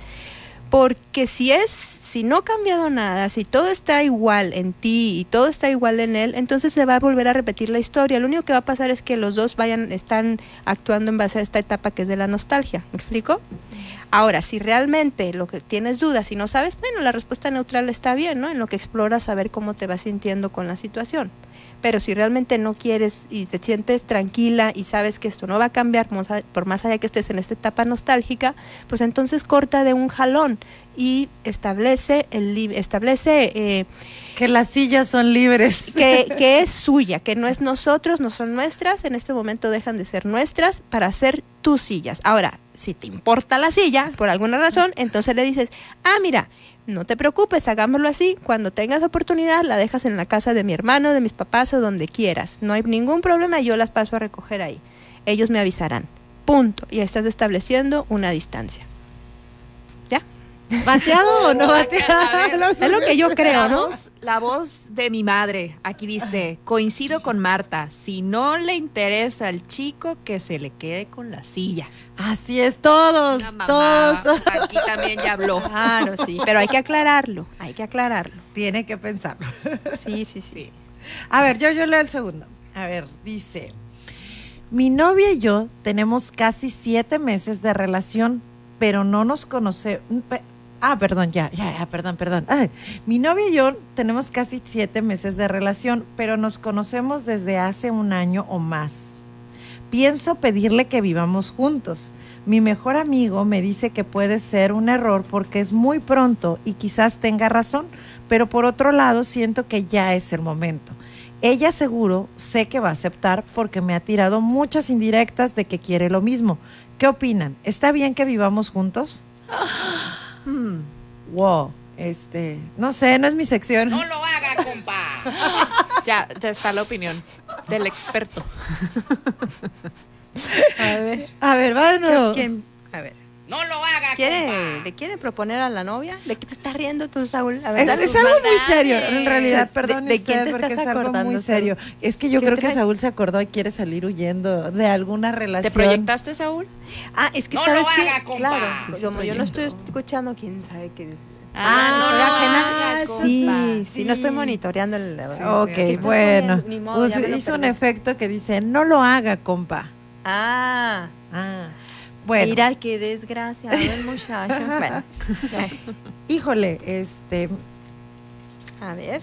Porque si es, si no ha cambiado nada, si todo está igual en ti y todo está igual en él, entonces se va a volver a repetir la historia. Lo único que va a pasar es que los dos vayan, están actuando en base a esta etapa que es de la nostalgia. ¿Me explico? Ahora, si realmente lo que tienes dudas y no sabes, bueno, la respuesta neutral está bien, ¿no? En lo que exploras, saber cómo te vas sintiendo con la situación. Pero si realmente no quieres y te sientes tranquila y sabes que esto no va a cambiar, por más- allá que estés en esta etapa nostálgica, pues entonces corta de un jalón y establece el establece eh, Que las sillas son libres. que, que es suya, que no es nosotros, no son nuestras, en este momento dejan de ser nuestras para ser tus sillas. Ahora, si te importa la silla, por alguna razón, entonces le dices, ah, mira, no te preocupes, hagámoslo así. Cuando tengas oportunidad, la dejas en la casa de mi hermano, de mis papás o donde quieras. No hay ningún problema, yo las paso a recoger ahí. Ellos me avisarán. Punto. Y estás estableciendo una distancia. ¿Ya? ¿Bateado o no bateado? ver, Es lo que yo creo, la ¿no? Voz, la voz de mi madre, aquí dice, coincido con Marta, si no le interesa al chico, que se le quede con la silla. Así es, todos, La mamá, todos. Aquí también ya habló. Claro, sí. Pero hay que aclararlo, hay que aclararlo. Tiene que pensarlo. Sí, sí, sí. A ver, yo, yo leo el segundo. A ver, dice, mi novia y yo tenemos casi siete meses de relación, pero no nos conocemos. Ah, perdón, ya, ya, ya, perdón, perdón. Ay, mi novia y yo tenemos casi siete meses de relación, pero nos conocemos desde hace un año o más. Pienso pedirle que vivamos juntos. Mi mejor amigo me dice que puede ser un error porque es muy pronto y quizás tenga razón, pero por otro lado siento que ya es el momento. Ella seguro sé que va a aceptar porque me ha tirado muchas indirectas de que quiere lo mismo. ¿Qué opinan? ¿Está bien que vivamos juntos? Hmm. Wow, este, no sé, no es mi sección. lo haga, compa. ya, ya está la opinión del experto. A ver. A ver, va de nuevo. ¿Quién? A ver. No lo haga, ¿Quiere, ¿Le quiere proponer a la novia? ¿De qué te estás riendo tú, Saúl? A ver, Es, algo muy serio, en realidad, ¿De- perdón de usted, quién te porque estás es algo acordando, muy Saúl? serio. Es que yo ¿Qué creo que traes? Saúl se acordó y quiere salir huyendo de alguna relación. ¿Te proyectaste, Saúl? Ah, es que No sabes lo qué? haga, compa. Claro, Sí, como yo no estoy escuchando, quién sabe qué. Ah, no compa. Sí, sí, Sí. no estoy monitoreando el. ok, ¿Qué estás bueno. modo, Pues hizo un efecto que dice, no lo haga, compa. Ah, Ah, bueno. mira qué desgraciado el muchacho. bueno, Híjole, este, a ver.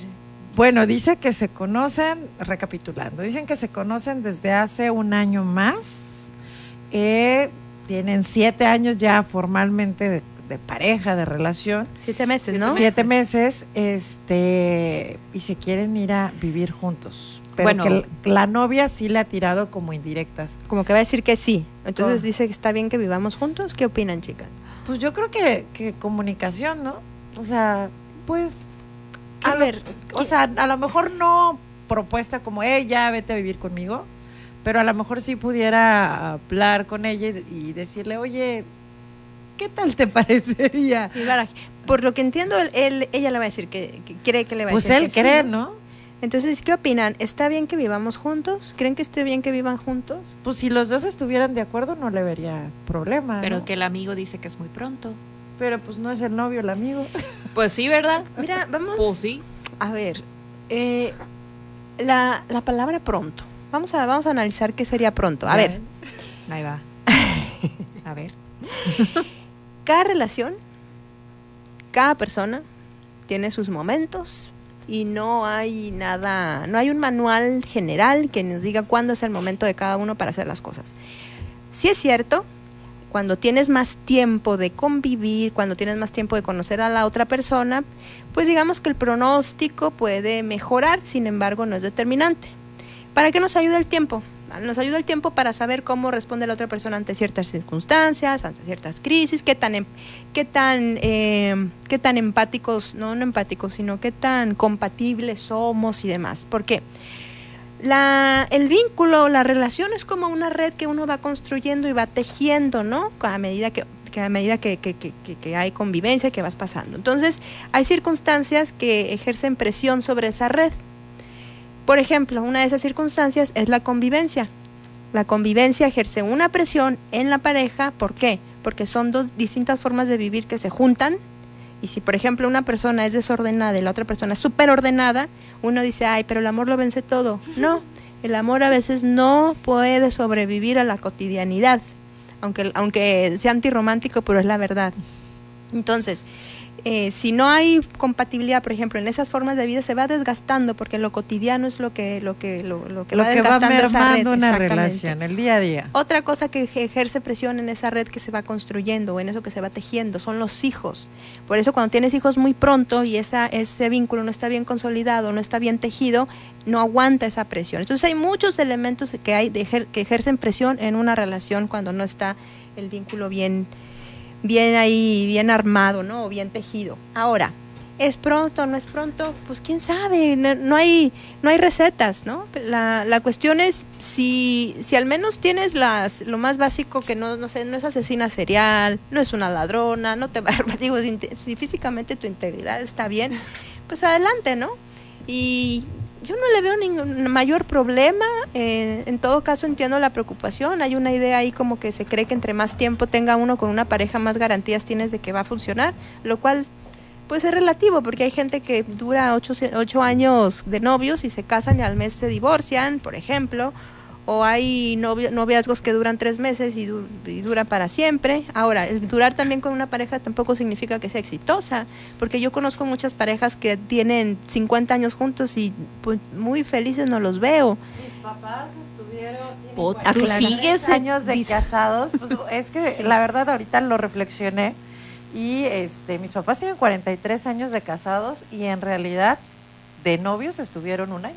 bueno, dice que se conocen, recapitulando, dicen que se conocen desde hace un año más. Eh, tienen siete años ya formalmente de, de pareja, de relación. Siete meses, ¿no? Siete meses, este, y se quieren ir a vivir juntos. Pero Bueno. que la novia sí le ha tirado como indirectas. Como que va a decir que sí. Entonces Oh. dice que está bien que vivamos juntos. ¿Qué opinan, chicas? Pues yo creo que, que comunicación, ¿no? O sea, pues, A lo- ver, o sea, a lo mejor no propuesta como ella, vete a vivir conmigo, pero a lo mejor sí pudiera hablar con ella y, y decirle, oye, ¿qué tal te parecería? Por lo que entiendo, él, él- ella le va a decir que, que cree que le va a Pues decir él que sí, cree, ¿no? Entonces, ¿qué opinan? ¿Está bien que vivamos juntos? ¿Creen que esté bien que vivan juntos? Pues si los dos estuvieran de acuerdo no le vería problema. Pero ¿no? que el amigo dice que es muy pronto. Pero pues no es el novio el amigo. Pues sí, ¿verdad? Mira, vamos Pues sí. a ver. eh, la, la palabra pronto. Vamos a, vamos a analizar qué sería pronto. A ver, Ahí va. A ver. Cada relación, cada persona tiene sus momentos y no hay nada, no hay un manual general que nos diga cuándo es el momento de cada uno para hacer las cosas. Sí es cierto, cuando tienes más tiempo de convivir, cuando tienes más tiempo de conocer a la otra persona, pues digamos que el pronóstico puede mejorar, sin embargo no es determinante. ¿Para qué nos ayuda el tiempo? Nos ayuda el tiempo para saber cómo responde la otra persona ante ciertas circunstancias, ante ciertas crisis, qué tan, em- qué tan, eh, qué tan empáticos, no, no empáticos, sino qué tan compatibles somos y demás. ¿Por qué? La, el vínculo, la relación es como una red que uno va construyendo y va tejiendo, ¿no? A medida que, a medida que- que- que- que hay convivencia, que vas pasando. Entonces, hay circunstancias que ejercen presión sobre esa red. Por ejemplo, una de esas circunstancias es la convivencia. La convivencia ejerce una presión en la pareja. ¿Por qué? Porque son dos distintas formas de vivir que se juntan. Y si, por ejemplo, una persona es desordenada y la otra persona es súper ordenada, uno dice, ay, pero el amor lo vence todo. No, el amor a veces no puede sobrevivir a la cotidianidad, aunque, aunque sea antirromántico, pero es la verdad. Entonces, eh, si no hay compatibilidad, por ejemplo, en esas formas de vida se va desgastando porque lo cotidiano es lo que lo que lo, lo que Lo va que va desgastando esa red, mermando una relación, el día a día. Otra cosa que eje- ejerce presión en esa red que se va construyendo, o en eso que se va tejiendo, son los hijos. Por eso cuando tienes hijos muy pronto y esa, ese vínculo no está bien consolidado, no está bien tejido, no aguanta esa presión. Entonces hay muchos elementos que, hay de ejer- que ejercen presión en una relación cuando no está el vínculo bien, bien ahí, bien armado, ¿no? O bien tejido. Ahora, ¿es pronto no es pronto? Pues quién sabe, no, no hay, no hay recetas, ¿no? La, la cuestión es si, si al menos tienes las, lo más básico que no, no sé, no es asesina serial, no es una ladrona, no te va a digo, si físicamente tu integridad está bien, pues adelante, ¿no? Y yo no le veo ningún mayor problema. Eh, en todo caso entiendo la preocupación. Hay una idea ahí como que se cree que entre más tiempo tenga uno con una pareja, más garantías tienes de que va a funcionar, lo cual pues es relativo, porque hay gente que dura ocho, ocho años de novios y se casan y al mes se divorcian, por ejemplo. O hay novio- noviazgos que duran tres meses y, du- y duran para siempre. Ahora, el durar también con una pareja tampoco significa que sea exitosa, porque yo conozco muchas parejas que tienen 50 años juntos y pues, muy felices no los veo. Mis papás estuvieron tú 43 sigues años de casados, pues es que la verdad ahorita lo reflexioné y este mis papás tienen 43 años de casados y en realidad de novios estuvieron un año.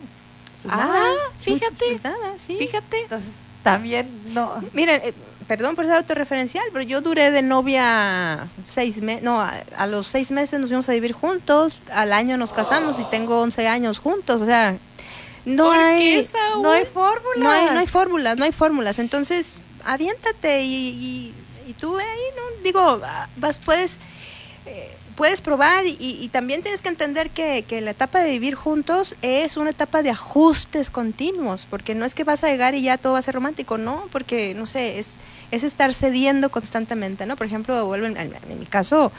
Ah, fíjate. Pues nada, sí. Fíjate. Entonces, también no Miren, eh, perdón por ser autorreferencial, pero yo duré de novia seis meses, no, a, a los seis meses nos fuimos a vivir juntos, al año nos casamos y tengo 11 años juntos, o sea, no ¿Por hay... qué, Saúl? no hay fórmula. No hay, no hay fórmulas, no hay fórmulas. Entonces, aviéntate y, y, y tú ve ahí, ¿no? Digo, vas, puedes, eh, puedes probar y, y también tienes que entender que, la etapa de vivir juntos es una etapa de ajustes continuos, porque no es que vas a llegar y ya todo va a ser romántico, no, porque, no sé, es, es estar cediendo constantemente, ¿no? Por ejemplo, vuelvo en, mi caso,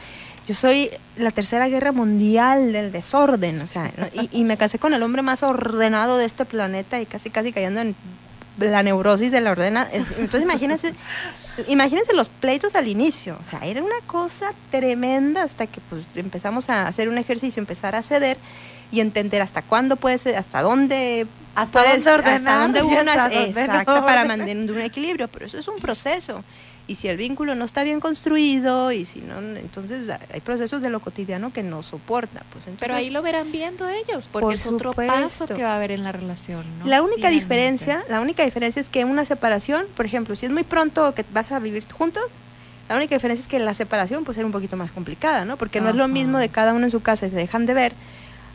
yo soy la tercera guerra mundial del desorden, o sea, y, y me casé con el hombre más ordenado de este planeta y casi casi cayendo en la neurosis de la ordena. Entonces imagínense, imagínense los pleitos al inicio, o sea, era una cosa tremenda hasta que pues empezamos a hacer un ejercicio, empezar a ceder y entender hasta cuándo puede ser, hasta dónde Hasta puedes- dónde ordenar hasta dónde unas, exacto, para mantener un equilibrio, pero eso es un proceso. Y si el vínculo no está bien construido y si no, entonces hay procesos de lo cotidiano que no soporta. Pues entonces, Pero ahí lo verán viendo ellos, porque Por es otro paso que va a haber en la relación, ¿no? La única Finalmente. diferencia, la única diferencia es que una separación, por ejemplo, si es muy pronto que vas a vivir juntos, la única diferencia es que la separación puede ser un poquito más complicada, ¿no? Porque no es lo mismo de cada uno en su casa y se dejan de ver,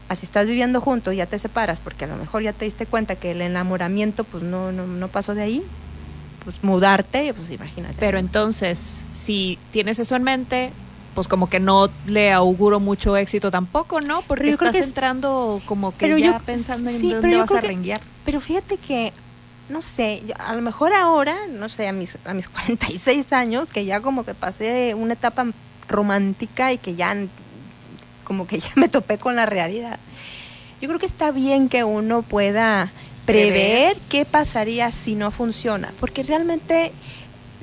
así estás viviendo juntos ya te separas, porque a lo mejor ya te diste cuenta que el enamoramiento pues no, no, no pasó de ahí, pues mudarte, pues imagínate. Pero entonces, si tienes eso en mente, pues como que no le auguro mucho éxito tampoco, ¿no? Porque yo estás que es- entrando como que ya yo- pensando en sí, dónde vas a que- renguear. Pero fíjate que, no sé, yo- a lo mejor ahora, no sé, a mis, a mis 46 años, que ya como que pasé una etapa romántica y que ya como que ya me topé con la realidad. Yo creo que está bien que uno pueda prever qué pasaría si no funciona, porque realmente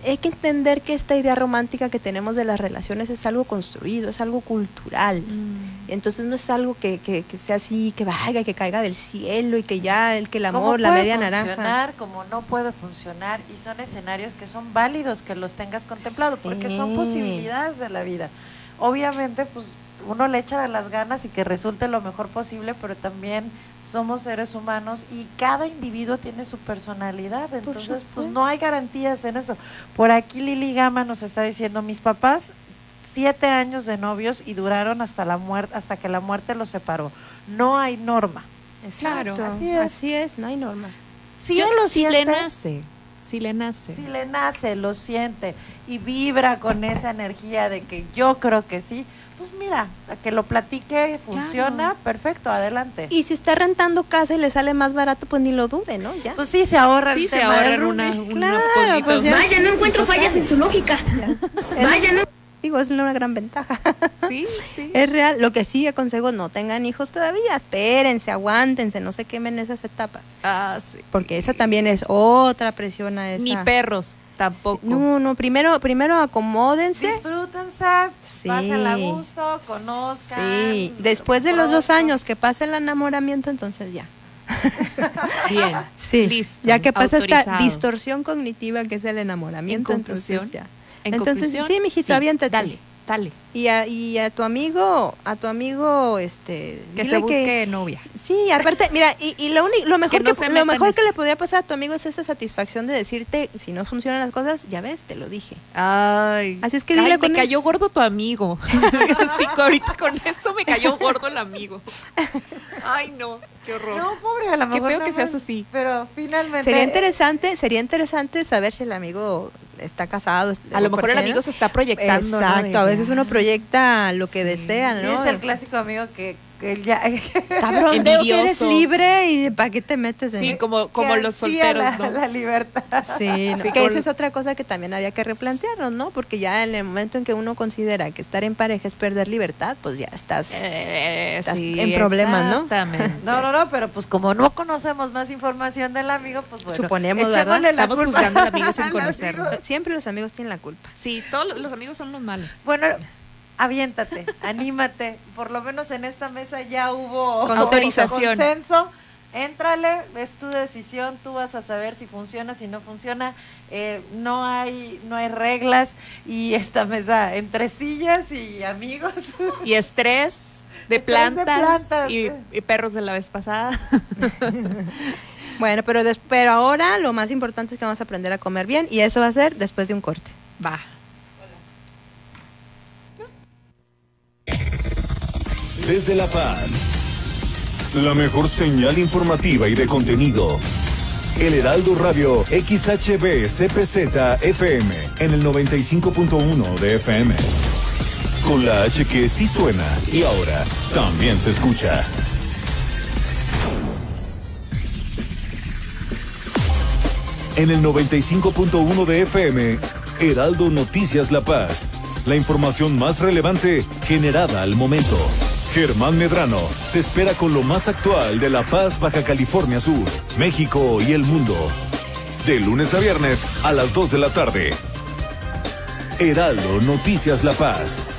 hay que entender que esta idea romántica que tenemos de las relaciones es algo construido, es algo cultural. Mm. Entonces no es algo que, que, que sea así, que vaya, que caiga del cielo y que ya el que el ¿Cómo amor, la puede media naranja. funcionar, como no puede funcionar y son escenarios que son válidos que los tengas contemplado porque son posibilidades de la vida. Obviamente, pues uno le echa las ganas y que resulte lo mejor posible, pero también somos seres humanos y cada individuo tiene su personalidad, entonces pues no hay garantías en eso. Por aquí Lili Gama nos está diciendo, mis papás siete años de novios y duraron hasta la muerte, hasta que la muerte los separó. No hay norma. Exacto, Claro. así es. Así es, no hay norma. Si Yo- él lo si le nace, si le nace. si le nace, lo siente y vibra con esa energía de que yo creo que sí, pues mira, a que lo platique, funciona, perfecto, adelante. Y si está rentando casa y le sale más barato, pues ni lo dude, ¿no? Ya. Pues sí, se ahorra Sí, el se tema ahorran una- una Claro, pues ya. Vaya, no encuentro fallas en su lógica. Vaya, no. Digo, es una gran ventaja. Sí, sí. Es real. Lo que sí aconsejo, no tengan hijos todavía. Espérense, aguántense, no se quemen esas etapas. Ah, sí. Porque esa también es otra presión a esa. Ni perros tampoco. No, no, primero, primero acomódense. Disfrútense Sí. pásenla a gusto, conozcan. Sí, después de los dos años que pasa el enamoramiento, entonces ya. Bien. Sí, Listo, ya que pasa esta autorizado. distorsión cognitiva que es el enamoramiento, En entonces ya. En entonces, conclusión, sí, mijito, sí, aviéntate. dale, dale. Y a, y a tu amigo, a tu amigo, este, Que se busque novia. Sí, aparte, mira, y, y lo, único- lo mejor, Que que, no lo mejor que le podría pasar a tu amigo es esa satisfacción de decirte, si no funcionan las cosas, ya ves, te lo dije. Ay. Así es que Ay, dile me con cayó eso. gordo tu amigo. sí, ahorita con eso me cayó gordo el amigo. Ay, no, qué horror. No, pobre, a lo Qué mejor feo nada que seas así. Pero finalmente. Sería interesante, sería interesante saber si el amigo está casado. A lo mejor el amigo se está proyectando. Exacto, a veces uno proyecta lo que desea, Sí, ¿no? es el clásico amigo que, que ya. Cabrón, veo que eres libre y ¿para qué te metes en Sí, como, como que los solteros, la, ¿no? la libertad. Sí, no, Sí, que esa es otra cosa que también había que replantearnos, ¿no? Porque ya en el momento en que uno considera que estar en pareja es perder libertad, pues ya estás, Eh, estás sí, en problemas, ¿no? exactamente. No, no, no, pero pues como no conocemos más información del amigo, pues bueno. Suponemos, ¿verdad? la Estamos culpa juzgando al amigo sin conocerlo. Siempre los amigos tienen la culpa. Sí, todos los amigos son los malos. Bueno, aviéntate, anímate. Por lo menos en esta mesa ya hubo Con autorización. consenso. Éntrale, es tu decisión, tú vas a saber si funciona, si no funciona. Eh, no hay no hay reglas y esta mesa entre sillas y amigos. Y estrés de Estrés de plantas, plantas. Y, y perros de la vez pasada. Bueno, pero, des- pero ahora lo más importante es que vamos a aprender a comer bien y eso va a ser después de un corte. Va. Desde La Paz. La mejor señal informativa y de contenido. El Heraldo Radio XHB CPZ FM en el 95.1 de FM. Con la H que sí suena y ahora también se escucha. En el 95.1 de FM, Heraldo Noticias La Paz. La información más relevante generada al momento. Germán Medrano te espera con lo más actual de La Paz, Baja California Sur, México y el mundo. De lunes a viernes a las 2 de la tarde. Heraldo Noticias La Paz.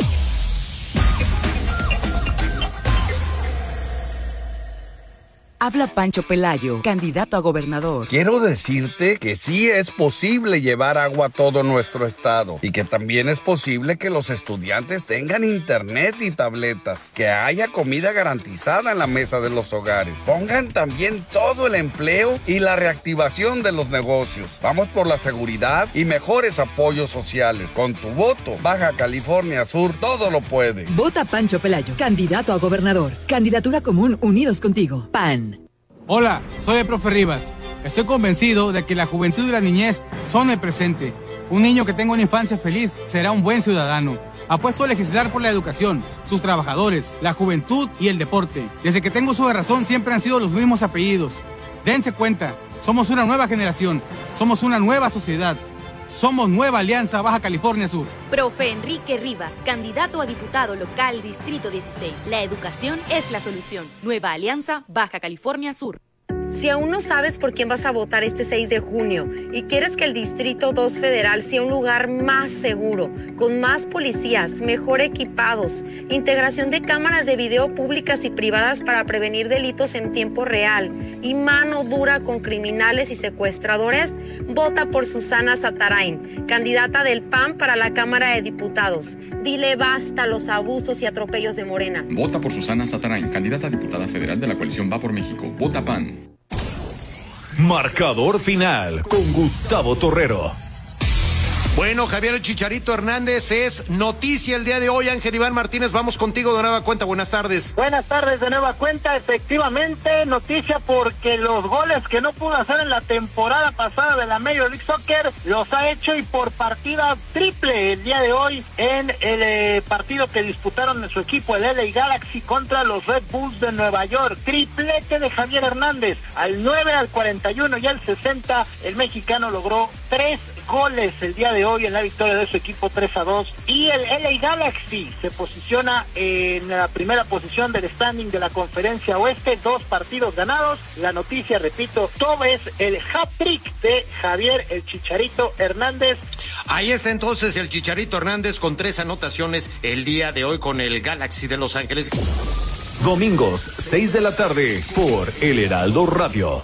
Habla Pancho Pelayo, candidato a gobernador. Quiero decirte que sí es posible llevar agua a todo nuestro estado y que también es posible que los estudiantes tengan internet y tabletas, que haya comida garantizada en la mesa de los hogares. Pongan también todo el empleo y la reactivación de los negocios. Vamos por la seguridad y mejores apoyos sociales. Con tu voto, Baja California Sur todo lo puede. Vota Pancho Pelayo, candidato a gobernador. Candidatura común, unidos contigo. PAN. Hola, soy el profe Rivas. Estoy convencido de que la juventud y la niñez son el presente. Un niño que tenga una infancia feliz será un buen ciudadano. Apuesto a legislar por la educación, sus trabajadores, la juventud y el deporte. Desde que tengo su razón siempre han sido los mismos apellidos. Dense cuenta, somos una nueva generación, somos una nueva sociedad. Somos Nueva Alianza Baja California Sur. Profe Enrique Rivas, candidato a diputado local Distrito 16. La educación es la solución. Nueva Alianza Baja California Sur. Si aún no sabes por quién vas a votar este 6 de junio y quieres que el Distrito 2 Federal sea un lugar más seguro, con más policías, mejor equipados, integración de cámaras de video públicas y privadas para prevenir delitos en tiempo real y mano dura con criminales y secuestradores, vota por Susana Satarain, candidata del PAN para la Cámara de Diputados. Dile basta los abusos y atropellos de Morena. Vota por Susana Satarain, candidata a diputada federal de la coalición Va por México. Vota PAN. Marcador final con Gustavo Torrero. Bueno, Javier el Chicharito Hernández es noticia el día de hoy. Ángel Iván Martínez, vamos contigo de nueva cuenta. Buenas tardes. Buenas tardes de nueva cuenta. Efectivamente, noticia porque los goles que no pudo hacer en la temporada pasada de la Major League Soccer los ha hecho y por partida triple el día de hoy en el eh, partido que disputaron en su equipo, el LA Galaxy, contra los Red Bulls de Nueva York. Triplete de Javier Hernández. Al 9, al 41 y al 60, el mexicano logró tres goles el día de hoy en la victoria de su equipo 3 a 2 y el LA Galaxy se posiciona en la primera posición del standing de la conferencia oeste, dos partidos ganados. La noticia, repito, todo es el hat-trick de Javier el Chicharito Hernández. Ahí está entonces el Chicharito Hernández con tres anotaciones el día de hoy con el Galaxy de Los Ángeles. Domingos, 6 de la tarde, por El Heraldo Radio.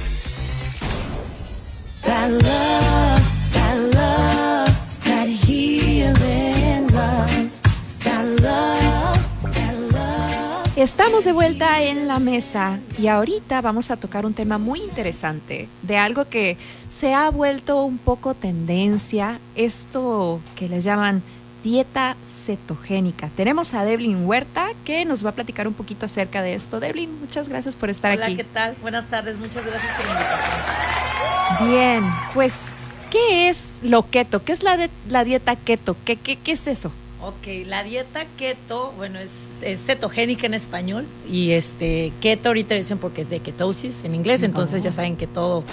Estamos de vuelta en la mesa y ahorita vamos a tocar un tema muy interesante de algo que se ha vuelto un poco tendencia, esto que les llaman dieta cetogénica. Tenemos a Devlin Huerta que nos va a platicar un poquito acerca de esto. Devlin, muchas gracias por estar Hola, aquí. ¿qué tal? Buenas tardes, muchas gracias por la invitación. Bien, pues, ¿qué es lo keto? ¿Qué es la, de- la dieta keto? ¿Qué, qué, ¿Qué es eso? Ok, la dieta keto, bueno, es, es cetogénica en español y este keto ahorita dicen porque es de ketosis en inglés, entonces ya saben que todo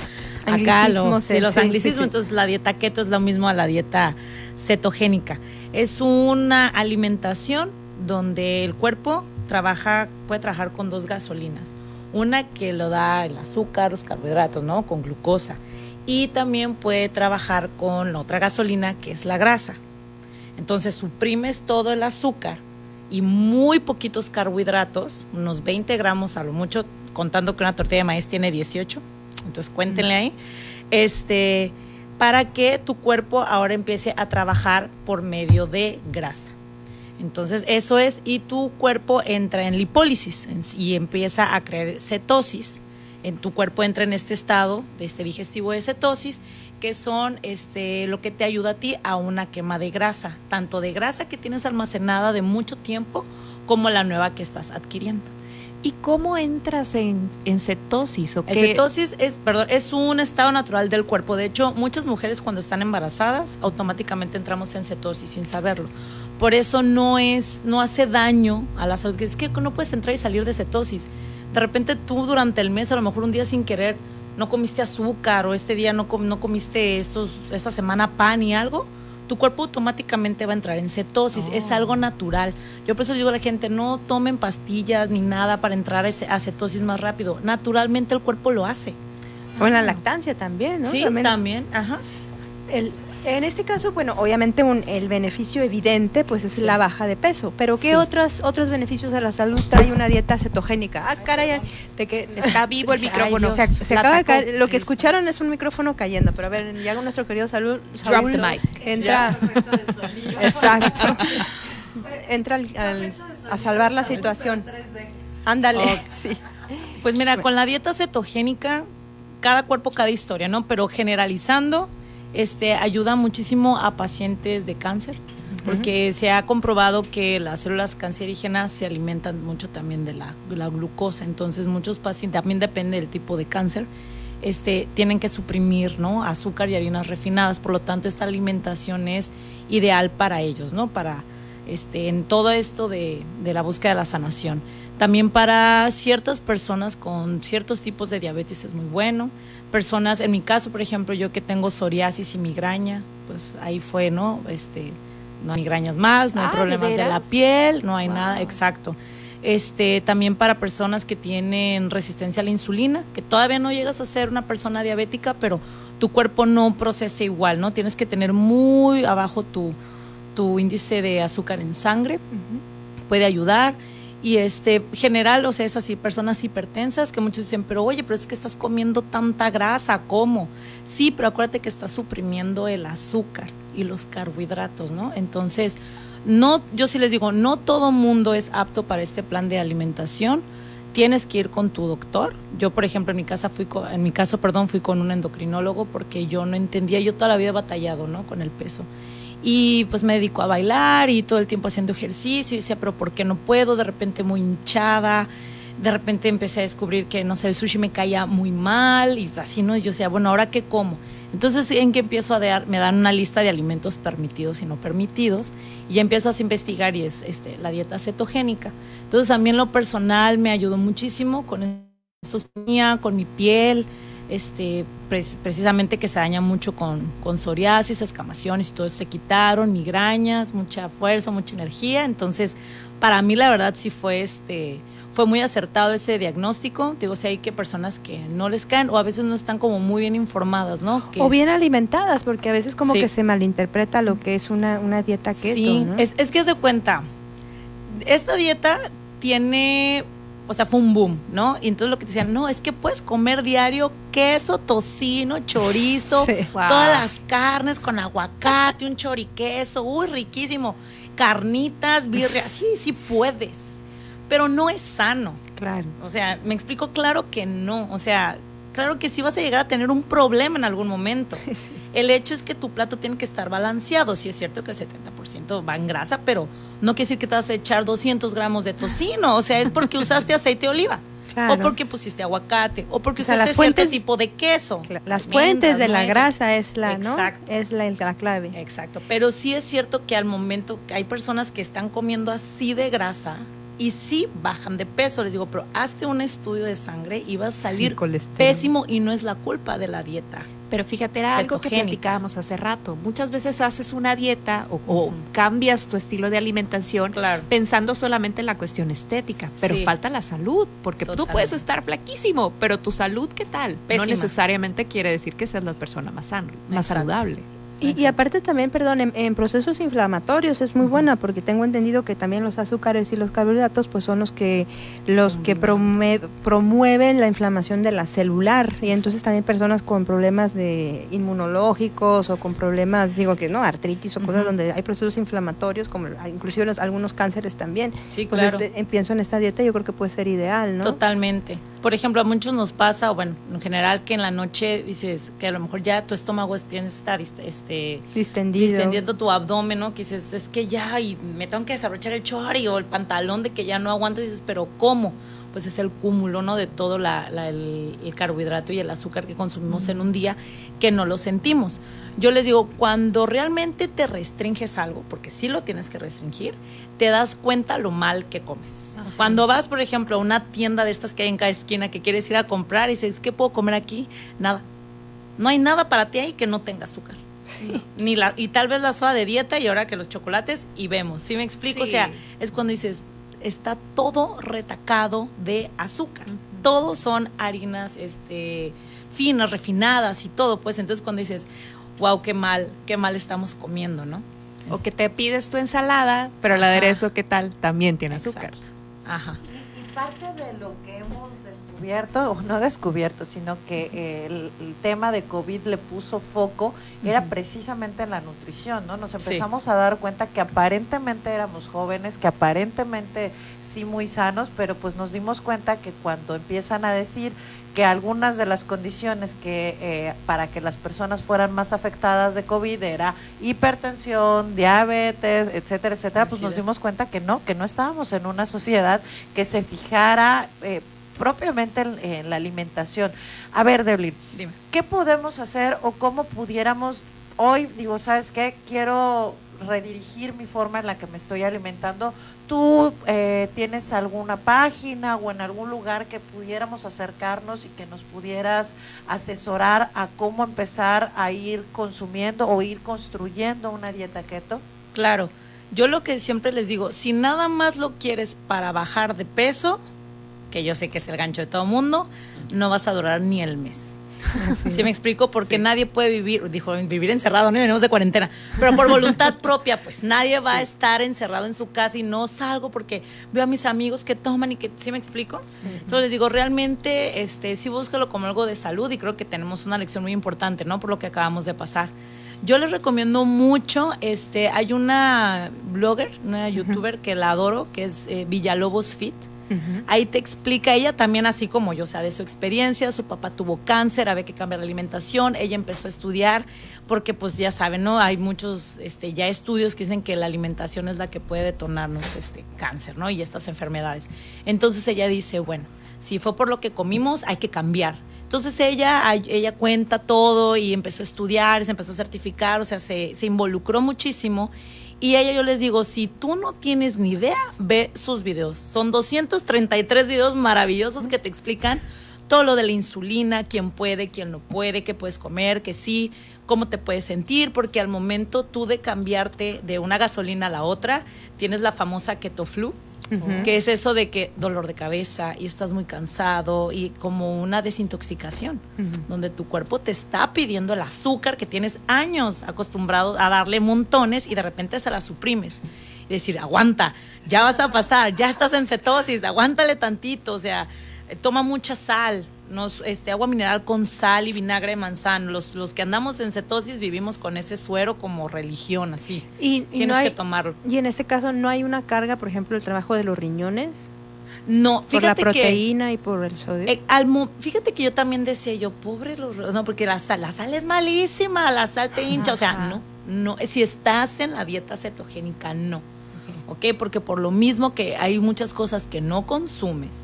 acá lo, sí, los sí, anglicismos, sí. entonces la dieta keto es lo mismo a la dieta cetogénica. Es una alimentación donde el cuerpo trabaja, puede trabajar con dos gasolinas. Una que lo da el azúcar, los carbohidratos, ¿no? Con glucosa. Y también puede trabajar con la otra gasolina que es la grasa. Entonces suprimes todo el azúcar y muy poquitos carbohidratos, unos 20 gramos a lo mucho, contando que una tortilla de maíz tiene 18. Entonces cuéntenle ahí. Este, para que tu cuerpo ahora empiece a trabajar por medio de grasa. Entonces eso es, y tu cuerpo entra en lipólisis y empieza a crear cetosis. En tu cuerpo entra en este estado de este digestivo de cetosis, que son este lo que te ayuda a ti a una quema de grasa, tanto de grasa que tienes almacenada de mucho tiempo como la nueva que estás adquiriendo. ¿Y cómo entras en, en cetosis? ¿O El qué? cetosis es, perdón, es un estado natural del cuerpo. De hecho, muchas mujeres cuando están embarazadas automáticamente entramos en cetosis sin saberlo. Por eso no es, no hace daño a la salud. Es que no puedes entrar y salir de cetosis. De repente tú durante el mes, a lo mejor un día sin querer, no comiste azúcar o este día no, com- no comiste estos, esta semana pan y algo, tu cuerpo automáticamente va a entrar en cetosis. Es algo natural. Yo por eso digo a la gente, no tomen pastillas ni nada para entrar a, cetosis más rápido. Naturalmente el cuerpo lo hace. O en la lactancia también, ¿no? Sí, también, ajá. El, en este caso, bueno, obviamente un- el beneficio evidente pues es la baja de peso, pero ¿qué Sí. otros otros beneficios a la salud trae una dieta cetogénica? Ah, caray, de que Está vivo el micrófono. se, acaba de caer- lo que escucharon es un micrófono cayendo, pero a ver, ya nuestro querido salud, Drop Saúl the mic. entra Exacto. Entra al- al- a salvar la situación. Ándale. Ok. Pues mira, con la dieta cetogénica, cada cuerpo, cada historia, ¿no? Pero generalizando, este, ayuda muchísimo a pacientes de cáncer, porque se ha comprobado que las células cancerígenas se alimentan mucho también de la, de la glucosa. Entonces, muchos pacientes, también depende del tipo de cáncer, este, tienen que suprimir, ¿no? Azúcar y harinas refinadas. Por lo tanto, esta alimentación es ideal para ellos, ¿no? Para, este, en todo esto de, de la búsqueda de la sanación. También para ciertas personas con ciertos tipos de diabetes es muy bueno. Personas, en mi caso, por ejemplo, yo que tengo psoriasis y migraña, pues ahí fue, ¿no? Este, no hay migrañas más, no hay Ah, ¿de problemas de, la piel, no hay nada, exacto. Este, también para personas que tienen resistencia a la insulina, que todavía no llegas a ser una persona diabética, pero tu cuerpo no procesa igual, ¿no? Tienes que tener muy abajo tu, tu índice de azúcar en sangre, puede ayudar. Y este, general, o sea, es así, personas hipertensas que muchos dicen, pero oye, pero es que estás comiendo tanta grasa, ¿cómo? Sí, pero acuérdate que estás suprimiendo el azúcar y los carbohidratos, ¿no? Entonces, no, yo sí les digo, no todo mundo es apto para este plan de alimentación. Tienes que ir con tu doctor. Yo, por ejemplo, en mi casa fui con- en mi caso, perdón, fui con un endocrinólogo porque yo no entendía, yo toda la vida he batallado, ¿no? Con el peso. Y pues me dedico a bailar y todo el tiempo haciendo ejercicio y decía, pero ¿por qué no puedo? De repente muy hinchada. De repente empecé a descubrir que, no sé, el sushi me caía muy mal y así, ¿no? Y yo decía, bueno, ¿ahora qué como? Entonces, ¿en qué empiezo a dar? Me dan una lista de alimentos permitidos y no permitidos y ya empiezo a investigar y es este, la dieta cetogénica. Entonces, a mí en lo personal me ayudó muchísimo con esto tenía, con mi piel, este, precisamente que se daña mucho con, con psoriasis, escamaciones y todo eso se quitaron, migrañas, mucha fuerza, mucha energía. Entonces, para mí la verdad sí fue este fue muy acertado ese diagnóstico. Digo, si hay que personas que no les caen o a veces no están como muy bien informadas, ¿no? Que O es- bien alimentadas, porque a veces como Sí. que se malinterpreta lo que es una, una dieta keto. Sí, ¿no? es, es que es de cuenta. Esta dieta tiene, o sea, fue un boom, ¿no? Y entonces lo que te decían, no, es que puedes comer diario queso, tocino, chorizo, Sí. todas las carnes con aguacate, un choriqueso, uy, riquísimo. Carnitas, birria, sí, sí puedes. Pero no es sano. Claro. O sea, me explico claro que no. O sea, claro que sí vas a llegar a tener un problema en algún momento. El hecho es que tu plato tiene que estar balanceado. Sí es cierto que el 70% va en grasa, pero no quiere decir que te vas a echar 200 gramos de tocino. O sea, es porque usaste aceite de oliva. Claro. O porque pusiste aguacate. O porque O sea, usaste las fuentes- cierto tipo de queso. Las fuentes de la nueces. grasa es la, ¿no? Exacto. Es la, la clave. Exacto, pero sí es cierto que al momento que hay personas que están comiendo así de grasa y sí bajan de peso, les digo, pero hazte un estudio de sangre y vas a salir pésimo y no es la culpa de la dieta. Pero fíjate, era algo que platicábamos hace rato. Muchas veces haces una dieta o, o cambias tu estilo de alimentación pensando solamente en la cuestión estética, pero Sí. falta la salud, porque tú Totalmente. puedes estar flaquísimo, pero tu salud, ¿qué tal? Pésima. No necesariamente quiere decir que seas la persona más, sano, más Exacto. saludable. Y, y aparte también, perdón, en, en procesos inflamatorios es muy buena porque tengo entendido que también los azúcares y los carbohidratos pues son los que los que promue- promueven la inflamación de la celular y entonces también personas con problemas de inmunológicos o con problemas digo que no artritis o cosas donde hay procesos inflamatorios como inclusive los, algunos cánceres también. Sí, pues claro. este, pienso en esta dieta yo creo que puede ser ideal, ¿no? Totalmente. Por ejemplo, a muchos nos pasa, o bueno, en general que en la noche dices que a lo mejor ya tu estómago es- tienes que estar este, Distendido. distendiendo tu abdomen, ¿no? Que dices, es que ya, y me tengo que desabrochar el chori o el pantalón de que ya no aguanto. Y dices, pero ¿cómo? Pues es el cúmulo, ¿no? De todo la, la- el, el carbohidrato y el azúcar que consumimos en un día que no lo sentimos. Yo les digo, cuando realmente te restringes algo, porque sí lo tienes que restringir, te das cuenta lo mal que comes. Cuando vas, por ejemplo, a una tienda de estas que hay en cada esquina que quieres ir a comprar y dices, ¿qué puedo comer aquí? Nada. No hay nada para ti ahí que no tenga azúcar. Ni la, y tal vez la soda de dieta y ahora que los chocolates y vemos. ¿Sí me explico? O sea, es cuando dices, está todo retacado de azúcar. Todos son harinas este, finas, refinadas y todo. Pues entonces cuando dices, wow, qué mal, qué mal estamos comiendo, ¿no? O que te pides tu ensalada, pero el aderezo, ¿qué tal? También tiene azúcar. Ajá. Y parte de lo que hemos descubierto, o no descubierto, sino que eh, el, el tema de COVID le puso foco, era precisamente en la nutrición, ¿no? Nos Sí. empezamos a dar cuenta que aparentemente éramos jóvenes, que aparentemente sí muy sanos, pero pues nos dimos cuenta que cuando empiezan a decir que algunas de las condiciones que eh, para que las personas fueran más afectadas de COVID era hipertensión, diabetes, etcétera, etcétera, pues nos dimos cuenta que no, que no estábamos en una sociedad que se fijara eh, propiamente en, en la alimentación. A ver, Deblin, Dime. ¿qué podemos hacer o cómo pudiéramos hoy, digo, ¿sabes qué? Quiero redirigir mi forma en la que me estoy alimentando. ¿Tú eh, tienes alguna página o en algún lugar que pudiéramos acercarnos y que nos pudieras asesorar a cómo empezar a ir consumiendo o ir construyendo una dieta keto? Claro, yo lo que siempre les digo, si nada más lo quieres para bajar de peso, que yo sé que es el gancho de todo mundo, no vas a durar ni el mes. ¿Sí me explico? Porque nadie puede vivir, dijo, vivir encerrado, no venimos de cuarentena, pero por voluntad propia, pues nadie va a estar encerrado en su casa y no salgo porque veo a mis amigos que toman y que, ¿sí me explico? Entonces les digo, realmente, este, sí búscalo como algo de salud y creo que tenemos una lección muy importante, ¿no? Por lo que acabamos de pasar. Yo les recomiendo mucho, este, hay una blogger, una youtuber que la adoro, que es eh, Villalobos Fit. Ahí te explica ella también así como yo, o sea, de su experiencia, su papá tuvo cáncer, había que cambiar la alimentación, ella empezó a estudiar porque pues ya saben, ¿no? Hay muchos este ya estudios que dicen que la alimentación es la que puede detonarnos este cáncer, ¿no? Y estas enfermedades. Entonces ella dice, bueno, si fue por lo que comimos, hay que cambiar. Entonces ella, ella cuenta todo y empezó a estudiar, se empezó a certificar, o sea, se, se involucró muchísimo. Y ella yo les digo, si tú no tienes ni idea, ve sus videos. Son 233 videos maravillosos que te explican todo lo de la insulina, quién puede, quién no puede, qué puedes comer, que sí, cómo te puedes sentir, porque al momento tú de cambiarte de una gasolina a la otra, tienes la famosa keto que es eso de que dolor de cabeza y estás muy cansado y como una desintoxicación, donde tu cuerpo te está pidiendo el azúcar que tienes años acostumbrado a darle montones y de repente se la suprimes. Y decir, aguanta, ya vas a pasar, ya estás en cetosis, aguántale tantito, o sea, eh, toma mucha sal, nos, este, agua mineral con sal y vinagre de manzano. Los, los que andamos en cetosis vivimos con ese suero como religión, así. Y, y Tienes no hay- que tomarlo. Y en este caso no hay una carga, por ejemplo, el trabajo de los riñones. No, por la fíjate que- proteína y por el sodio. Eh, al fíjate que yo también decía yo, pobre los no, porque la sal, la sal es malísima, la sal te hincha, o sea, no, no, si estás en la dieta cetogénica, no, ¿ok? Porque por lo mismo que hay muchas cosas que no consumes,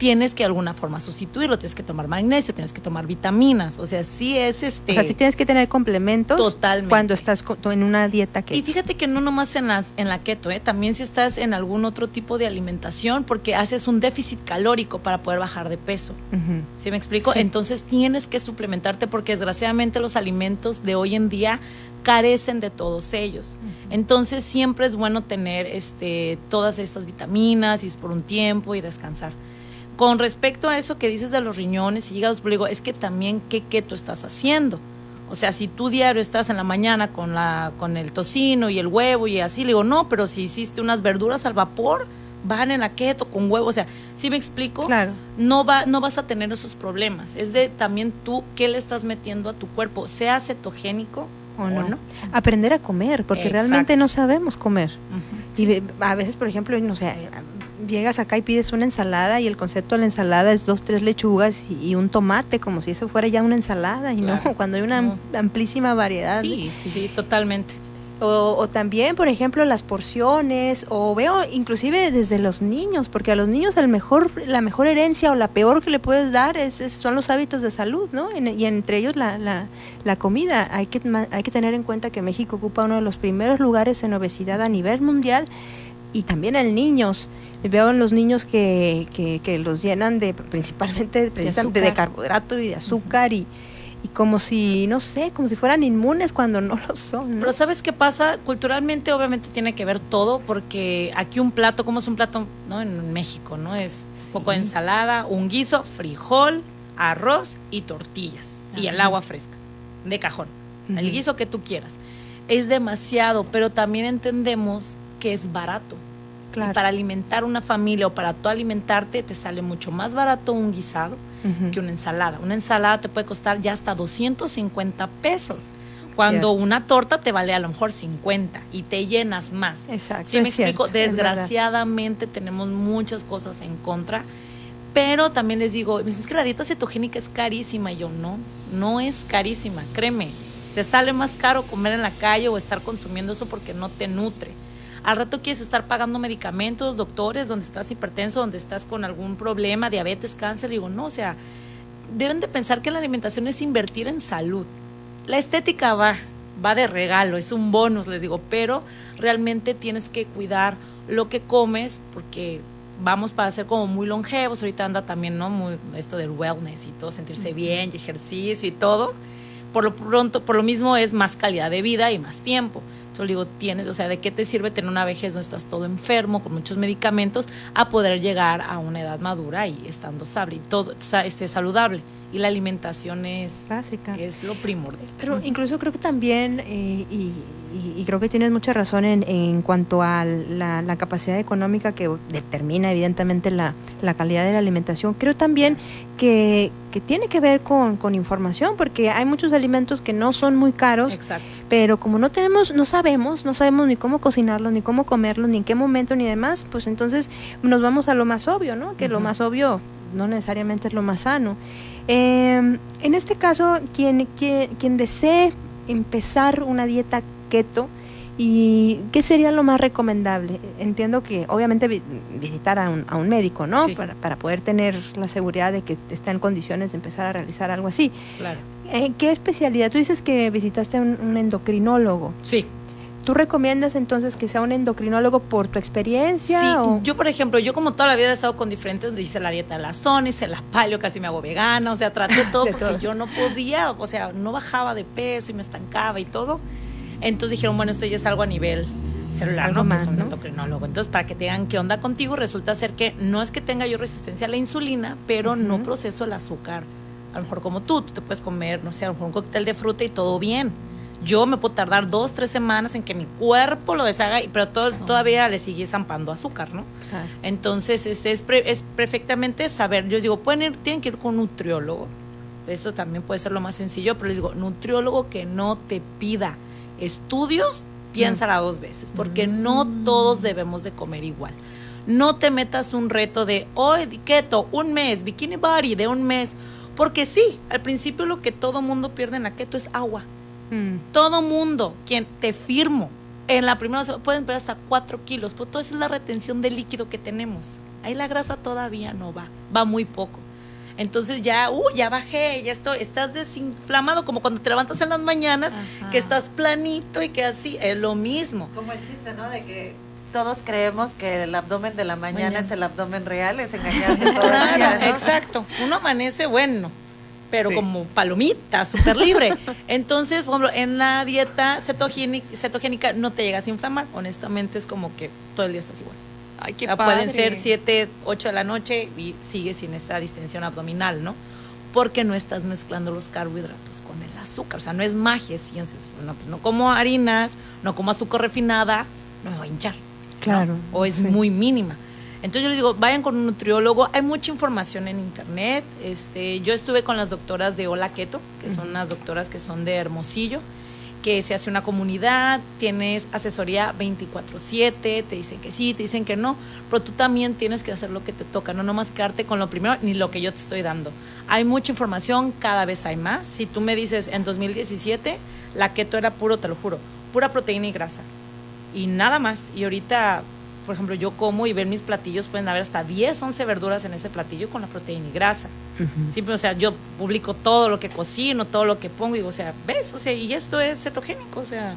tienes que de alguna forma sustituirlo, tienes que tomar magnesio, tienes que tomar vitaminas, o sea, sí es este... o sea, sí tienes que tener complementos Totalmente. cuando estás en una dieta que Y fíjate que no nomás en, las, en la keto, ¿eh? también si estás en algún otro tipo de alimentación, porque haces un déficit calórico para poder bajar de peso. Ujú. ¿Sí me explico? Sí. Entonces tienes que suplementarte porque desgraciadamente los alimentos de hoy en día carecen de todos ellos. Entonces siempre es bueno tener este todas estas vitaminas y es por un tiempo y descansar. Con respecto a eso que dices de los riñones y hígados, digo, es que también qué keto estás haciendo. O sea, si tú diario estás en la mañana con la con el tocino y el huevo y así, le digo, no, pero si hiciste unas verduras al vapor, van en la keto con huevo, o sea, ¿sí me explico? Claro. No va no vas a tener esos problemas. Es de también tú qué le estás metiendo a tu cuerpo, sea cetogénico o o no. no. Aprender a comer, porque Exacto. realmente no sabemos comer. Y de- a veces, por ejemplo, no sé, llegas acá y pides una ensalada y el concepto de la ensalada es dos, tres lechugas y, y un tomate, como si eso fuera ya una ensalada, y Claro. no, cuando hay una amplísima variedad. Sí, sí, sí, totalmente. O, o también, por ejemplo, las porciones, o veo inclusive desde los niños, porque a los niños el mejor, la mejor herencia o la peor que le puedes dar es, es- son los hábitos de salud, ¿no? En- y entre ellos la, la, la comida. Hay que, hay que tener en cuenta que México ocupa uno de los primeros lugares en obesidad a nivel mundial y también en niños. Veo en los niños que, que, que los llenan de principalmente precisamente de, azúcar. carbohidrato y de azúcar y, y como si, no sé, como si fueran inmunes cuando no lo son. ¿no? Pero ¿sabes qué pasa? Culturalmente obviamente tiene que ver todo porque aquí un plato, ¿cómo es un plato no en México? ¿no? Es un poco de ensalada, un guiso, frijol, arroz y tortillas y el Ajá. agua fresca de cajón. El guiso que tú quieras. Es demasiado, pero también entendemos que es barato. Claro. Y para alimentar una familia o para tú alimentarte te sale mucho más barato un guisado que una ensalada. Una ensalada te puede costar ya hasta 250 pesos. Cuando Cierto. una torta te vale a lo mejor 50 y te llenas más. Exacto, ¿Sí me cierto, explico? Desgraciadamente tenemos muchas cosas en contra. Pero también les digo, me dicen, es que la dieta cetogénica es carísima. Y yo, no, no es carísima, créeme. Te sale más caro comer en la calle o estar consumiendo eso porque no te nutre. Al rato quieres estar pagando medicamentos, doctores, donde estás hipertenso, donde estás con algún problema, diabetes, cáncer. Digo, no, o sea, deben de pensar que la alimentación es invertir en salud. La estética va, va de regalo, es un bonus, les digo, pero realmente tienes que cuidar lo que comes porque vamos para ser como muy longevos. Ahorita anda también, ¿no? Muy esto del wellness y todo, sentirse bien y ejercicio y todo. Por lo pronto, por lo mismo es más calidad de vida y más tiempo. Entonces digo, tienes, o sea, ¿de qué te sirve tener una vejez donde estás todo enfermo, con muchos medicamentos, a poder llegar a una edad madura y estando sable y todo, o sea, este, saludable? Y la alimentación es, Básica. es lo primordial. Pero incluso creo que también, eh, y, y- y creo que tienes mucha razón en, en cuanto a la, la capacidad económica que determina evidentemente la, la calidad de la alimentación, creo también que, que tiene que ver con, con información, porque hay muchos alimentos que no son muy caros, Exacto. pero como no tenemos, no sabemos, no sabemos ni cómo cocinarlos, ni cómo comerlos, ni en qué momento, ni demás, pues entonces nos vamos a lo más obvio, ¿no? Que lo más obvio no necesariamente es lo más sano. Eh, en este caso, quien, quien, quien desee empezar una dieta keto, ¿y qué sería lo más recomendable? Entiendo que obviamente vi- visitar a un, a un médico, ¿no? Sí. Para, para poder tener la seguridad de que está en condiciones de empezar a realizar algo así. Claro. Eh, ¿Qué especialidad? Tú dices que visitaste a un, un endocrinólogo. Sí. ¿Tú recomiendas entonces que sea un endocrinólogo por tu experiencia? Sí, o- yo por ejemplo, yo como toda la vida he estado con diferentes, hice la dieta de la zona, hice la paleo, casi me hago vegana, o sea, traté todo porque todos. yo no podía, o sea, no bajaba de peso y me estancaba y todo. Entonces dijeron, bueno, esto ya es algo a nivel celular, Algo ¿no? Más, es un ¿no? endocrinólogo. Entonces, para que te digan qué onda contigo, resulta ser que no es que tenga yo resistencia a la insulina, pero no proceso el azúcar. A lo mejor como tú, tú te puedes comer, no sé, a lo mejor un cóctel de fruta y todo bien. Yo me puedo tardar dos, tres semanas en que mi cuerpo lo deshaga, pero todo- todavía le sigue zampando azúcar, ¿no? Ah. Entonces, es, pre- es perfectamente saber. Yo les digo, pueden ir, tienen que ir con un nutriólogo. Eso también puede ser lo más sencillo, pero les digo, nutriólogo que no te pida estudios, piénsala dos veces, porque no todos debemos de comer igual. No te metas un reto de hoy keto, un mes, bikini body de un mes, porque sí, al principio lo que todo mundo pierde en la keto es agua. Mm. Todo mundo, quien te firmo, en la primera semana pueden perder hasta 4 kilos, pero toda esa es la retención de líquido que tenemos. Ahí la grasa todavía no va, va muy poco. Entonces ya, uh, ya bajé, ya estoy, estás desinflamado, como cuando te levantas en las mañanas, que estás planito y que así, es lo mismo. Como el chiste, ¿no? De que todos creemos que el abdomen de la mañana, Mañana. es el abdomen real, es engañarse todo el día, exacto. Uno amanece bueno, pero Sí. como palomita, súper libre. Entonces, por ejemplo, en la dieta cetogénica, cetogénica no te llegas a inflamar. Honestamente, es como que todo el día estás igual. Ay, qué O sea, Pueden padre. ser 7, 8 de la noche y sigues sin esta distensión abdominal, ¿no? Porque no estás mezclando los carbohidratos con el azúcar. O sea, no es magia, es ciencia. No, pues no como harinas, no como azúcar refinada, no me voy a hinchar. ¿no? Claro, O es sí. muy mínima. Entonces yo les digo, vayan con un nutriólogo. Hay mucha información en internet. Este, yo estuve con las doctoras de Hola Keto, que son unas doctoras que son de Hermosillo, que se hace una comunidad, tienes asesoría 24/7, te dicen que sí, te dicen que no, pero tú también tienes que hacer lo que te toca, no nomás quedarte con lo primero ni lo que yo te estoy dando. Hay mucha información, cada vez hay más. Si tú me dices en 2017, la keto era puro, te lo juro, pura proteína y grasa y nada más. Y ahorita, por ejemplo, yo como y ven mis platillos, pueden haber hasta 10, 11 verduras en ese platillo con la proteína y grasa. Siempre, o sea, yo publico todo lo que cocino, todo lo que pongo, y digo, o sea, ¿ves? O sea, y esto es cetogénico, o sea,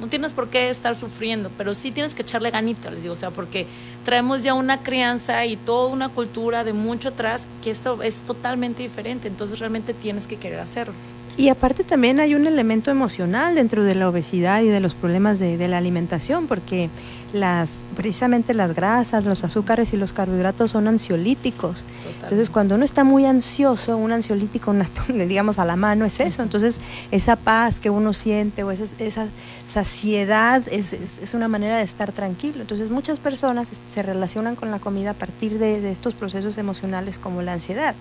no tienes por qué estar sufriendo, pero sí tienes que echarle ganita, les digo, o sea, porque traemos ya una crianza y toda una cultura de mucho atrás que esto es totalmente diferente, entonces realmente tienes que querer hacerlo. Y aparte también hay un elemento emocional dentro de la obesidad y de los problemas de, de la alimentación, porque las, precisamente las grasas, los azúcares y los carbohidratos son ansiolíticos. Entonces, cuando uno está muy ansioso, un ansiolítico, digamos, a la mano es eso. Entonces, esa paz que uno siente o esa, esa saciedad es, es- es una manera de estar tranquilo. Entonces, muchas personas se relacionan con la comida a partir de, de estos procesos emocionales como la ansiedad.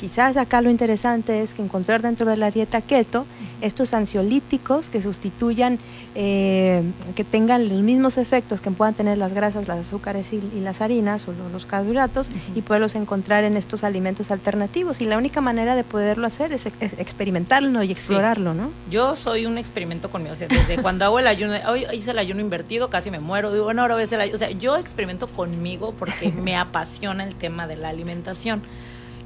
Quizás acá lo interesante es que encontrar dentro de la dieta keto estos ansiolíticos que sustituyan, eh, que tengan los mismos efectos que puedan tener las grasas, los azúcares y, y las harinas o lo- los carbohidratos y poderlos encontrar en estos alimentos alternativos. Y la única manera de poderlo hacer es, ex- experimentarlo y explorarlo, ¿no? Yo soy un experimento conmigo, o sea, desde cuando hago el ayuno, hoy hice el ayuno invertido, casi me muero, digo, bueno, ahora voy a hacer el ayuno, o sea, yo experimento conmigo porque me apasiona el tema de la alimentación.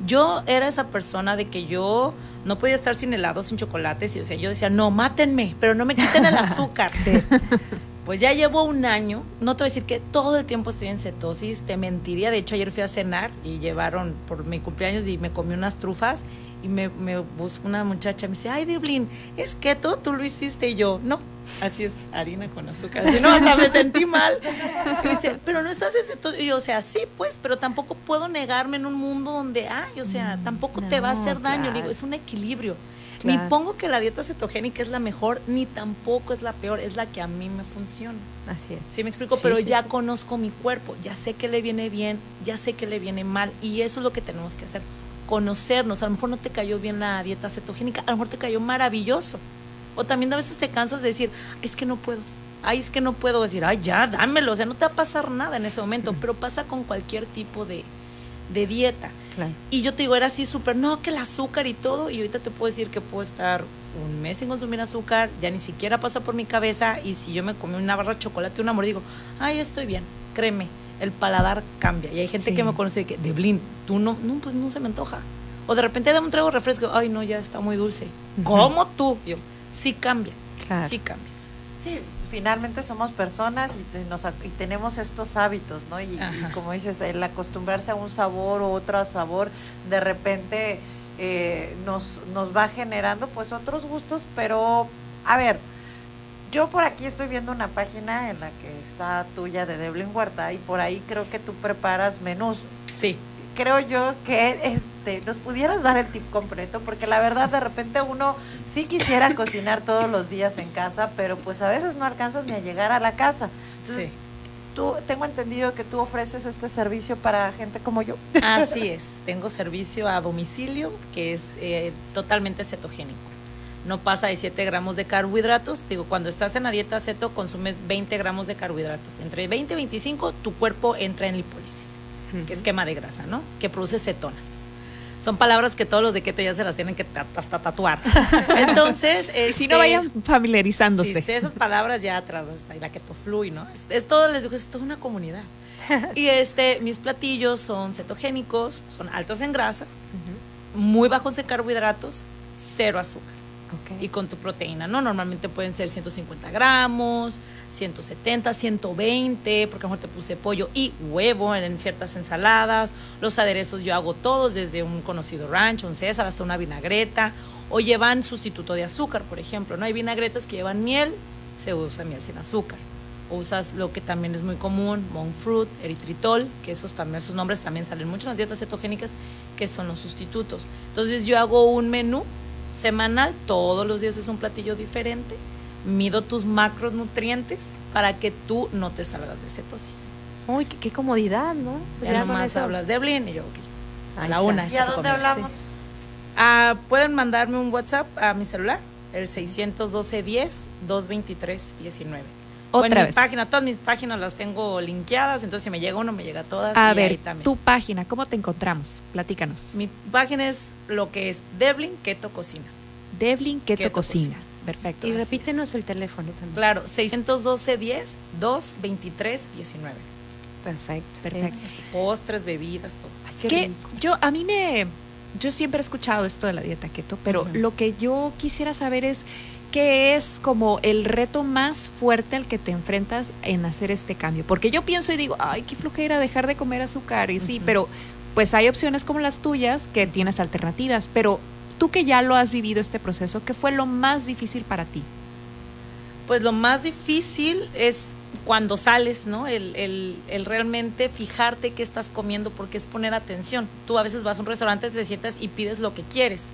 Yo era esa persona de que yo no podía estar sin helado, sin chocolates, y o sea, yo decía, no, mátenme, pero no me quiten el azúcar. Pues ya llevo un año, no te voy a decir que todo el tiempo estoy en cetosis, te mentiría, de hecho ayer fui a cenar y llevaron por mi cumpleaños y me comí unas trufas y me, me buscó una muchacha, me dice, ay Diblin, es keto, tú lo hiciste y yo, no, Así es, harina con azúcar. Así, no, hasta me sentí mal. Y me dice, pero no estás en cetosis. Y yo, o sea, sí, pues, pero tampoco puedo negarme en un mundo donde hay, o sea, tampoco te va a hacer daño. Digo, es un equilibrio. Ni pongo que la dieta cetogénica es la mejor, ni tampoco es la peor, es la que a mí me funciona. Así es. Sí, me explico, Sí, pero sí, ya sí. conozco mi cuerpo, ya sé que le viene bien, ya sé que le viene mal, y eso es lo que tenemos que hacer, conocernos. A lo mejor no te cayó bien la dieta cetogénica, a lo mejor te cayó maravilloso. O también a veces te cansas de decir, es que no puedo. Ay, es que no puedo decir, ay, ya, dámelo. O sea, no te va a pasar nada en ese momento, pero pasa con cualquier tipo de, de dieta. Claro. Y yo te digo, era así súper, no, que el azúcar y todo. Y ahorita te puedo decir que puedo estar un mes sin consumir azúcar, ya ni siquiera pasa por mi cabeza. Y si yo me comí una barra de chocolate, un amor, digo, ay, estoy bien, créeme, el paladar cambia. Y hay gente Sí. que me conoce de que, de Blin, tú no, no, pues no se me antoja. O de repente dame un trago de refresco, ay, no, ya está muy dulce. ¿Cómo tú? Yo, sí cambia, Claro. sí cambia. Sí, finalmente somos personas y, te- nos y tenemos estos hábitos, ¿no? Y, y como dices, el acostumbrarse a un sabor o otro sabor, de repente eh, nos, nos va generando pues otros gustos, pero a ver, yo por aquí estoy viendo una página en la que está tuya de Devlin Huerta y por ahí creo que tú preparas menús. Sí. Creo yo que este nos pudieras dar el tip completo, porque la verdad de repente uno sí quisiera cocinar todos los días en casa, pero pues a veces no alcanzas ni a llegar a la casa. Entonces, Sí. tú tengo entendido que tú ofreces este servicio para gente como yo. Así es, tengo servicio a domicilio que es eh, totalmente cetogénico. No pasa de 7 gramos de carbohidratos. Digo, cuando estás en la dieta ceto consumes 20 gramos de carbohidratos. Entre 20 y 25 tu cuerpo entra en lipólisis, que es quema de grasa, ¿no? Que produce cetonas. Son palabras que todos los de keto ya se las tienen que ta- hasta tatuar. Entonces, Si no este, vayan familiarizándose. Sí, esas palabras ya atrás está y la keto fluy, ¿no? Es, es todo, les digo, es toda una comunidad. y este, mis platillos son cetogénicos, son altos en grasa, muy bajos en carbohidratos, cero azúcar. Y con tu proteína, ¿no? Normalmente pueden ser 150 gramos, 170, 120, porque a lo mejor te puse pollo y huevo en, ciertas ensaladas. Los aderezos yo hago todos, desde un conocido ranch, un César, hasta una vinagreta. O llevan sustituto de azúcar, por ejemplo, ¿no? Hay vinagretas que llevan miel, se usa miel sin azúcar. O usas lo que también es muy común, monk fruit, eritritol, que esos también, esos nombres también salen mucho en las dietas cetogénicas, que son los sustitutos. Entonces yo hago un menú semanal, todos los días es un platillo diferente, mido tus macros nutrientes para que tú no te salgas de cetosis. Uy, qué, qué comodidad, ¿no? Ya Ya con nomás eso- hablas de Blin y yo, ok. A la una. ¿Y a dónde hablamos? Sí. Ah, pueden mandarme un WhatsApp a mi celular, el 612 10 223 19. O en Otra mi vez. página, todas mis páginas las tengo linkeadas, entonces si me llega uno, me llega todas. A y ahí ver, también. tu página, ¿cómo te encontramos? Platícanos. Mi página es lo que es Devlin Keto Cocina. Devlin Keto, Keto Cocina. Perfecto. Y repítenos el teléfono también. Claro, 612 10 223 19. Perfecto. Perfecto. Postres, bebidas, todo. que yo a mí me yo siempre he escuchado esto de la dieta keto, pero lo que yo quisiera saber es qué es como el reto más fuerte al que te enfrentas en hacer este cambio, porque yo pienso y digo, ay, qué flojera dejar de comer azúcar y sí, pero pues hay opciones como las tuyas que tienes alternativas, pero tú que ya lo has vivido este proceso, ¿qué fue lo más difícil para ti? Pues lo más difícil es cuando sales, ¿no? El, el, el realmente fijarte qué estás comiendo porque es poner atención. Tú a veces vas a un restaurante, te sientas y pides lo que quieres,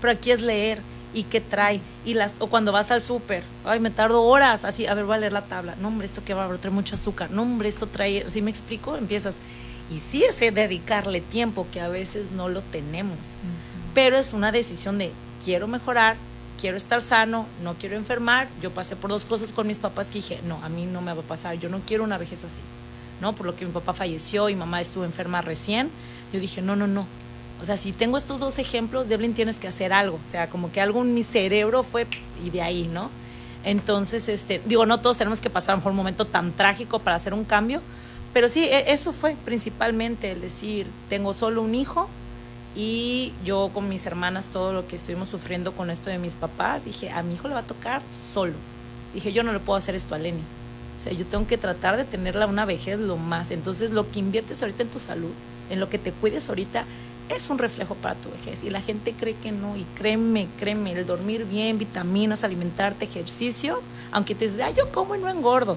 pero aquí es leer y qué trae. Y las, o cuando vas al súper, ay, me tardo horas, así, a ver, voy a leer la tabla. No, hombre, esto que va a trae mucho azúcar. No, hombre, esto trae, ¿sí me explico? Empiezas. Y sí es de dedicarle tiempo que a veces no lo tenemos. Pero es una decisión de quiero mejorar, quiero estar sano, no quiero enfermar. Yo pasé por dos cosas con mis papás que dije, no, a mí no me va a pasar, yo no quiero una vejez así. ¿No? Por lo que mi papá falleció y mamá estuvo enferma recién. Yo dije, no, no, no. O sea, si tengo estos dos ejemplos, Devlin, tienes que hacer algo. O sea, como que algo en mi cerebro fue y de ahí, ¿no? Entonces, este, digo, no todos tenemos que pasar a lo mejor un momento tan trágico para hacer un cambio, pero sí, e- eso fue principalmente el decir, tengo solo un hijo, y yo con mis hermanas, todo lo que estuvimos sufriendo con esto de mis papás, dije, a mi hijo le va a tocar solo. Dije, yo no le puedo hacer esto a Lenny. O sea, yo tengo que tratar de tenerla una vejez lo más. Entonces, lo que inviertes ahorita en tu salud, en lo que te cuides ahorita, es un reflejo para tu vejez y la gente cree que no y créeme, créeme, el dormir bien, vitaminas, alimentarte, ejercicio, aunque te dices, ah, yo como y no engordo.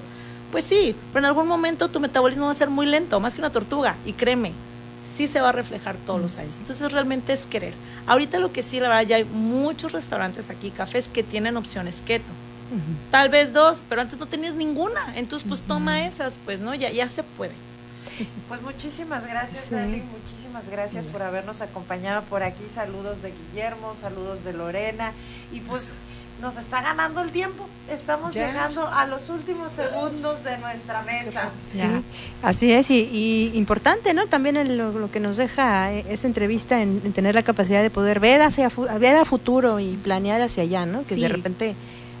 Pues sí, pero en algún momento tu metabolismo va a ser muy lento, más que una tortuga y créeme, sí se va a reflejar todos los años. Entonces realmente es querer. Ahorita lo que sí, la verdad, ya hay muchos restaurantes aquí, cafés que tienen opciones keto. Tal vez dos, pero antes no tenías ninguna. Entonces, pues toma esas, pues, ¿no? Ya, ya se puede. Pues muchísimas gracias, Sí. Darling. Muchísimas gracias por habernos acompañado por aquí. Saludos de Guillermo, saludos de Lorena. Y pues nos está ganando el tiempo. Estamos Ya. llegando a los últimos segundos de nuestra mesa. Sí, así es, y, y importante, ¿no? También el- lo, lo que nos deja eh, esta entrevista en, en tener la capacidad de poder ver hacia ver a futuro y planear hacia allá, ¿no? Que Sí. de repente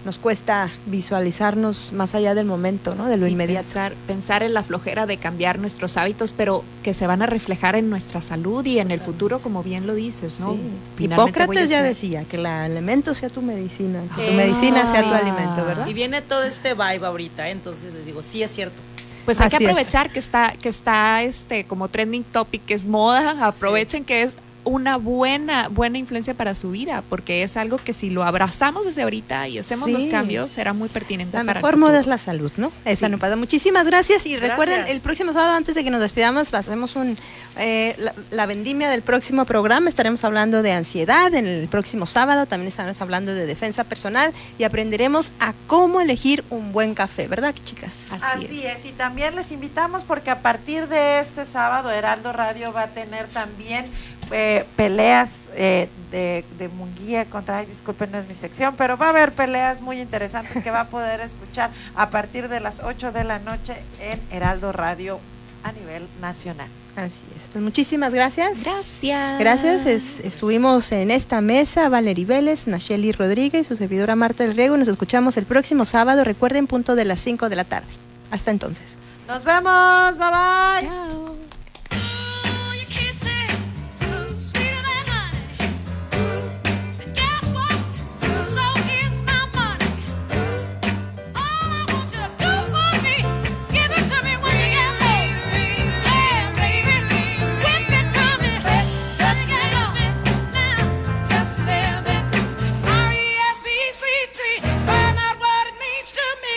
nos cuesta visualizarnos más allá del momento, ¿no? De lo Sí, inmediato. Pensar, pensar en la flojera de cambiar nuestros hábitos, pero que se van a reflejar en nuestra salud y en el futuro, como bien lo dices, ¿no? Sí. Hipócrates ya decía que el alimento sea tu medicina, que tu medicina sea tu alimento, ¿verdad? Y viene todo este vibe ahorita, ¿eh? entonces les digo, sí es cierto. Pues hay que es. aprovechar que está, que está este como trending topic, que es moda, aprovechen que es una buena, buena influencia para su vida, porque es algo que si lo abrazamos desde ahorita y hacemos los cambios, será muy pertinente La para mejor moda es la salud, ¿no? Esa Sí. no pasa. Muchísimas gracias y Gracias. recuerden, el próximo sábado, antes de que nos despidamos, hacemos un, eh, la, la vendimia del próximo programa. Estaremos hablando de ansiedad en el próximo sábado. También estaremos hablando de defensa personal y aprenderemos a cómo elegir un buen café, ¿verdad, chicas? Así, es. y también les invitamos porque a partir de este sábado Heraldo Radio va a tener también eh, peleas eh, de, de Munguía contra, ay, disculpen, no es mi sección, pero va a haber peleas muy interesantes que va a poder escuchar a partir de las 8 de la noche en Heraldo Radio a nivel nacional. Así es. Pues muchísimas gracias. Gracias. Gracias. Es- estuvimos en esta mesa, Valerie Vélez, Nacheli Rodríguez, su servidora Marta del Riego. y Nos escuchamos el próximo sábado, recuerden, punto de las 5 de la tarde. Hasta entonces. Nos vemos, bye bye. Find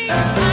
Yeah.